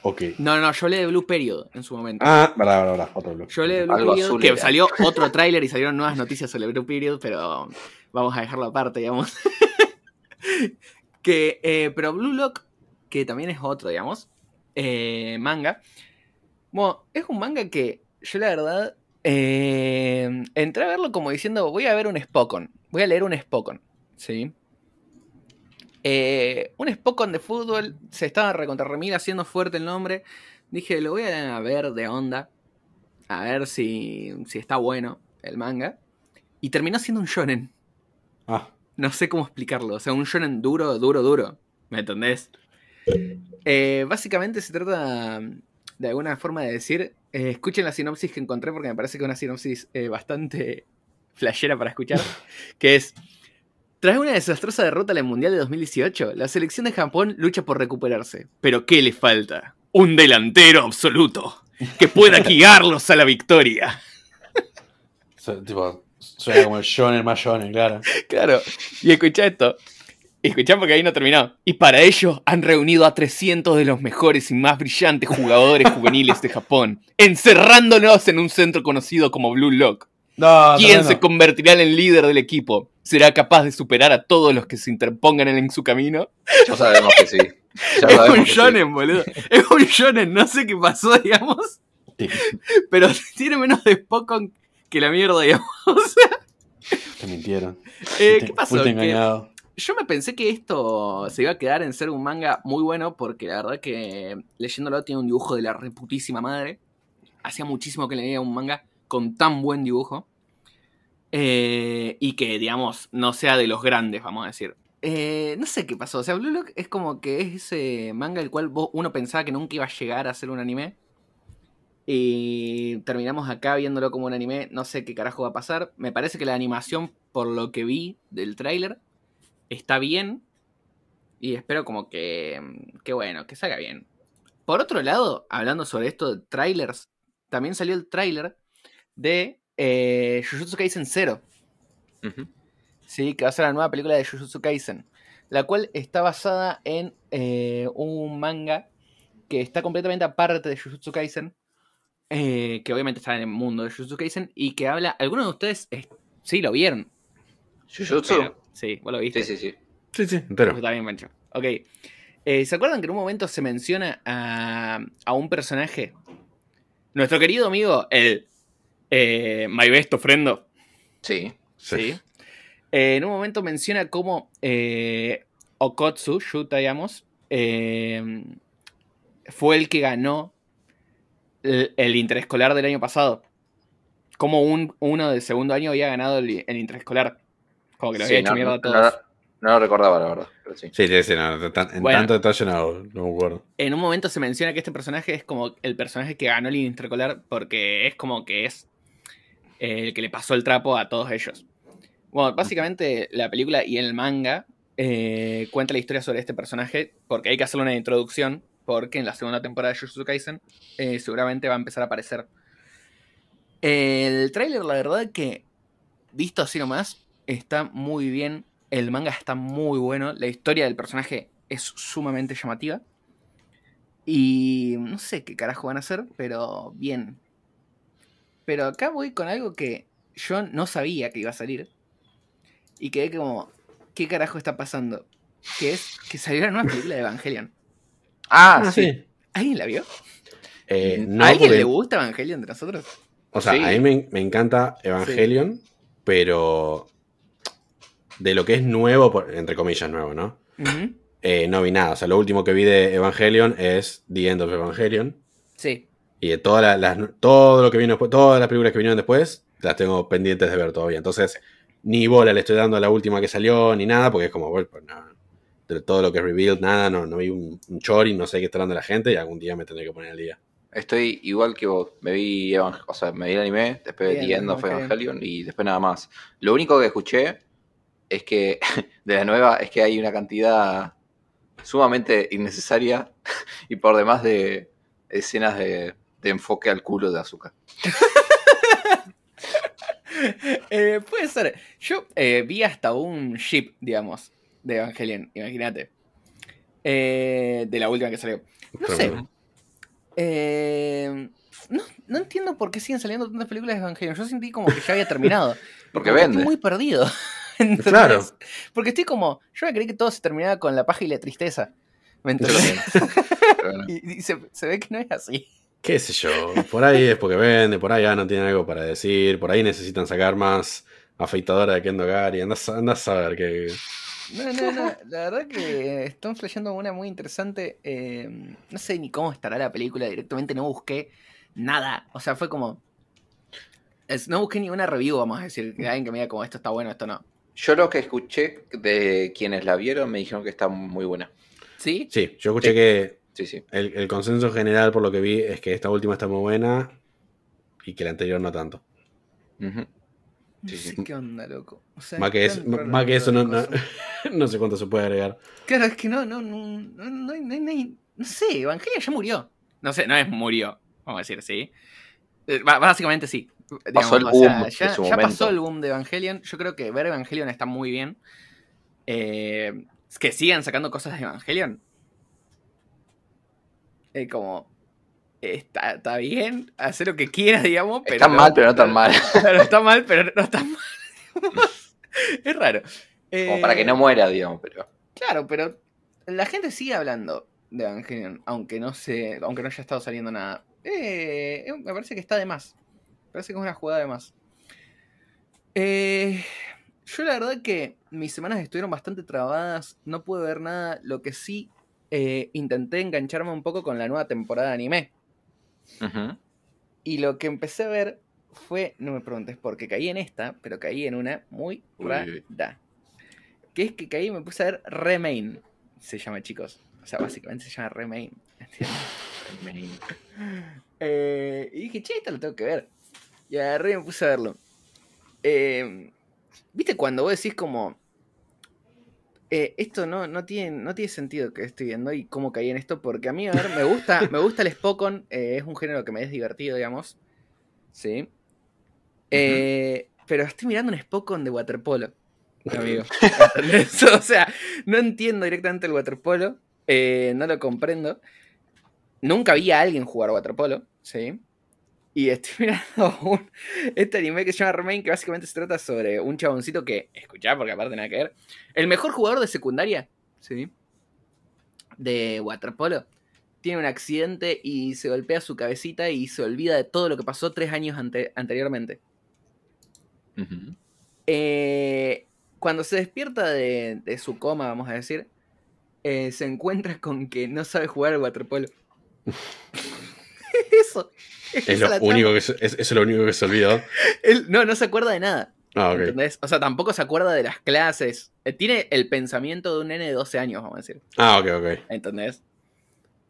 Ok. No, no, yo hablé de Blue Period en su momento. Ah, verdad, verdad, verdad. Otro blog. Yo leí Blue Algo Period, azul que era. salió otro tráiler y salieron nuevas noticias sobre Blue Period, pero vamos a dejarlo aparte, digamos. (laughs) que, eh, pero Blue Lock, que también es otro, digamos, eh, manga. Bueno, es un manga que yo la verdad eh, entré a verlo como diciendo, voy a ver un Spokon, voy a leer un Spokon, ¿sí? Eh, un Spokon de fútbol, se estaba recontra remil haciendo fuerte el nombre. Dije, lo voy a ver de onda. A ver si, si está bueno el manga. Y terminó siendo un shonen. Ah, No sé cómo explicarlo. O sea, un shonen duro, duro, duro. ¿Me entendés? Eh, básicamente se trata de alguna forma de decir. eh, escuchen la sinopsis que encontré porque me parece que es una sinopsis eh, bastante (laughs) flashera para escuchar. que es. Tras una desastrosa derrota en el Mundial de 2018, la selección de Japón lucha por recuperarse. Pero ¿qué le falta? Un delantero absoluto que pueda (laughs) guiarlos a la victoria. tipo, suena como el shonen más shonen, claro. Claro. Y escucha esto. Escuchá porque ahí no terminó. Y para ello han reunido a 300 de los mejores y más brillantes jugadores juveniles de Japón, encerrándonos en un centro conocido como Blue Lock. No, ¿Quién se convertirá en el líder del equipo? ¿Será capaz de superar a todos los que se interpongan en su camino? Ya sabemos que sí. Ya (laughs) Es un que sí. shonen, boludo. Es un shonen, no sé qué pasó, digamos. Sí, Pero (laughs) tiene menos de Spokon que la mierda, digamos. (laughs) te mintieron. Eh, ¿Qué pasó? engañado. Yo me pensé que esto se iba a quedar en ser un manga muy bueno porque la verdad que leyéndolo tiene un dibujo de la reputísima madre. Hacía muchísimo que leía un manga con tan buen dibujo. Eh, y que, digamos, no sea de los grandes, vamos a decir. Eh, no sé qué pasó. O sea, Blue Lock es como que es ese manga el cual vos- uno pensaba que nunca iba a llegar a ser un anime. Y terminamos acá viéndolo como un anime. No sé qué carajo va a pasar. Me parece que la animación, por lo que vi del tráiler, está bien. Y espero como que, que bueno, que salga bien. Por otro lado, hablando sobre esto de trailers, también salió el tráiler de eh, Jujutsu Kaisen 0. Ujú. Sí, que va a ser la nueva película de Jujutsu Kaisen. La cual está basada en eh, un manga que está completamente aparte de Jujutsu Kaisen. eh, que obviamente está en el mundo de Jujutsu Kaisen. Y que habla. ¿Algunos de ustedes sí lo vieron? ¿Jujutsu? Sí, vos lo viste. Sí, sí, sí. Sí, sí, entero. Está bien, Pancho. Ok. Eh, ¿Se acuerdan que en un momento se menciona a, a un personaje? Nuestro querido amigo, el eh, My Best Friendo. Sí. Sí. Eh, en un momento menciona cómo eh, Okotsu, Yuta, digamos, eh, fue el que ganó el, el interescolar del año pasado. Como un, uno del segundo año había ganado el, el interescolar. Como que lo Sí, había hecho no, mierda a todos. no- no lo recordaba, la verdad. Pero sí. Sí, sí, sí, no, tan- en Bueno. tanto detalle no, no me acuerdo. En un momento se menciona que este personaje es como el personaje que ganó el intercolar porque es como que es el que le pasó el trapo a todos ellos. Bueno, básicamente la película y el manga eh, cuenta la historia sobre este personaje porque hay que hacerle una introducción porque en la segunda temporada de Jujutsu Kaisen eh, seguramente va a empezar a aparecer. El tráiler, la verdad que, visto así nomás, está muy bien. El manga está muy bueno. La historia del personaje es sumamente llamativa. Y no sé qué carajo van a hacer, pero bien. Pero acá voy con algo que yo no sabía que iba a salir. Y quedé como, ¿qué carajo está pasando? Que es que salió la nueva película de Evangelion. Ah, Ah, sí. sí. ¿Alguien la vio? Eh, ¿A no, ¿A alguien porque- le gusta Evangelion de nosotros? O sea, Sí. a mí me, me encanta Evangelion, pero de lo que es nuevo, por- entre comillas nuevo, ¿no? Eh, no vi nada. O sea, lo último que vi de Evangelion es The End of Evangelion. Sí. Y de todas las, las- todo lo que vino después, todas las películas que vinieron después, las tengo pendientes de ver todavía. Entonces, ni bola le estoy dando a la última que salió, ni nada, porque es como, bueno, pues. De todo lo que es revealed, nada, no, no vi un, un chori, no sé qué está dando la gente, y algún día me tendré que poner al día. Estoy igual que vos. Me vi, o sea, me vi el anime, después Bien, The End of Evangelion. Evangelion y después nada más. Lo único que escuché es que (laughs) de la nueva es que hay una cantidad sumamente innecesaria (laughs) y por demás de escenas de, de enfoque al culo de azúcar. (laughs) Eh, puede ser. Yo eh, vi hasta un ship, digamos, de Evangelion, imagínate. Eh, de la última que salió. No sé. Tremendo. Eh, no, no entiendo por qué siguen saliendo tantas películas de Evangelion. Yo sentí como que ya había terminado. (laughs) Porque vende. Estoy muy perdido. (laughs) Claro. Porque estoy como. Yo me creí que todo se terminaba con la paja y la tristeza. ¿Me entendés? Y, y se, se ve que no es así. Qué sé yo, por ahí es porque vende, por ahí ya no tienen algo para decir, por ahí necesitan sacar más afeitadora de Kendo Gari, andas, andas a ver que... No, no, no. La verdad que están flasheando una muy interesante. eh, no sé ni cómo estará la película. Directamente no busqué nada. O sea, fue como. es- no busqué ni una review, vamos a decir. Que alguien que me diga como esto está bueno, esto no. Yo lo que escuché de quienes la vieron me dijeron que está muy buena. ¿Sí? Sí, yo escuché Sí. que Sí, sí. el, el consenso general por lo que vi es que esta última está muy buena y que la anterior no tanto. No Sí, sé qué onda, loco. O sea, Más que, es más que eso no, no, (laughs) no sé cuánto se puede agregar. Claro, es que no, no, no, no, no, hay- no, hay- no sé, Evangelia ya murió. No sé, no es murió, vamos a decir, sí. Eh, Básicamente sí. Pasó el o sea, boom ya, pasó el boom de Evangelion. Yo creo que ver Evangelion está muy bien. Eh, que sigan sacando cosas de Evangelion. Eh, como. Está, está bien, hacer lo que quieras, digamos. Pero Está mal, pero no tan mal. Claro, está mal, pero no está mal. es raro. Como para que Eh, no muera, digamos, pero. Claro, pero la gente sigue hablando de Evangelion, aunque no se, aunque no haya estado saliendo nada. Eh, eh, me parece que está de más. Me parece que es una jugada de más. Eh, yo la verdad que mis semanas estuvieron bastante trabadas, no pude ver nada. Lo que sí eh, intenté engancharme un poco con la nueva temporada de anime. Ujú. Y lo que empecé a ver fue, no me preguntes por qué caí en esta, pero caí en una muy Uy, rara. uy. Que es que caí y me puse a ver Remain. Se llama, chicos. O sea, básicamente se llama Remain. ¿entiendes? Eh, y dije, che, esto lo tengo que ver. Y agarré y me puse a verlo. Eh, ¿Viste cuando vos decís como... eh, esto no, no, tiene, no tiene sentido que estoy viendo y cómo caí en esto, porque a mí, a ver, me gusta, me gusta el Spokon, eh, es un género que me es divertido, digamos. Sí. Eh, Pero estoy mirando un Spokon de waterpolo, amigo. (laughs) O sea, no entiendo directamente el waterpolo, no lo comprendo. Nunca vi a alguien jugar waterpolo, ¿sí? Y estoy (laughs) mirando un, este anime que se llama Remain, que básicamente se trata sobre un chaboncito que, escuchá, porque aparte nada que ver, el mejor jugador de secundaria, ¿sí? De waterpolo, tiene un accidente y se golpea su cabecita y se olvida de todo lo que pasó tres años ante- anteriormente. Eh, cuando se despierta de, de su coma, vamos a decir, eh, se encuentra con que no sabe jugar al waterpolo. Eso. Es esa lo único que se- es, eso es lo único que se olvidó. Él no, no se acuerda de nada. Ah, ok. ¿entendés? O sea, tampoco se acuerda de las clases. Eh, tiene el pensamiento de un nene de 12 años, vamos a decir. Ah, ok, ok. ¿Entendés?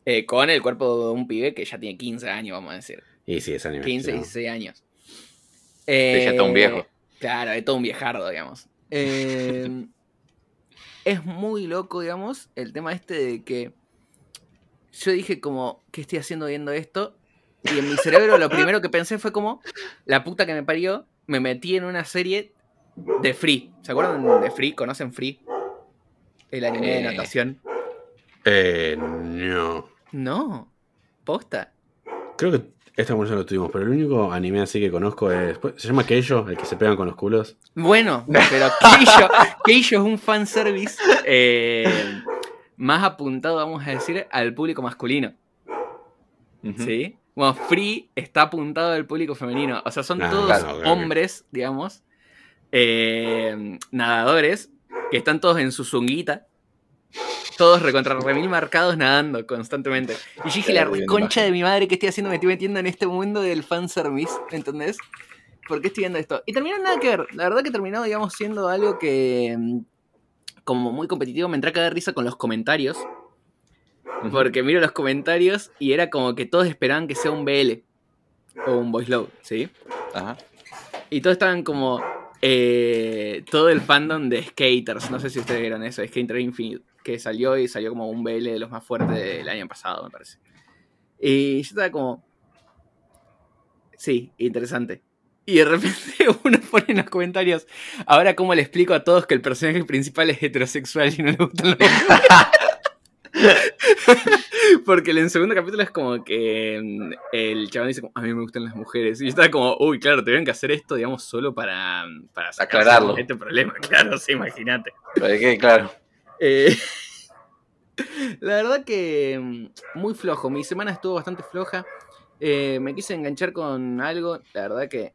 Eh, con el cuerpo de un pibe que ya tiene 15 años, vamos a decir. Y sí, ese anime. 15, no. 16 años. Sí, ya está un Eh, viejo. Claro, es todo un viejardo, digamos. Eh, (laughs) es muy loco, digamos, el tema este de que yo dije como, ¿qué estoy haciendo viendo esto? Y en mi cerebro lo primero que pensé fue como, la puta que me parió, me metí en una serie de Free. ¿Se acuerdan de Free? ¿Conocen Free? El anime de Eh. natación. Eh, no. No. ¿Posta? Creo que esta conversación lo tuvimos, pero el único anime así que conozco es. pues, ¿Se llama Keijo? El que se pegan con los culos. Bueno, (laughs) pero Keijo, Keijo es un fanservice eh, más apuntado, vamos a decir, al público masculino. ¿Sí? Bueno, Free está apuntado al público femenino. O sea, son Ah, todos claro, claro. hombres, digamos, eh, nadadores, que están todos en su zunguita. Todos recontra remil marcados nadando constantemente. Y yo dije, la Claro, bien concha imagen. de mi madre, ¿qué estoy haciendo? Me estoy metiendo en este mundo del fanservice, ¿entendés? ¿Por qué estoy viendo esto? Y terminó nada que ver. La verdad que terminó, digamos, siendo algo que, mm, como muy competitivo, me entré a caer risa con los comentarios. Porque miro los comentarios y era como que todos esperaban que sea un BL o un voice load, ¿sí? Ajá. Y todos estaban como. eh, todo el fandom de Skaters, no sé si ustedes vieron eso, Skater Infinite, que salió y salió como un BL de los más fuertes del año pasado, me parece. Y yo estaba como. Sí, interesante. Y de repente (laughs) uno pone en los comentarios, ahora cómo le explico a todos que el personaje principal es heterosexual y no le gustan los (laughs) (laughs) Porque en el segundo capítulo es como que mm, el chaval dice, como, a mí me gustan las mujeres. Y estaba como, uy, claro, tuvieron que hacer esto, digamos, solo para, para sacarse Aclararlo. Este problema, (laughs) claro, sí, imagínate. Para claro. Eh, (laughs) la verdad que mm, muy flojo. Mi semana estuvo bastante floja. Eh, me quise enganchar con algo. La verdad que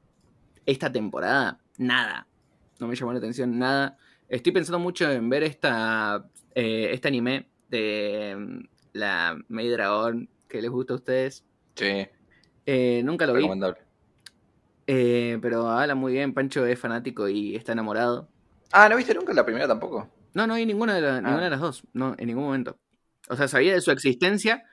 esta temporada, nada. No me llamó la atención nada. Estoy pensando mucho en ver esta, eh, este anime de mm, la May Dragon que les gusta a ustedes. Sí, Eh, nunca lo vi, eh, pero habla muy bien. Pancho es fanático y está enamorado. Ah, ¿no viste nunca la primera tampoco? No, no vi ninguna de, la- ninguna de las dos, no, en ningún momento. O sea, sabía de su existencia.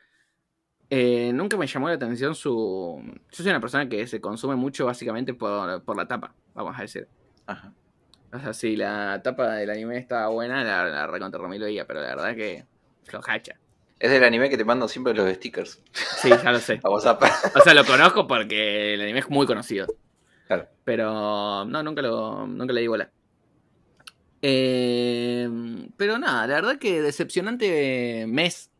eh, nunca me llamó la atención su. Yo soy una persona que se consume mucho básicamente por, por la tapa, vamos a decir. Ajá. O sea, si la tapa del anime estaba buena, la, la recontra veía, pero la verdad que flojacha. Es del anime que te mando siempre los stickers Sí, ya lo sé. (laughs) a WhatsApp. O sea, lo conozco porque el anime es muy conocido. Claro. Pero no, nunca lo nunca le di bola. Eh, pero nada, la verdad que decepcionante mes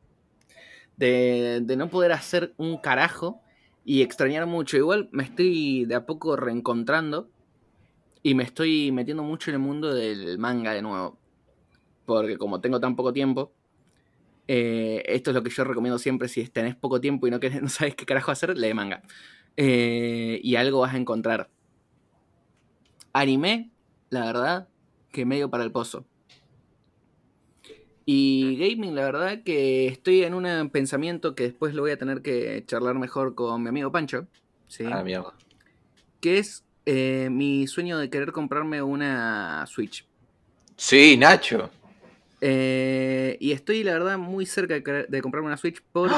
de, de no poder hacer un carajo y extrañar mucho. Igual me estoy de a poco reencontrando y me estoy metiendo mucho en el mundo del manga de nuevo. Porque como tengo tan poco tiempo, eh, esto es lo que yo recomiendo siempre si tenés poco tiempo y no, querés- (laughs) no sabes qué carajo hacer, lee manga. Eh, y algo vas a encontrar. Anime, la verdad, que medio para el pozo. Y gaming, la verdad que estoy en un pensamiento que después lo voy a tener que charlar mejor con mi amigo Pancho. ¿sí? Ah, mierda. Que es eh, mi sueño de querer comprarme una Switch. Sí, Nacho. Eh, y estoy, la verdad, muy cerca de, comprarme una Switch porque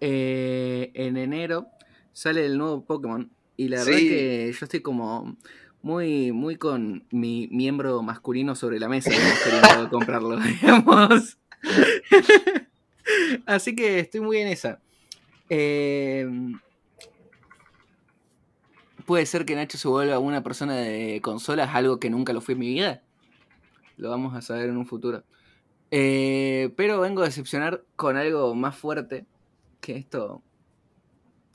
eh, en enero sale el nuevo Pokémon. Y la verdad Sí. que yo estoy como muy, muy con mi miembro masculino sobre la mesa, queriendo (laughs) comprarlo, digamos. (laughs) Así que estoy muy en esa. Eh, puede ser que Nacho se vuelva una persona de consolas, algo que nunca lo fue en mi vida. Lo vamos a saber en un futuro. Eh, pero vengo a decepcionar con algo más fuerte que esto.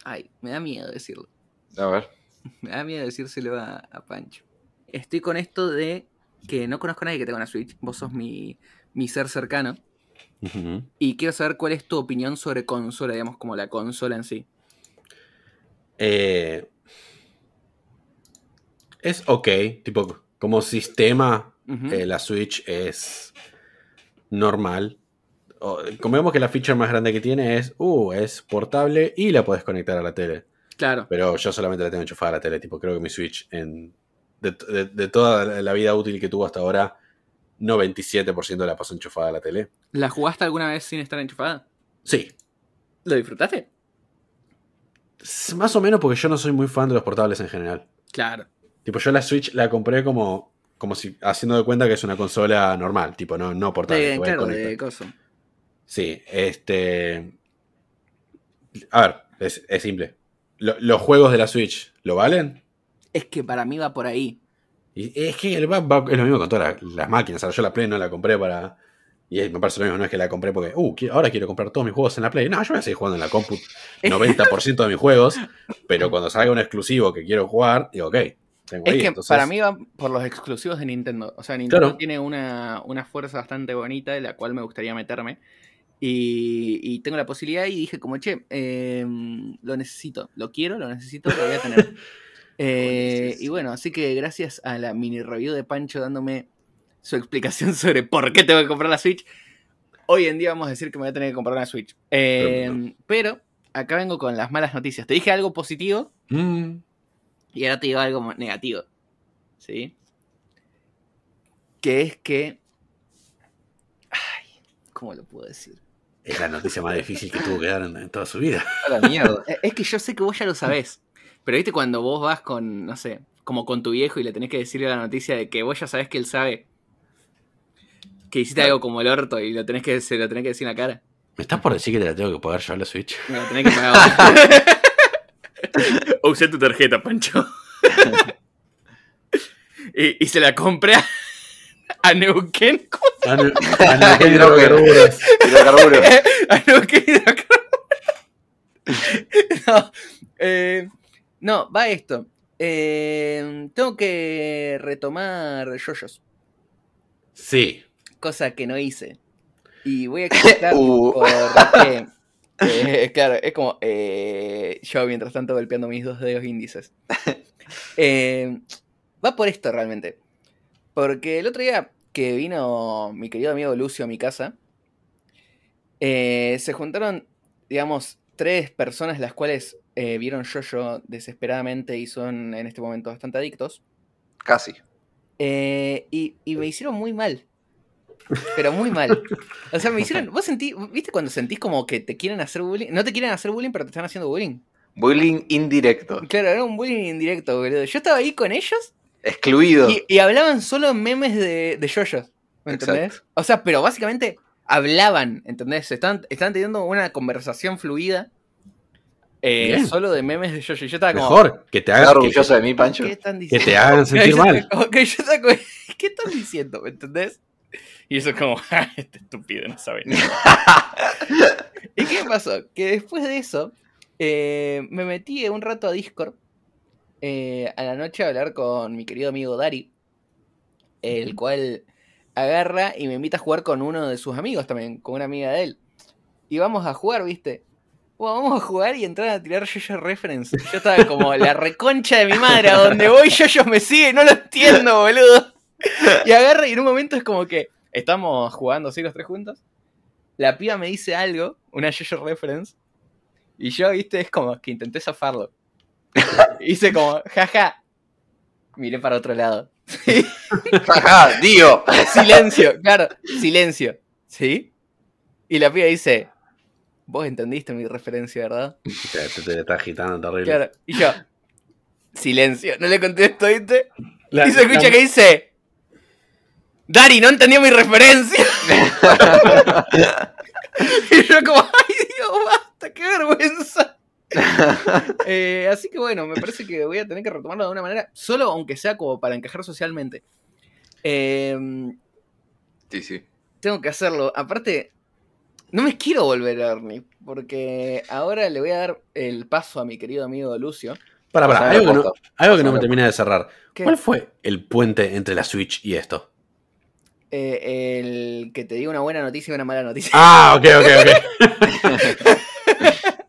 Ay, me da miedo decirlo. A ver. (laughs) Me da miedo decírselo a, a Pancho. Estoy con esto de que no conozco a nadie que tenga una Switch. Vos sos mi, mi ser cercano. Y quiero saber cuál es tu opinión sobre consola, digamos, como la consola en sí. Eh, es ok, tipo, como sistema, eh, la Switch es normal. O- Como que la feature más grande que tiene es, uh, es portable y la puedes conectar a la tele. Claro. Pero yo solamente la tengo enchufada a la tele, tipo, creo que mi Switch en, de, de- de toda la- vida útil que tuvo hasta ahora, 97% la pasó enchufada a la tele. ¿La jugaste alguna vez sin estar enchufada? Sí, ¿Lo disfrutaste? más o menos porque yo no soy muy fan de los portables en general. Claro. Tipo, yo la Switch la compré como, como si haciendo de cuenta que es una consola normal, tipo, no, no portable. De, claro, de. Sí, este. A ver, es, es simple. Lo- los juegos de la Switch, ¿lo valen? Es que para mí va por ahí. Y es que va- va- es lo mismo con todas las, las máquinas. Yo la Play no la compré para, Y me parece lo mismo, no es que la compré porque, uh, ahora quiero comprar todos mis juegos en la Play. No, yo voy a seguir jugando en la compu (laughs) 90% de mis juegos, pero cuando salga un exclusivo que quiero jugar, digo, ok, Es que entonces- para mí va por los exclusivos de Nintendo. O sea, Nintendo Claro. tiene una, una fuerza bastante bonita de la cual me gustaría meterme. Y, y tengo la posibilidad y dije como, che, eh, lo necesito, lo quiero, lo necesito, lo voy a tener. (laughs) Eh, y bueno, así que gracias a la mini review de Pancho dándome su explicación (laughs) sobre por qué tengo que comprar la Switch, hoy en día vamos a decir que me voy a tener que comprar una Switch. Eh, pero acá vengo con las malas noticias. Te dije algo positivo Mm, y ahora te digo algo negativo. ¿Sí? Que es que. Ay, ¿cómo lo puedo decir? es la noticia más difícil que tuvo que dar en, en toda su vida. (laughs) La mierda. Es que yo sé que vos ya lo sabés. Pero viste cuando vos vas con, no sé, como con tu viejo y le tenés que decirle la noticia de que vos ya sabés que él sabe que hiciste algo como el orto y lo tenés que, se lo tenés que decir en la cara. ¿Me estás por decir que te la tengo que pagar yo a la Switch? Me lo tenés que pagar (laughs) vos. (laughs) (laughs) Usé tu tarjeta, Pancho. (laughs) y, y se la compré a, a Neuquén. ¿Cómo Ah, no, ah, no, qué Hidrocarburos. hidrocarburos. Hidrocarburos. (laughs) a Neuquén hidrocarburos. no, eh, no, va esto. Eh, tengo que retomar yoyos, Sí. cosa que no hice. Y voy a explicar Uh. por qué. Eh, (laughs) claro, es como eh, yo mientras tanto golpeando mis dos dedos índices. (laughs) Eh, va por esto realmente. Porque el otro día que vino mi querido amigo Lucio a mi casa, eh, se juntaron, digamos, tres personas las cuales vieron yo desesperadamente y son en este momento bastante adictos. Casi. Y, y me hicieron muy mal. Pero muy mal. O sea, me hicieron. (laughs) ¿Vos sentí, viste cuando sentís como que te quieren hacer bullying? No te quieren hacer bullying, pero te están haciendo bullying. Bullying indirecto. Claro, era un bullying indirecto, boludo. Yo estaba ahí con ellos Excluido. y, y hablaban solo memes de, de yoyos. ¿Me entendés? Exacto. O sea, pero básicamente hablaban, ¿entendés? Estaban, estaban teniendo una conversación fluida. eh, solo de memes de yoyos. Yo estaba como. Mejor que te ¿Estás hagan, que, orgulloso de mí, Pancho? ¿Qué están que diciendo? te hagan (laughs) sentir mal. que yo estaba como, (laughs) ¿Qué están diciendo? ¿Me entendés? Y eso es como, "Ja, (laughs) este estúpido no sabe nada. (laughs) ¿Y qué pasó? Que después de eso, eh, me metí un rato a Discord eh, a la noche a hablar con mi querido amigo Dari, el cual agarra y me invita a jugar con uno de sus amigos también, con una amiga de él. Y vamos a jugar, ¿viste? Bueno, vamos a jugar y entrar a tirar yo reference. Yo estaba como la reconcha de mi madre, a donde voy yo me sigue, no lo entiendo, boludo. Y agarra y en un momento es como que estamos jugando así los tres juntos. La piba me dice algo, una yo reference, y yo, viste, es como que intenté zafarlo. (laughs) Hice como, jaja. Miré para otro lado. (laughs) Ajá, Dio. Silencio, claro, silencio. ¿Sí? Y la piba dice, vos entendiste mi referencia, ¿verdad? Te, te- te está agitando terrible. Claro. Y yo, silencio. No le contesto, ¿viste? La- y se escucha la- que dice, Dari, no entendió mi referencia. (laughs) y yo como, ay Dios, basta, qué vergüenza. (laughs) Eh, así que bueno, me parece que voy a tener que retomarlo de una manera, solo aunque sea como para encajar socialmente. Eh, Sí, sí. tengo que hacerlo. Aparte, no me quiero volver a Ernie, porque ahora le voy a dar el paso a mi querido amigo Lucio. Para, para, algo, que no, foto. algo que no Pasame me termina de cerrar. ¿Qué? ¿Cuál fue el puente entre la Switch y esto? Eh, el que te diga una buena noticia y una mala noticia. Ah, ok, ok, ok. (laughs)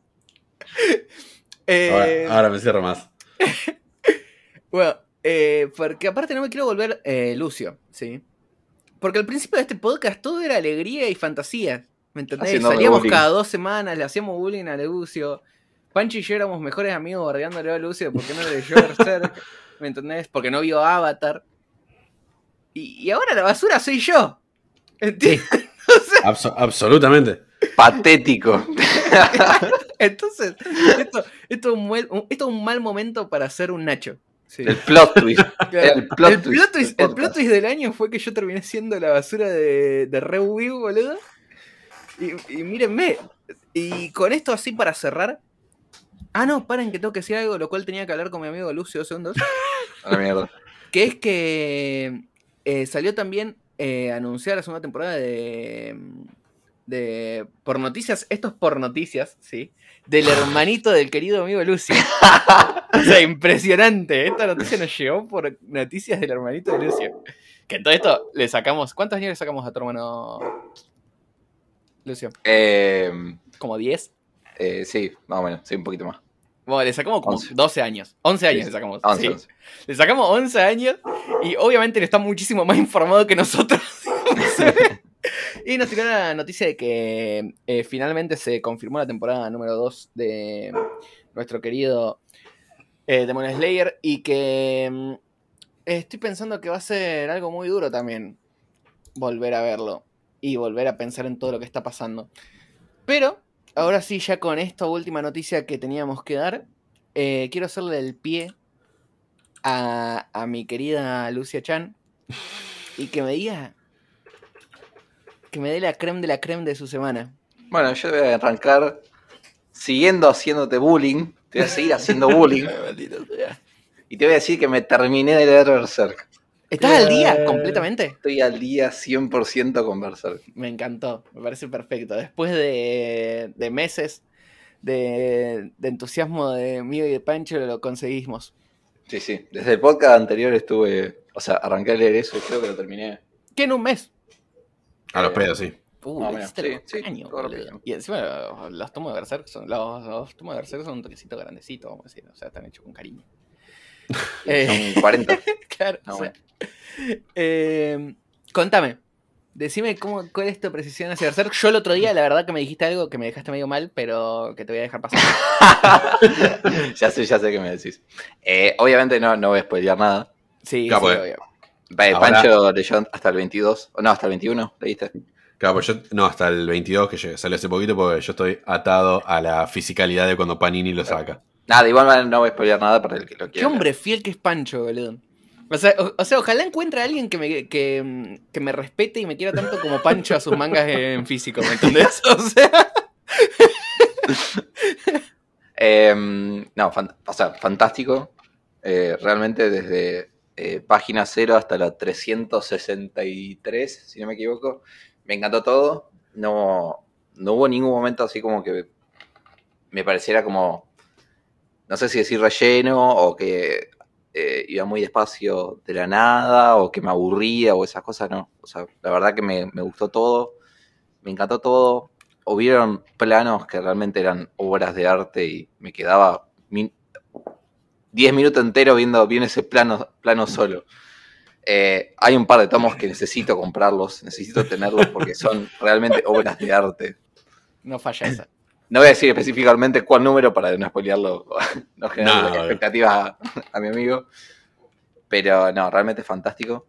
Eh, Ahora, ahora me cierro más. (laughs) Bueno, eh, porque aparte no me quiero volver eh, Lucio, ¿sí? Porque al principio de este podcast todo era alegría y fantasía, ¿me entendés? Haciéndome Salíamos bullying. cada dos semanas, le hacíamos bullying a Lucio. Pancho y yo éramos mejores amigos bardeándole a Lucio porque no le leyó ¿me entendés? Porque no vio Avatar. Y, y ahora la basura soy yo. ¿Entiendes? (laughs) Abso- absolutamente. Patético. (laughs) Entonces, esto, esto, es un esto es un mal momento para hacer un Nacho. Sí. El plot twist. Claro. El plot el, twist plot twist, del el plot twist del año fue que yo terminé siendo la basura de, de Rewii, boludo. Y, y mírenme. Y con esto así para cerrar. Ah, no, paren que tengo que decir algo, lo cual tenía que hablar con mi amigo Lucio dos segundos. A la mierda. Que es que eh, salió también eh, anunciar la segunda temporada de, de Por Noticias, esto es Por Noticias, ¿sí? Del hermanito del querido amigo Lucio. (laughs) o sea, impresionante. Esta noticia nos llegó por noticias del hermanito de Lucio. Que en todo esto le sacamos. ¿Cuántos años le sacamos a tu hermano Lucio? Eh, ¿Como 10? eh, sí, más o menos, sí, un poquito más. Bueno, le sacamos como 11. 12 años. 11 años Sí, le sacamos. 11, sí. 11. Le sacamos 11 años y obviamente él está muchísimo más informado que nosotros. (laughs) y nos tiró la noticia de que eh, finalmente se confirmó la temporada número 2 de nuestro querido eh, Demon Slayer y que mm, estoy pensando que va a ser algo muy duro también volver a verlo y volver a pensar en todo lo que está pasando. Pero ahora sí, ya con esta última noticia que teníamos que dar, eh, quiero hacerle el pie a, a mi querida Lucia Chan y que me diga que me dé la creme de la creme de su semana. Bueno, yo voy a arrancar siguiendo haciéndote bullying. Te voy a seguir haciendo bullying. (laughs) y te voy a decir que me terminé de leer Berserk. ¿Estás al día completamente? Estoy al día 100% con Berserk. Me encantó, me parece perfecto. Después de, de meses de, de entusiasmo de mío y de Pancho, lo conseguimos. Sí, sí. Desde el podcast anterior estuve. O sea, arranqué a leer eso y creo que lo terminé. ¿Qué en un mes? A los pedos, sí. Uh, Más o le menos, hiciste sí, los sí, caños, todo boludo. rápido. Y encima los, los tomos de Berserk son, los, los tomos de Berserk son un toquecito grandecito, vamos a decir. O sea, están hechos con cariño. Eh, Son 40. (laughs) claro. Ah, o sea. Eh, contame. Decime cómo, cuál es tu precisión hacia Berserk. Yo el otro día, la verdad que me dijiste algo que me dejaste medio mal, pero que te voy a dejar pasar. (laughs) ya sé, ya sé qué me decís. Eh, obviamente no, no voy a spoilear nada. Sí, Claro, sí, obvio. Ahora- Pancho leyó hasta el 22. o No, hasta el 21, ¿leíste? Claro, pues yo, no, hasta el 22 que llegué, salió hace poquito porque yo estoy atado a la fisicalidad de cuando Panini lo saca. Nada, igual no voy a spoilear nada para el que lo quiera. Qué hombre fiel que es Pancho, boludo. O sea, o, o sea, ojalá encuentre a alguien que me, que, que me respete y me quiera tanto como Pancho a sus mangas en físico, ¿me entendés? (laughs) O sea, Eh, no, fan- o sea, fantástico. Eh, realmente desde eh, página 0 hasta la 363, si no me equivoco. Me encantó todo. No, no hubo ningún momento así como que me pareciera como, no sé si decir relleno o que eh, iba muy despacio de la nada o que me aburría o esas cosas, no. O sea, la verdad que me, gustó todo, me encantó todo. Hubieron planos que realmente eran obras de arte y me quedaba min- 10 minutos enteros viendo bien ese plano, plano solo. Eh, hay un par de tomos que necesito comprarlos, necesito tenerlos porque son realmente obras de arte. no falla esa. No voy a decir específicamente cuál número para no spoilearlo, (laughs) no generar No, expectativas a, a mi amigo. Pero no, realmente fantástico.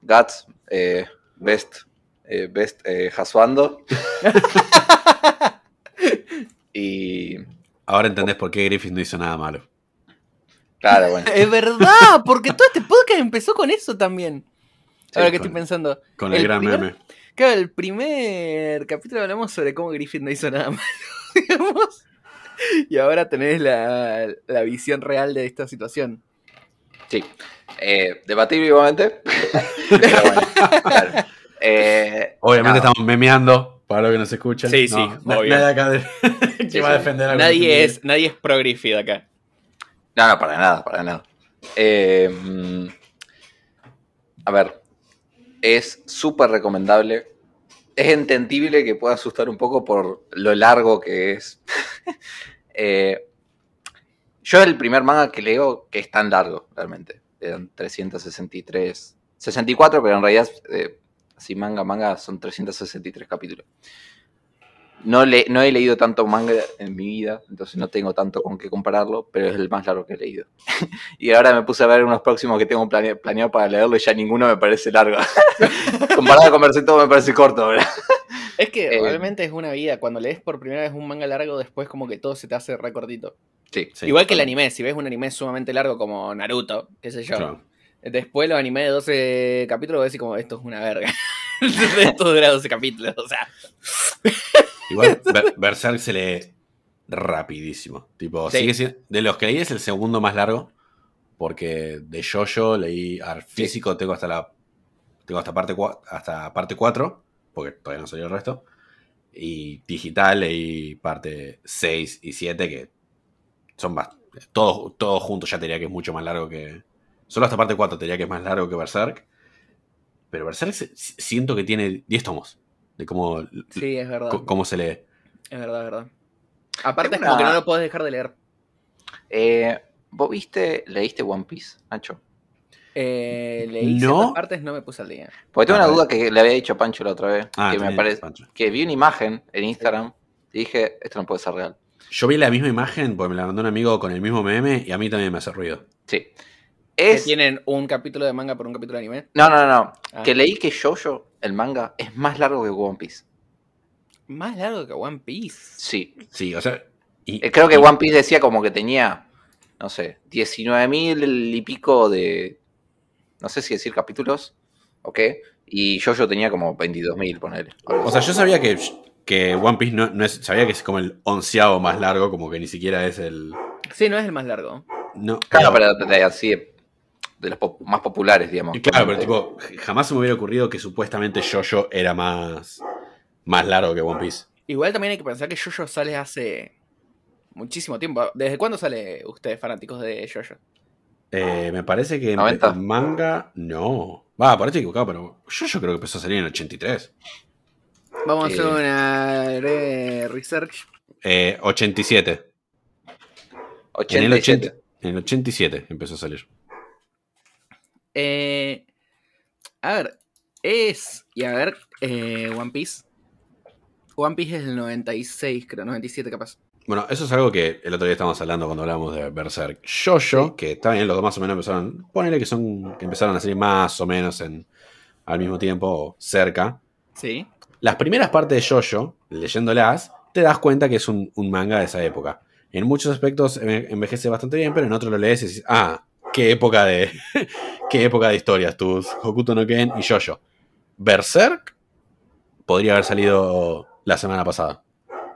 Guts, eh, Best, eh, Best eh, (laughs) y Ahora entendés por qué Griffith no hizo nada malo. claro, bueno. Es verdad, porque todo este podcast empezó con eso también. Sí, Ahora que con- estoy pensando. Con el, El gran primer- meme. Claro, el primer capítulo hablamos sobre cómo Griffith no hizo nada malo, (laughs) digamos. Y ahora tenés la, la visión real de esta situación. Sí. Eh, debatible igualmente. (laughs) Pero bueno, claro. Eh, Obviamente nada. estamos memeando para los que nos escuchan. Sí, sí, na- obvio. Nadie acá de- (laughs) que Sí, va a sí. defender a Nadie es, nadie es pro Griffith acá. No, no, para nada, para nada. Eh, mm, a ver, es súper recomendable. Es entendible que pueda asustar un poco por lo largo que es. (laughs) Eh, yo el primer manga que leo que es tan largo, realmente. Eran 363. 64, pero en realidad, eh, así manga, manga, son 363 capítulos. No, le, no he leído tanto manga en mi vida, entonces no tengo tanto con qué compararlo, pero es el más largo que he leído. (laughs) y ahora me puse a ver unos próximos que tengo plane- planeado para leerlo y ya ninguno me parece largo. (laughs) Comparado con todo me parece corto, ¿verdad? Es que Eh, realmente es una vida. Cuando lees por primera vez un manga largo, después como que todo se te hace recortito. Sí. Sí. Igual que el anime, si ves un anime sumamente largo como Naruto, qué sé yo. Claro. Después los animes de 12 capítulos, ves y como esto es una verga. esto dura 12 capítulos, o sea. Igual (laughs) Ber- Berserk se lee rapidísimo. Tipo, Sí. sigue siendo- de los que leí es el segundo más largo. Porque de Jojo leí al físico, tengo hasta la tengo hasta parte, hasta parte 4, porque todavía no salió el resto. Y digital leí parte 6 y 7, que son más. Todos todo juntos ya te diría que es mucho más largo que. Solo hasta parte 4 te diría que es más largo que Berserk. Pero Berserk se- siento que tiene 10 tomos. De cómo, Sí, es verdad. cómo se lee. Es verdad, es verdad. Aparte es como que no lo podés dejar de leer. Eh, ¿Vos viste, leíste One Piece, Nacho? Eh, leí No. ciertas partes, no me puse al día. Porque tengo Ah, una duda que le había dicho a Pancho la otra vez. Ah, que me parece Pancho. que vi una imagen en Instagram y dije, esto no puede ser real. Yo vi la misma imagen porque me la mandó un amigo con el mismo meme y a mí también me hace ruido. Sí. Que tienen un capítulo de manga por un capítulo de anime. No, no, no. Ah. Que leí que Jojo, el manga, es más largo que One Piece. Más largo que One Piece. Sí. Sí, o sea. y- Eh, Creo que y- One Piece decía como que tenía, no sé, 19 mil y pico de. No sé si decir capítulos. ¿Ok? Y Jojo tenía como 22 mil, ponele. O sea, yo sabía que, que One Piece no, no es. Sabía que es como el onceavo más largo, como que ni siquiera es el. Sí, no es el más largo. No, Claro, pero de, de- así de, los pop- más populares, digamos. Y Claro, pero tipo, jamás se me hubiera ocurrido que supuestamente Jojo era más. más largo que One Piece. Igual también hay que pensar que Jojo sale hace muchísimo tiempo. ¿Desde cuándo sale ustedes fanáticos de Jojo? Eh, me parece que en 90. en manga. No. Va, parece equivocado, pero Jojo creo que empezó a salir en el 83. Vamos Eh. a hacer una breve research. Eh, 87. En el 87. 80 en el 87 empezó a salir. Eh, a ver, es. Y a ver, eh, One Piece. One Piece es del 96, creo, 97 capaz. Bueno, eso es algo que el otro día estábamos hablando cuando hablamos de Berserk. Jojo, que está bien, los dos más o menos empezaron. Ponele que son. que empezaron a salir más o menos en, al mismo tiempo o cerca. Sí. Las primeras partes de Jojo, leyéndolas, te das cuenta que es un, un manga de esa época. En muchos aspectos enve- envejece bastante bien, pero en otros lo lees y dices, ah, qué época de. (laughs) qué época de historias, tus Hokuto no Ken y Jojo. Berserk podría haber salido la semana pasada.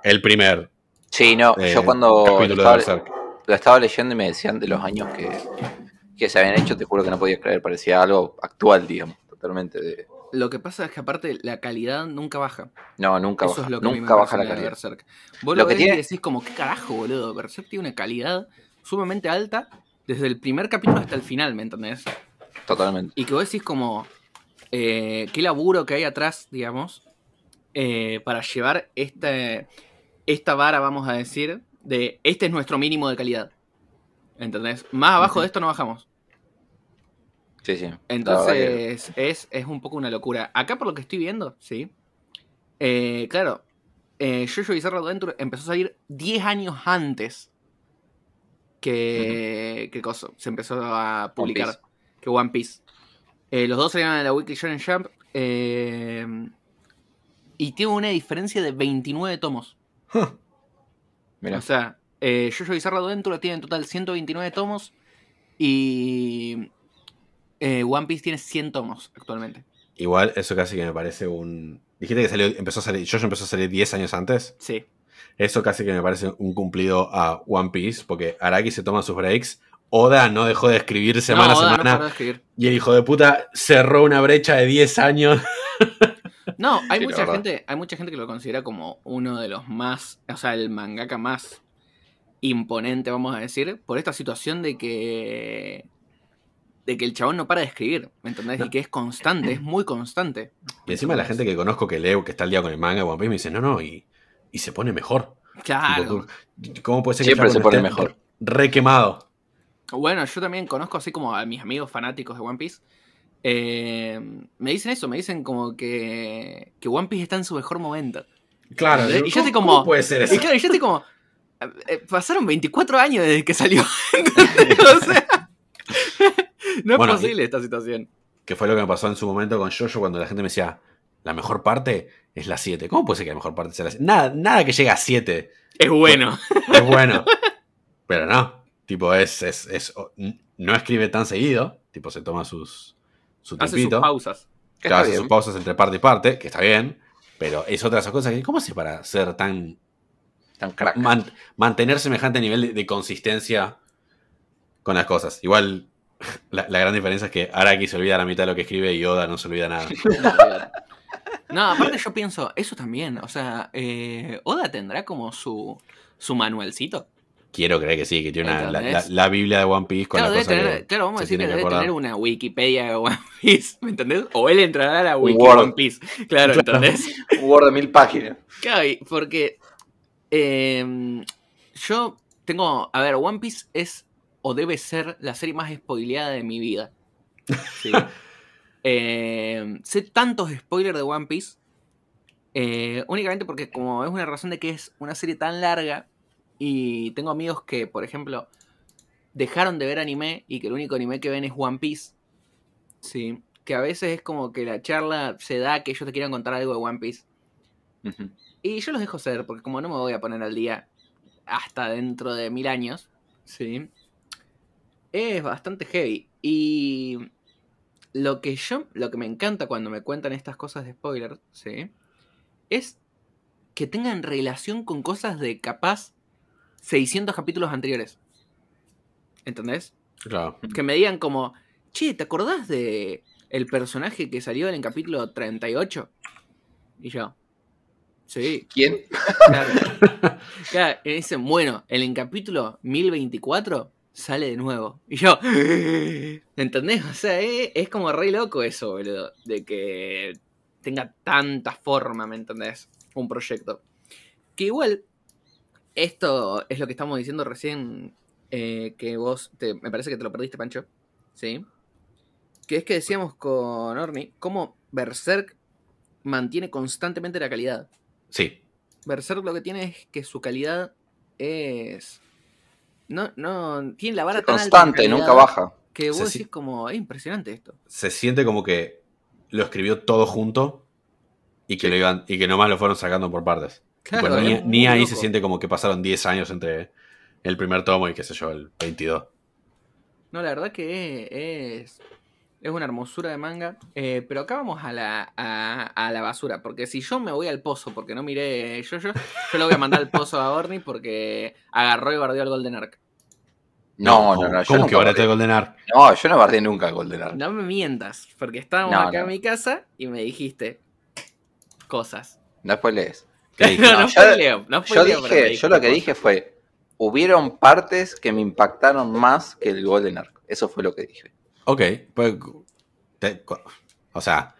El primer Sí, no, eh, yo cuando lo estaba, lo estaba leyendo y me decían de los años que, que se habían hecho, te juro que no podía creer, parecía algo actual, digamos, totalmente de... Lo que pasa es que aparte la calidad nunca baja. No, nunca Eso baja, es lo que a mí me nunca baja la calidad. Berserk. Vos Lo lo, que ves y tiene- decís como, ¿qué carajo, boludo? Berserk tiene una calidad sumamente alta desde el primer capítulo hasta el final, ¿me entendés? Totalmente. Y que vos decís como, eh, qué laburo que hay atrás, digamos, eh, para llevar este, esta vara, vamos a decir, de este es nuestro mínimo de calidad. ¿Entendés? Más abajo de esto no bajamos. Sí, sí. que- Entonces, es, es un poco una locura. Acá, por lo que estoy viendo, sí. Eh, claro, eh, Jojo Bizarre Adventure empezó a salir 10 años antes que, que coso. Se empezó a publicar. Que One Piece. Eh, los dos salieron en la Weekly Shonen Jump. eh, y tiene una diferencia de 29 tomos. Mirá. O sea, eh, Jojo Bizarre Adventure tiene en total 129 tomos. Y eh, One Piece tiene 100 tomos actualmente. Igual, eso casi que me parece un. Dijiste que salió, empezó a salir. Jojo empezó a salir 10 años antes. Sí. Eso casi que me parece un cumplido a One Piece, porque Araki se toma sus breaks. Oda no dejó de escribir semana no, a no semana. escribir. y el hijo de puta cerró una brecha de 10 años. (laughs) No, hay Sí, mucha gente, hay mucha gente que lo considera como uno de los más, o sea, el mangaka más imponente, vamos a decir, por esta situación de que de que el chabón no para de escribir, ¿me entendés? No. Y que es constante, es muy constante. Y encima la gente que conozco que lee, que está al día con el manga One Piece, me dice, no, no, y, y se pone mejor. Claro. Tipo, ¿Cómo puede ser que Siempre se pone mejor. Re quemado. Bueno, yo también conozco así como a mis amigos fanáticos de One Piece. eh, me dicen eso, me dicen como que, que One Piece está en su mejor momento. Claro, Y digo, yo ¿cómo- estoy como- ¿cómo puede ser eso? Y claro, yo estoy como. eh, pasaron 24 años desde que salió. (laughs) o sea, (laughs) no es Bueno, posible esta situación. Que fue lo que me pasó en su momento con Jojo cuando la gente me decía, la mejor parte es la 7. ¿Cómo puede ser que la mejor parte sea la 7? Nada, nada que llegue a 7 Es bueno. es bueno. Pero no. Tipo, es, es, es- no escribe tan seguido. Tipo, se toma sus, su Hace sus tiempito. pausas. Que Claro, está hace sus pausas entre parte y parte, que está bien. Pero es otra de esas cosas que, ¿cómo hace para ser tan. Tan crack. man- mantener semejante nivel de, de consistencia con las cosas? Igual, (laughs) La, la gran diferencia es que Araki se olvida la mitad de lo que escribe y Oda no se olvida nada. (laughs) (laughs) No, aparte yo pienso, eso también, o sea, eh, Oda tendrá como su, su manualcito. Quiero creer que sí, que tiene una, la, ¿Entendés? la- la Biblia de One Piece con Claro, las debe cosas tener, que claro, vamos a decir que debe acordar. tener una Wikipedia de One Piece, ¿me entendés? O él entrará a la Wiki Word. de One Piece, claro, ¿entendés? Un (laughs) Word de mil páginas. Claro, porque eh, yo tengo, a ver, One Piece es o debe ser la serie más spoileada de mi vida. (laughs) Sí. Eh, sé tantos spoilers de One Piece, eh, únicamente porque como es una razón de que es una serie tan larga y tengo amigos que, por ejemplo, dejaron de ver anime y que el único anime que ven es One Piece. Sí. Que a veces es como que la charla se da que ellos te quieran contar algo de One Piece. Y yo los dejo ser, porque como no me voy a poner al día hasta dentro de mil años, ¿sí? Es bastante heavy. Y lo que yo, lo que me encanta cuando me cuentan estas cosas de spoiler, ¿sí? Es que tengan relación con cosas de capaz 600 capítulos anteriores. ¿Entendés? Claro. Que me digan como, che, ¿te acordás de el personaje que salió en el capítulo 38? Y yo, sí, ¿Quién? Claro. (laughs) Claro, y dicen, bueno, en el capítulo 1024 sale de nuevo. (laughs) Y yo, ¿entendés? O sea, eh, es como re loco eso, boludo. De que tenga tanta forma, ¿me entendés? Un proyecto. Que igual, esto es lo que estamos diciendo recién, eh, que vos, te- me parece que te lo perdiste, Pancho. ¿Sí? Que es que decíamos con Orni, cómo Berserk mantiene constantemente la calidad. Sí. Berserk lo que tiene es que su calidad es. No, no. Tiene la vara tan Constante, nunca baja. Que vos Sí, decís como, es impresionante esto. Se siente como que lo escribió todo junto y que, lo iban, y que nomás lo fueron sacando por partes. Claro, Tipo, ni, ahí loco. se siente como que pasaron 10 años entre el primer tomo y qué sé yo, el 22. No, la verdad que es. Es una hermosura de manga. eh, pero acá vamos a la, a, a la basura. Porque si yo me voy al pozo porque no miré yo, yo, yo lo voy a mandar al pozo a Orni porque agarró y bardeó al Golden Ark. No, no, no. yo ¿Cómo nunca que te bardeé. Golden Ark? No, yo no bardeé nunca el Golden Ark. No me mientas, porque estábamos No, acá no. en mi casa y me dijiste cosas. No después lees. (laughs) No, no yo- no Yo, dije, yo lo que dije fue, hubieron partes que me impactaron más que el Golden Ark. Eso fue lo que dije. Ok, pues. te- o sea,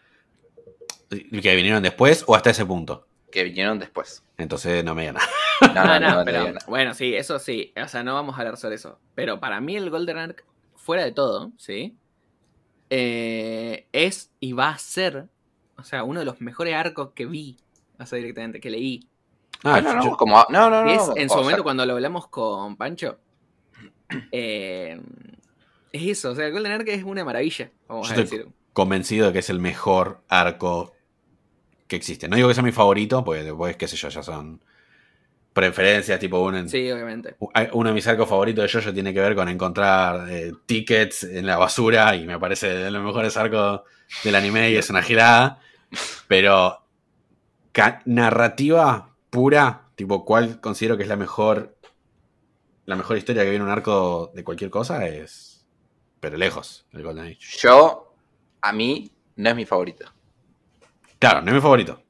que vinieron después o hasta ese punto. Que vinieron después. Entonces no me nada. (laughs) No, No, no, no, pero no, no. bueno, sí, eso sí. O sea, no vamos a hablar sobre eso. Pero para mí el Golden Ark, fuera de todo, ¿sí? Eh, es y va a ser, o sea, uno de los mejores arcos que vi, o sea, directamente, que leí. Ah, no, no, yo- como, no, no, no. Y es en su momento sea, cuando lo hablamos con Pancho. eh, es eso, o sea, el Golden Ark es una maravilla, vamos Yo a estoy- decir. convencido de que es el mejor arco que existe. No digo que sea mi favorito, porque después, qué sé yo, ya son preferencias, tipo uno, en- Sí, obviamente. uno de mis arcos favoritos de Jojo tiene que ver con encontrar eh, tickets en la basura y me parece de los mejores arcos del anime y es una girada. Pero narrativa pura, tipo, ¿cuál considero que es la mejor la mejor historia que viene un arco de cualquier cosa? Es, pero lejos, el Golden Age. Yo, a mí, no es mi favorito. Claro, no es mi favorito.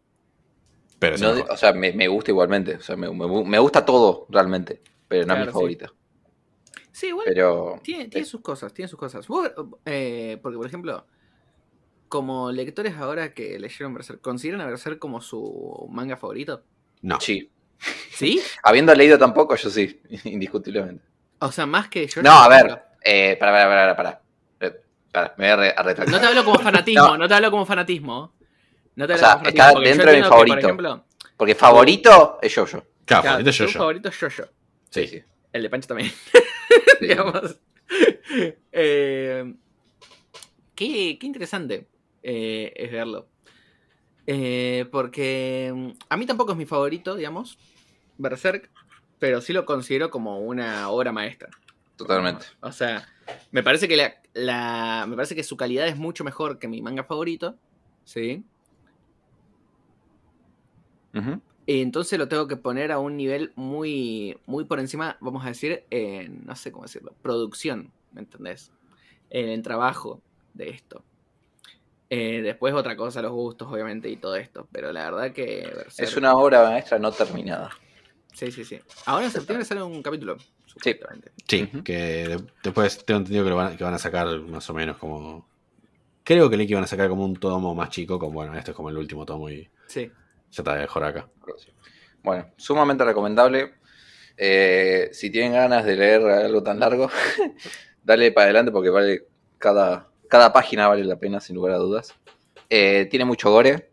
Pero es el No, mejor. o sea, me, me gusta igualmente. O sea, me, me- me gusta todo realmente. Pero no es mi sí. favorito. Sí, igual Pero. Tiene, tiene sus cosas, tiene sus cosas. Vos, eh, porque, por ejemplo, como lectores ahora que leyeron Berserk, ¿consideran a Berserk como su manga favorito? No. Sí. ¿Sí? Habiendo leído tampoco, yo sí, (laughs) indiscutiblemente. O sea, más que yo. No, a ver. Eh, para, para, para, para. Eh, para, me voy a, re- a retractar. No te hablo como (laughs) fanatismo, no, No. te hablo como fanatismo. No te O hablo sea, como fanatismo. está dentro de mi que, favorito. por ejemplo, Porque favorito es Jojo. Claro, claro, favorito es Jojo. favorito es Jojo. Sí, sí. El de Pancho también. (laughs) (laughs) sí. digamos. Eh, qué, qué interesante eh, es verlo. Eh, porque mm, a mí tampoco es mi favorito, digamos, Berserk, pero sí lo considero como una obra maestra. Totalmente. O sea, me parece que la, la- me parece que su calidad es mucho mejor que mi manga favorito, ¿sí? Y entonces lo tengo que poner a un nivel muy, muy por encima, vamos a decir, en, no sé cómo decirlo, producción, ¿me entendés? el trabajo de esto. Eh, después otra cosa, los gustos, obviamente, y todo esto. Pero la verdad que... Es una obra maestra no terminada. Sí, sí, sí. Ahora en septiembre sale un capítulo. Sí, sí que después tengo entendido que, van, que van a sacar más o menos como... Creo que el que van a sacar como un tomo más chico, como bueno, este es como el último tomo y... Sí. Ya está mejor acá. Bueno, sumamente recomendable. Eh, si tienen ganas de leer algo tan largo, (laughs) dale para adelante porque vale cada, cada página vale la pena, sin lugar a dudas. Eh, tiene mucho gore.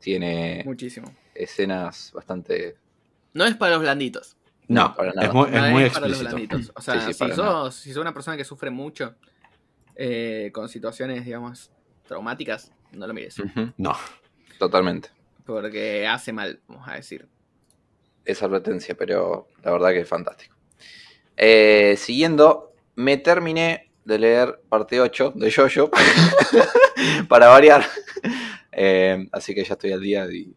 Tiene muchísimo escenas bastante. No es para los blanditos. No, para nada. es muy, es muy Para los blanditos. O sea, si, sos, si, sos, una persona que sufre mucho eh, con situaciones, digamos, traumáticas, no lo mires. No. Totalmente. Porque hace mal, vamos a decir. Esa advertencia, pero la verdad que es fantástico. Eh, siguiendo, me terminé de leer parte 8 de Jojo (laughs) para variar. (laughs) Eh, así que ya estoy al día y,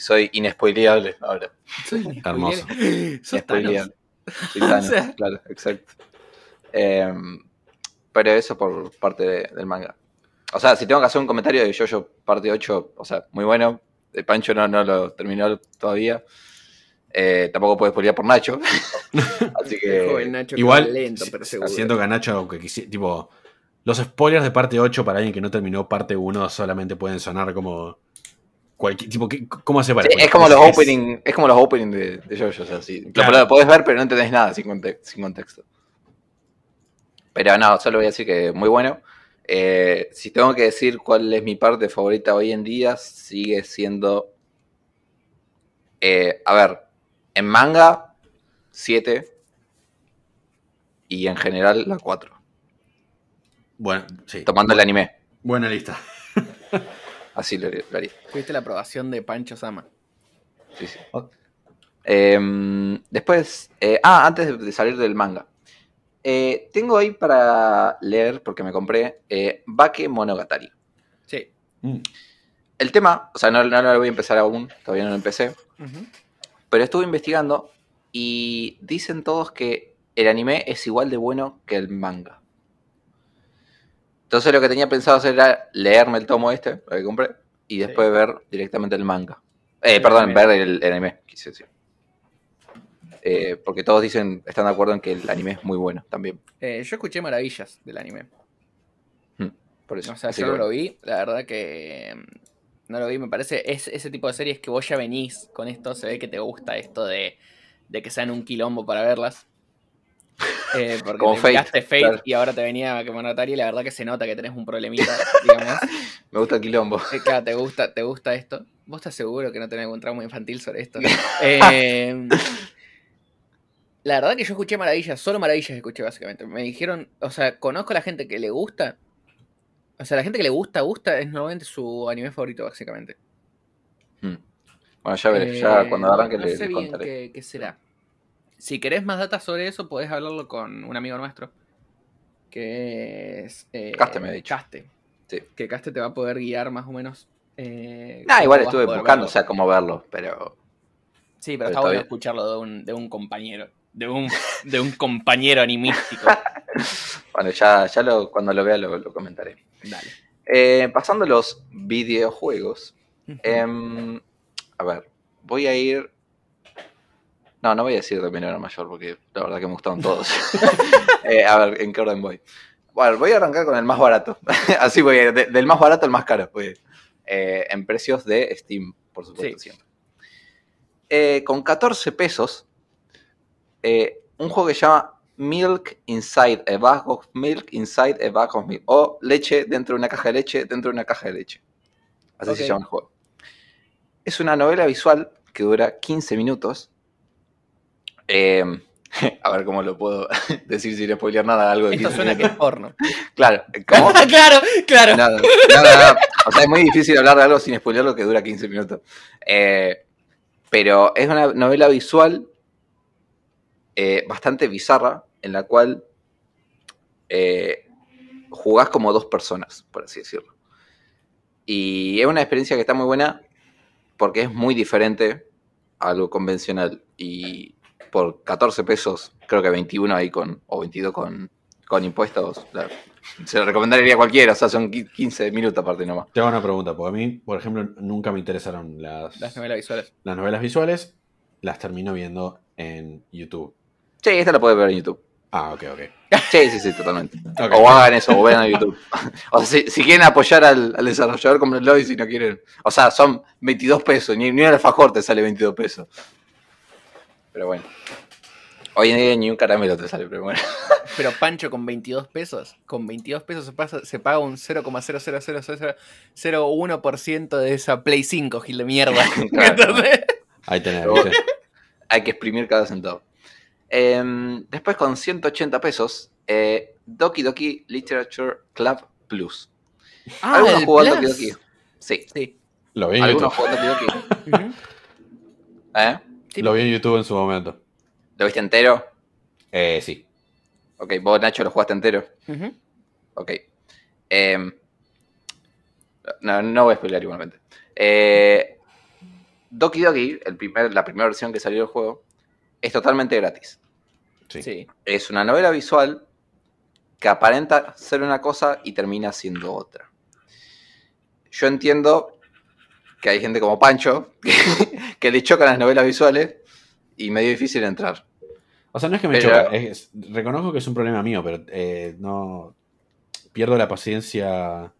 soy inespoileable ahora. Soy (laughs) Hermoso. (gasps) Inespoileable. (laughs) claro, exacto. Eh, pero eso por parte del manga. O sea, si tengo que hacer un comentario de Jojo parte 8, o sea, muy bueno. El Pancho no, no lo terminó todavía. Eh, tampoco puedes spoilear por Nacho. (laughs) Así que. Nacho igual, lento, pero seguro. siento que a Nacho, aunque tipo. Los spoilers de parte 8 para alguien que no terminó parte 1 solamente pueden sonar como. Cualquier, tipo, ¿Cómo hace para.? es, como los opening, es como los opening de, de Jojo. O sea, sí. Lo podés ver, pero no entendés nada sin, sin contexto. Pero no, solo voy a decir que muy bueno. Eh, si tengo que decir cuál es mi parte favorita hoy en día, sigue siendo. Eh, a ver, en manga, 7. Y en general, la 4. Bueno, sí. Tomando el anime. Buena lista. (laughs) Así lo, haría. Fuiste la aprobación de Pancho Sama. Sí, sí. Em, después. Eh, ah, antes de salir del manga. Eh, tengo ahí para leer, porque me compré, eh, Bake Monogatari. Sí. Mm. El tema, o sea, no, lo voy a empezar aún, todavía no lo empecé. Pero estuve investigando y dicen todos que el anime es igual de bueno que el manga. Entonces lo que tenía pensado hacer era leerme el tomo este, lo que compré, y después ver directamente el manga. Eh, perdón, ver el, el anime, quise decir. Eh, porque todos dicen, están de acuerdo en que el anime es muy bueno también. Eh, yo escuché maravillas del anime. Hmm, por eso. O sea, yo no lo vi, la verdad que mm, no lo vi, me parece, es ese tipo de series que vos ya venís con esto, se ve que te gusta esto de, que sean un quilombo para verlas. (laughs) Eh, porque Como te Fate, Fate y ahora te venía Monogatari y la verdad que se nota que tenés un problemita, digamos. (laughs) Me gusta el quilombo. claro, te gusta, te gusta esto. ¿Vos estás seguro que no tenés algún trauma infantil sobre esto? (laughs) eh, la verdad que yo escuché maravillas, solo maravillas escuché básicamente. Me dijeron, o sea, conozco a la gente que le gusta. O sea, la gente que le gusta, gusta, es normalmente su anime favorito, básicamente. Hmm. Bueno, ya veré, ya eh, cuando arranque no sé bien qué, será. Si querés más datos sobre eso, podés hablarlo con un amigo nuestro. Que es. Eh, Caste, me ha dicho. Caste. Sí. Que Caste te va a poder guiar más o menos. Eh, ah, igual estuve buscando, o sea, cómo verlo, pero. Sí, pero, está bueno escucharlo de un, de un compañero de un, de un compañero animístico. (laughs) bueno, ya, ya lo, cuando lo vea lo, comentaré. Dale. Eh, pasando a los videojuegos. Em, a ver, voy a ir. No, no voy a decir de menor a mayor porque la verdad que me gustaron todos. (laughs) Eh, a ver, ¿en qué orden voy? Bueno, voy a arrancar con el más barato. (laughs) Así voy, del más barato al más caro. Voy. Eh, en precios de Steam, por supuesto, siempre. con 14 pesos eh, un juego que se llama Milk Inside a Bag of Milk Inside a Bag of Milk. O leche dentro de una caja de leche dentro de una caja de leche. Así se llama el juego. Es una novela visual que dura 15 minutos. Em, (laughs) a ver cómo lo puedo (laughs) decir sin spoilear nada. Algo de Esto suena que es porno. (laughs) Claro. ¿Cómo? claro, claro. Nada, nada, O sea, es muy difícil hablar de algo sin spoilear lo que dura 15 minutos. Eh, pero es una novela visual eh, bastante bizarra, en la cual eh, jugás como dos personas, por así decirlo. Y es una experiencia que está muy buena porque es muy diferente a lo convencional. Y por 14 pesos, creo que 21 ahí con, o 22 con, con impuestos, claro. Se lo recomendaría a cualquiera, o sea, son 15 minutos aparte nomás. Te hago una pregunta, porque a mí, por ejemplo, nunca me interesaron las, Las novelas visuales. las novelas visuales, las termino viendo en YouTube. Sí, esta la puedes ver en YouTube. Ah, ok, ok. Sí, sí, sí, totalmente. Ok. O hagan eso, o vean a YouTube. O sea, si, si quieren apoyar al, al desarrollador, comprenlo y si no quieren. O sea, son 22 pesos, ni, ni un alfajor te sale 22 pesos. Pero bueno. Hoy en día ni un caramelo te sale, pero bueno. (laughs) Pero Pancho con 22 pesos, con 22 pesos se, pasa, se paga un 0,00001% de esa Play 5, gil de mierda. (laughs) Claro. Entonces, Ahí tenés, ¿viste? (laughs) Hay que exprimir cada centavo. Em, después con 180 pesos, eh, Doki Doki Literature Club Plus. ah, ¿Algunos jugaron Doki. Doki? Sí. Sí. Lo vi ¿Algunos jugaron Doki Doki? ¿Eh? Sí. Lo vi en YouTube en su momento. ¿Lo viste entero? Eh, sí. Ok, vos Nacho lo jugaste entero. Ujú. Ok. Em, no, no voy a spoiler igualmente. Eh, Doki Doki, el primer, la primera versión que salió del juego, es totalmente gratis. Sí. Sí. Es una novela visual que aparenta ser una cosa y termina siendo otra. Yo entiendo que hay gente como Pancho que, (laughs) que le chocan las novelas visuales y medio difícil entrar. O sea, no es que me Pero- choca. es- reconozco que es un problema mío, pero eh, no. Pierdo la paciencia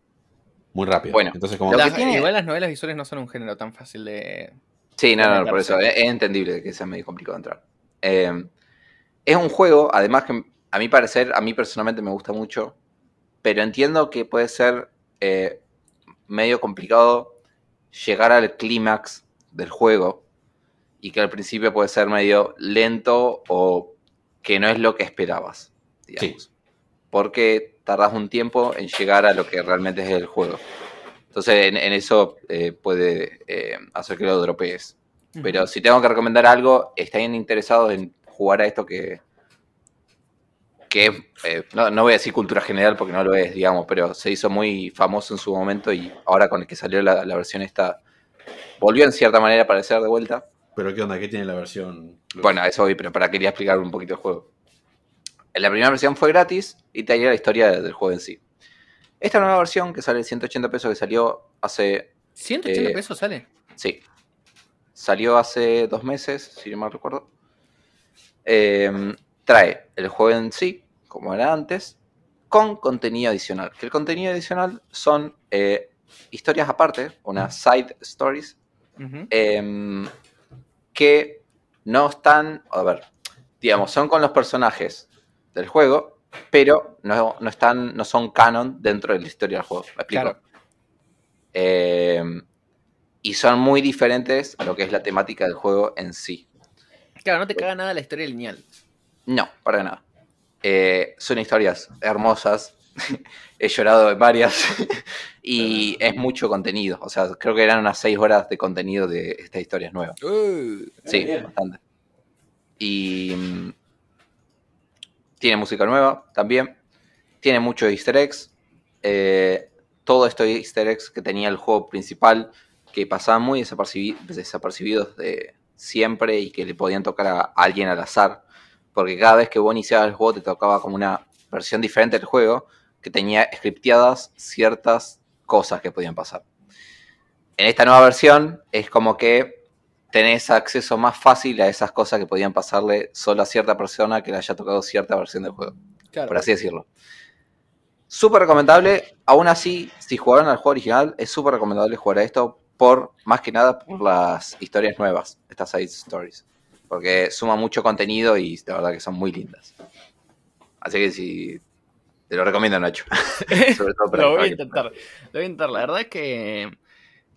muy rápido. Bueno, Entonces, como. Las- tiene- Igual las novelas visuales no son un género tan fácil de. Sí, no, no, por eso es, es entendible que sea medio complicado entrar. Eh, es un juego, además que a mi parecer, a mí personalmente me gusta mucho, pero entiendo que puede ser eh, medio complicado llegar al clímax del juego y que al principio puede ser medio lento o que no es lo que esperabas, digamos. Porque tardas un tiempo en llegar a lo que realmente es el juego. Entonces, en, en eso eh, puede eh, hacer que lo dropees. Pero si tengo que recomendar algo, están interesados en jugar a esto que. Que es, eh, no, no voy a decir cultura general porque no lo es, digamos, pero se hizo muy famoso en su momento y ahora con el que salió la, la versión esta, volvió en cierta manera a aparecer de vuelta. Pero ¿qué onda? ¿Qué tiene la versión? Bueno, a eso voy, pero para quería explicar un poquito el juego. En la primera versión fue gratis y tenía la historia del juego en sí. Esta nueva versión, que sale 180 pesos, que salió hace 180 Eh, pesos sale. Sí. Salió hace dos meses, si no mal recuerdo. Eh, trae el juego en sí, como era antes, con contenido adicional. Que el contenido adicional son eh, historias aparte, unas side stories, eh, que no están, a ver, digamos, son con los personajes del juego, pero no, no están, no son canon dentro de la historia del juego. ¿Me explico? Claro. Eh, y son muy diferentes a lo que es la temática del juego en sí. Claro, no te caga nada la historia lineal. No, para nada. Eh, son historias hermosas. (laughs) He llorado en varias. (laughs) y es mucho contenido. O sea, creo que eran unas 6 horas de contenido de estas historias nuevas. Uh, Sí, bien. bastante. Y mm, tiene música nueva también. Tiene muchos easter eggs. Eh, todo esto easter eggs que tenía el juego principal, que pasaban muy desapercibi- desapercibidos de siempre y que le podían tocar a alguien al azar. Porque cada vez que vos iniciabas el juego te tocaba como una versión diferente del juego que tenía scripteadas ciertas cosas que podían pasar. En esta nueva versión es como que tenés acceso más fácil a esas cosas que podían pasarle solo a cierta persona que le haya tocado cierta versión del juego, claro. por así decirlo. Súper recomendable, aún así, si jugaron al juego original, es súper recomendable jugar a esto por, más que nada, por las historias nuevas, estas side stories. Porque suma mucho contenido y la verdad que son muy lindas. Así que si... Te lo recomiendo, Nacho. (laughs) Sobre todo para- lo voy a intentar. Lo voy a intentar. La verdad es que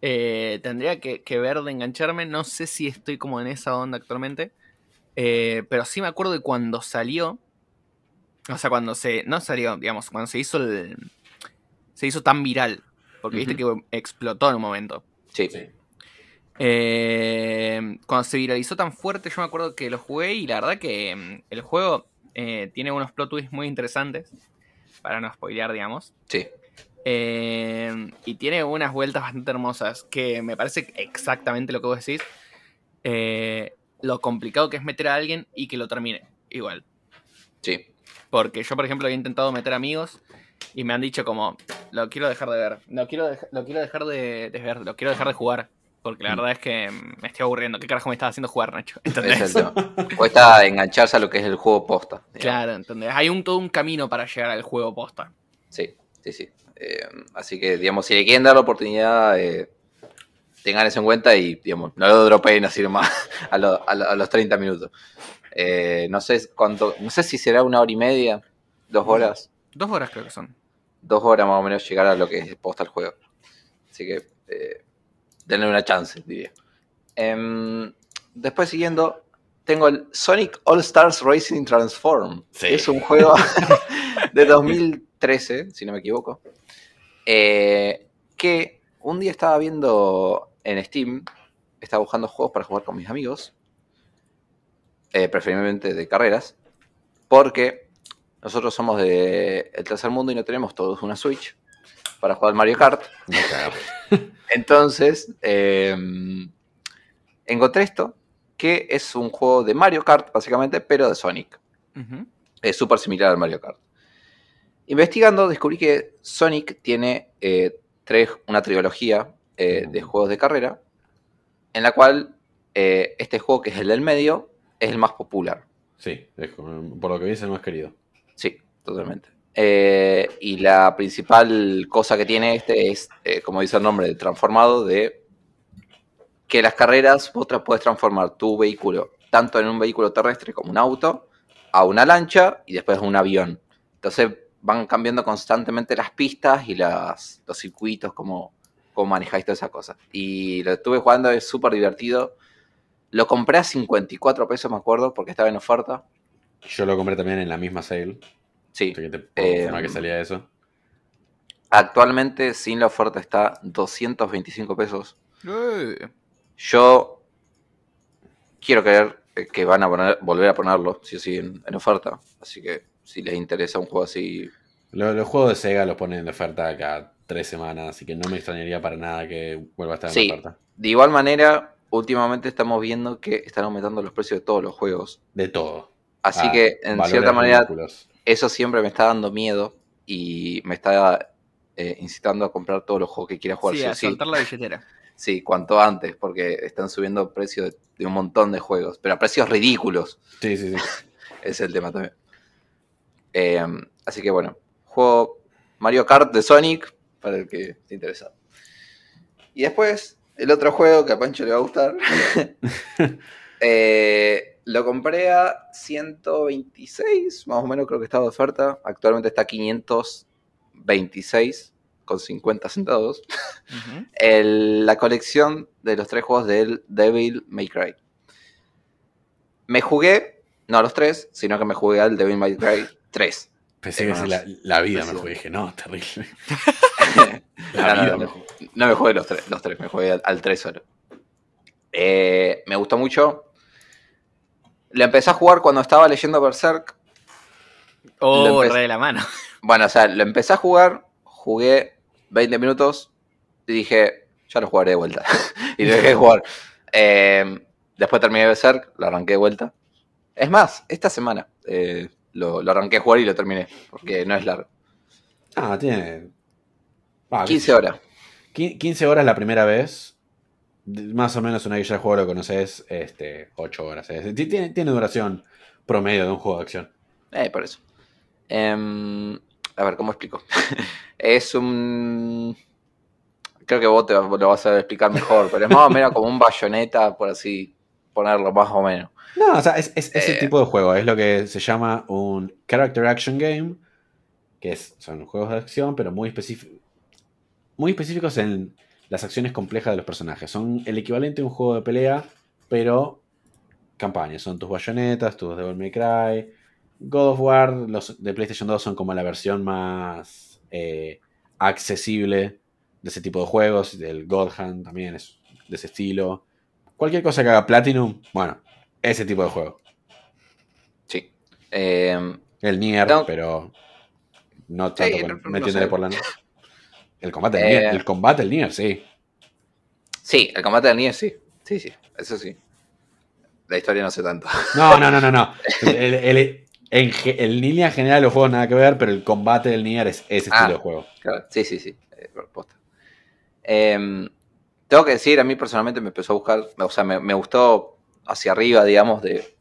eh, tendría que, que ver de engancharme. No sé si estoy como en esa onda actualmente. Eh, pero sí me acuerdo de cuando salió. O sea, cuando se. No salió, digamos, cuando se hizo el. Se hizo tan viral. Porque viste que explotó en un momento. Sí. Sí. Eh, cuando se viralizó tan fuerte, yo me acuerdo que lo jugué y la verdad que mm, el juego eh, tiene unos plot twists muy interesantes. Para no spoilear, digamos. Sí. Eh, y tiene unas vueltas bastante hermosas que me parece exactamente lo que vos decís. Lo complicado que es meter a alguien y que lo termine igual. Sí. Porque yo, por ejemplo, he intentado meter amigos y me han dicho como, lo quiero dejar de ver, lo quiero, lo quiero dejar de, de ver, lo quiero dejar de jugar. Porque la verdad es que me estoy aburriendo. ¿Qué carajo me estás haciendo jugar, Nacho? ¿Entendés? Cuesta (laughs) engancharse a lo que es el juego posta. digamos. Claro, ¿entendés? Hay un, todo un camino para llegar al juego posta. Sí, sí, sí. Eh, así que, digamos, si le quieren dar la oportunidad, eh, tengan eso en cuenta y, digamos, no lo dropeen así nomás (laughs) a, lo- a lo- a los 30 minutos. Eh, no sé cuánto, no sé si será una hora y media, dos horas, Dos horas creo que son. dos horas más o menos llegar a lo que es posta el juego. Así que, eh, denle una chance, diría. Em, después, siguiendo, tengo el Sonic All Stars Racing Transform. Sí. Es un juego (laughs) de 2013, si no me equivoco. eh, que un día estaba viendo en Steam, estaba buscando juegos para jugar con mis amigos, eh, preferiblemente de carreras, porque nosotros somos de el tercer mundo y no tenemos todos una Switch para jugar al Mario Kart. Cago. (laughs) Entonces, eh, encontré esto, que es un juego de Mario Kart, básicamente, pero de Sonic. Es súper similar al Mario Kart. Investigando, descubrí que Sonic tiene eh, tres, una trilogía eh, de juegos de carrera, en la cual eh, este juego, que es el del medio, es el más popular. Sí, por lo que vi es el más querido. Sí, totalmente. Eh, y la principal cosa que tiene este es, eh, como dice el nombre, transformado de que las carreras vos puedes transformar tu vehículo tanto en un vehículo terrestre como un auto, a una lancha y después a un avión. Entonces van cambiando constantemente las pistas y las, los circuitos, cómo, cómo manejáis todas esas cosas. Y lo estuve jugando, es súper divertido. Lo compré a 54 pesos, me acuerdo, porque estaba en oferta. Yo lo compré también en la misma sale. Sí. Que te puedo Eh, que salía eso. Actualmente sin la oferta está 225 pesos. Eh, Yo quiero creer eh, que van a poner- volver a ponerlo, sí o sí, en, en oferta. Así que si les interesa un juego así, Lo- los juegos de Sega los ponen de oferta cada tres semanas, así que no me extrañaría para nada que vuelva a estar en Sí. oferta. de igual manera, últimamente estamos viendo que están aumentando los precios de todos los juegos. De todo. Así Ah, que en cierta manera ridículos. Eso siempre me está dando miedo y me está eh, incitando a comprar todos los juegos que quiera jugar. sí, a sí. soltar la billetera. (laughs) Sí, cuanto antes, porque están subiendo precios de, de un montón de juegos, pero a precios ridículos. Sí, sí, sí. (laughs) es el tema también. Eh, así que bueno, juego Mario Kart de Sonic, para el que esté interesado. Y después, el otro juego que a Pancho le va a gustar, (laughs) eh, lo compré a 126, más o menos creo que estaba de oferta. Actualmente está a 526 con 50 centavos. (laughs) El- la colección de los tres juegos del Devil May Cry. Me jugué, no a los tres, sino que me jugué al Devil May Cry 3. Pensé Eh, que sí, la, la vida sí. me fue. Dije, no, terrible. (laughs) La no, vida no, me fue. No me jugué los tres, los tres me jugué al, al 3 solo. Eh, me gustó mucho. Lo empecé a jugar cuando estaba leyendo Berserk. Oh, empecé- re de la mano. (laughs) Bueno, o sea, lo empecé a jugar, jugué 20 minutos y dije, ya lo jugaré de vuelta. (laughs) y lo dejé de jugar. Eh, después terminé de Berserk, lo arranqué de vuelta. Es más, esta semana eh, lo, lo arranqué a jugar y lo terminé, porque no es largo. Ah, tiene. ah, qué 15 sé yo. horas. Qui- 15 horas la primera vez. De- Más o menos una ya el juego lo conoces, este, 8 horas. Tiene, tiene duración promedio de un juego de acción. Eh, por eso. Em, a ver, ¿cómo explico? (laughs) es un... Creo que vos te lo vas a explicar mejor, pero es más o menos como un bayoneta, por así ponerlo más o menos. No, o sea, es, es ese Eh. tipo de juego. Es lo que se llama un Character Action Game. Que es, son juegos de acción, pero muy, específicos muy específicos en las acciones complejas de los personajes. Son el equivalente a un juego de pelea, pero campañas. Son tus bayonetas, tus Devil May Cry. God of War, los de PlayStation 2 son como la versión más eh, accesible de ese tipo de juegos. Del God Hand también es de ese estilo. Cualquier cosa que haga Platinum, bueno, ese tipo de juego. Sí. Em, El Nier, pero no tanto Sí, no- no metiéndole sé. por la. (laughs) El combate, del Eh. Nier, el combate del Nier, sí. sí, el combate del Nier sí. Sí, sí, eso sí. La historia no sé tanto. No, no, no, no, no. El- el- En, línea general los juegos nada que ver, pero el combate del Nier es ese Ah. estilo de juego. Claro, sí, sí, sí. eh. Em, tengo que decir, a mí personalmente me empezó a buscar, o sea, me, me gustó hacia arriba, digamos, de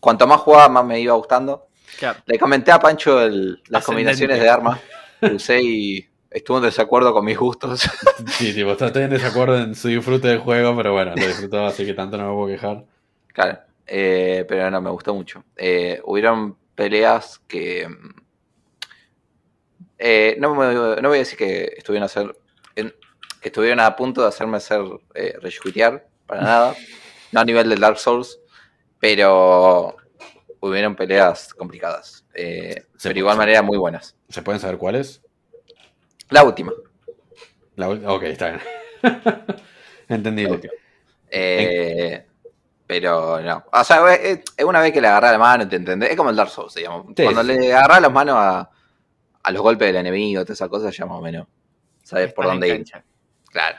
cuanto más jugaba, más me iba gustando. Claro. Le comenté a Pancho el- las combinaciones de armas que usé y estuvo en desacuerdo con mis gustos. (laughs) Sí, tipo, estoy en desacuerdo en su disfrute del juego, pero bueno, lo disfrutó, así que tanto no me puedo quejar. Claro, eh, pero no, me gustó mucho. Eh, hubieron peleas que... mm, eh, no, me- no voy a decir que estuvieron a hacer... que estuvieron a punto de hacerme hacer eh, rejuitear, para (laughs) nada. No a nivel del Dark Souls, pero hubieron peleas complicadas. pero de igual manera muy buenas. ¿Se pueden saber cuáles? La última. La ul- ok, está bien. (laughs) Entendible. Eh, pero no. O sea, es, es una vez que le agarrás la mano, ¿te entendés? Es como el Dark Souls, digamos. Sí, Cuando sí. le agarrás las manos a, a los golpes del enemigo, todas esas cosas, ya más o menos sabes por dónde ir. Claro.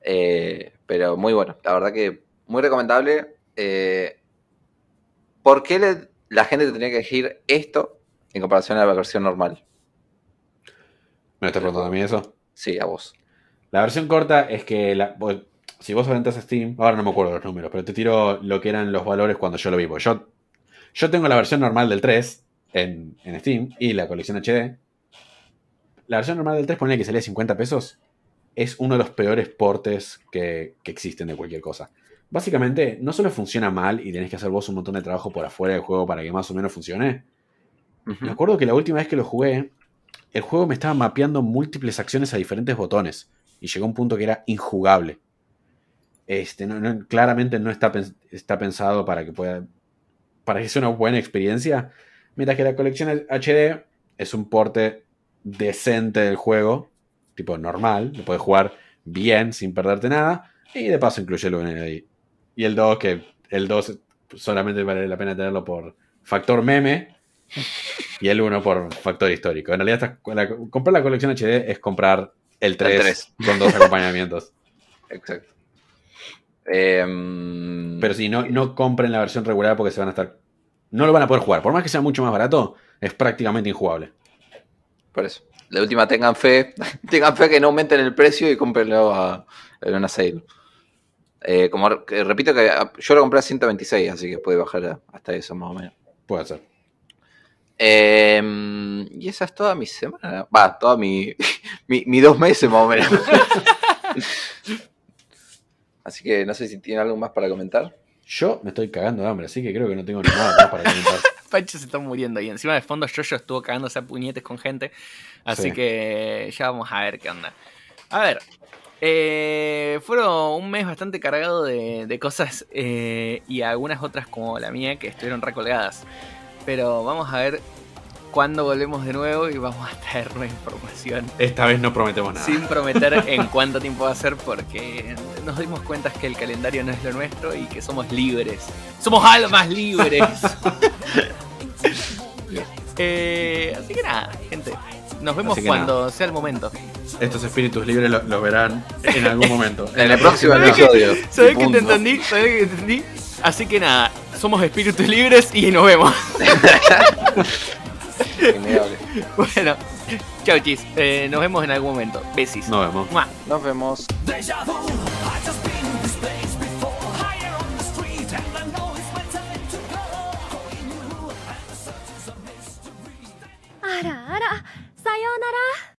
Eh, pero muy bueno. La verdad que muy recomendable. Eh, ¿Por qué le- la gente tendría que elegir esto en comparación a la versión normal? ¿Me estás preguntando a mí eso? Sí, a vos. La versión corta es que la- vos- si vos entras a Steam, ahora no me acuerdo los números, pero te tiro lo que eran los valores cuando yo lo vi. porque Yo, yo tengo la versión normal del 3 en, en Steam y la colección HD. La versión normal del 3, ponle que salía 50 pesos, es uno de los peores portes que, que existen de cualquier cosa. Básicamente, no solo funciona mal y tenés que hacer vos un montón de trabajo por afuera del juego para que más o menos funcione. Me acuerdo que la última vez que lo jugué, el juego me estaba mapeando múltiples acciones a diferentes botones. Y llegó a un punto que era injugable. Este, claramente no está, pens- está pensado para que pueda. para que sea una buena experiencia. Mientras que la colección HD es un porte decente del juego. Tipo normal. Lo puedes jugar bien sin perderte nada. Y de paso incluye el UNLI. Y el 2, que el 2 solamente vale la pena tenerlo por factor meme. Y el 1 por factor histórico. En realidad, la- comprar la colección HD es comprar el 3, tres. con dos acompañamientos. (laughs) Exacto. Em, Pero si no, no compren la versión regular porque se van a estar. No lo van a poder jugar. Por más que sea mucho más barato, es prácticamente injugable. Por eso. La última tengan fe. (laughs) tengan fe que no aumenten el precio y cómprenlo a, en una sale. Eh, como repito que ah, yo lo compré a 126, así que puede bajar hasta eso más o menos. Puede ser. Eh, y esa es toda mi semana. Va, toda mi, (laughs) mi, mi dos meses más o menos. (laughs) así que no sé si tiene algo más para comentar. Yo me estoy cagando de hambre, así que creo que no tengo nada más para comentar. (laughs) Pancho se está muriendo y encima de fondo Jojo estuvo cagándose a puñetes con gente. Así Sí. que ya vamos a ver qué onda. A ver. eh, fueron un mes bastante cargado de, de cosas eh, y algunas otras como la mía que estuvieron recolgadas. Pero vamos a ver cuándo volvemos de nuevo y vamos a traer nueva información. Esta vez no prometemos nada. Sin prometer (laughs) en cuánto tiempo va a ser porque nos dimos cuenta que el calendario no es lo nuestro y que somos libres. Somos almas libres. (laughs) Eh, así que nada, gente. Nos vemos cuando sea el momento. Estos espíritus libres los lo verán en algún momento. En el (laughs) próximo ¿Sabés que- episodio. ¿Sabés Y que te entendí? ¿Sabés que te entendí? Así que nada, somos espíritus libres y nos vemos. (laughs) Bueno, chau chis. Eh, nos vemos en algún momento. Besis. Nos vemos. Mua. Nos vemos. Deja vu, I've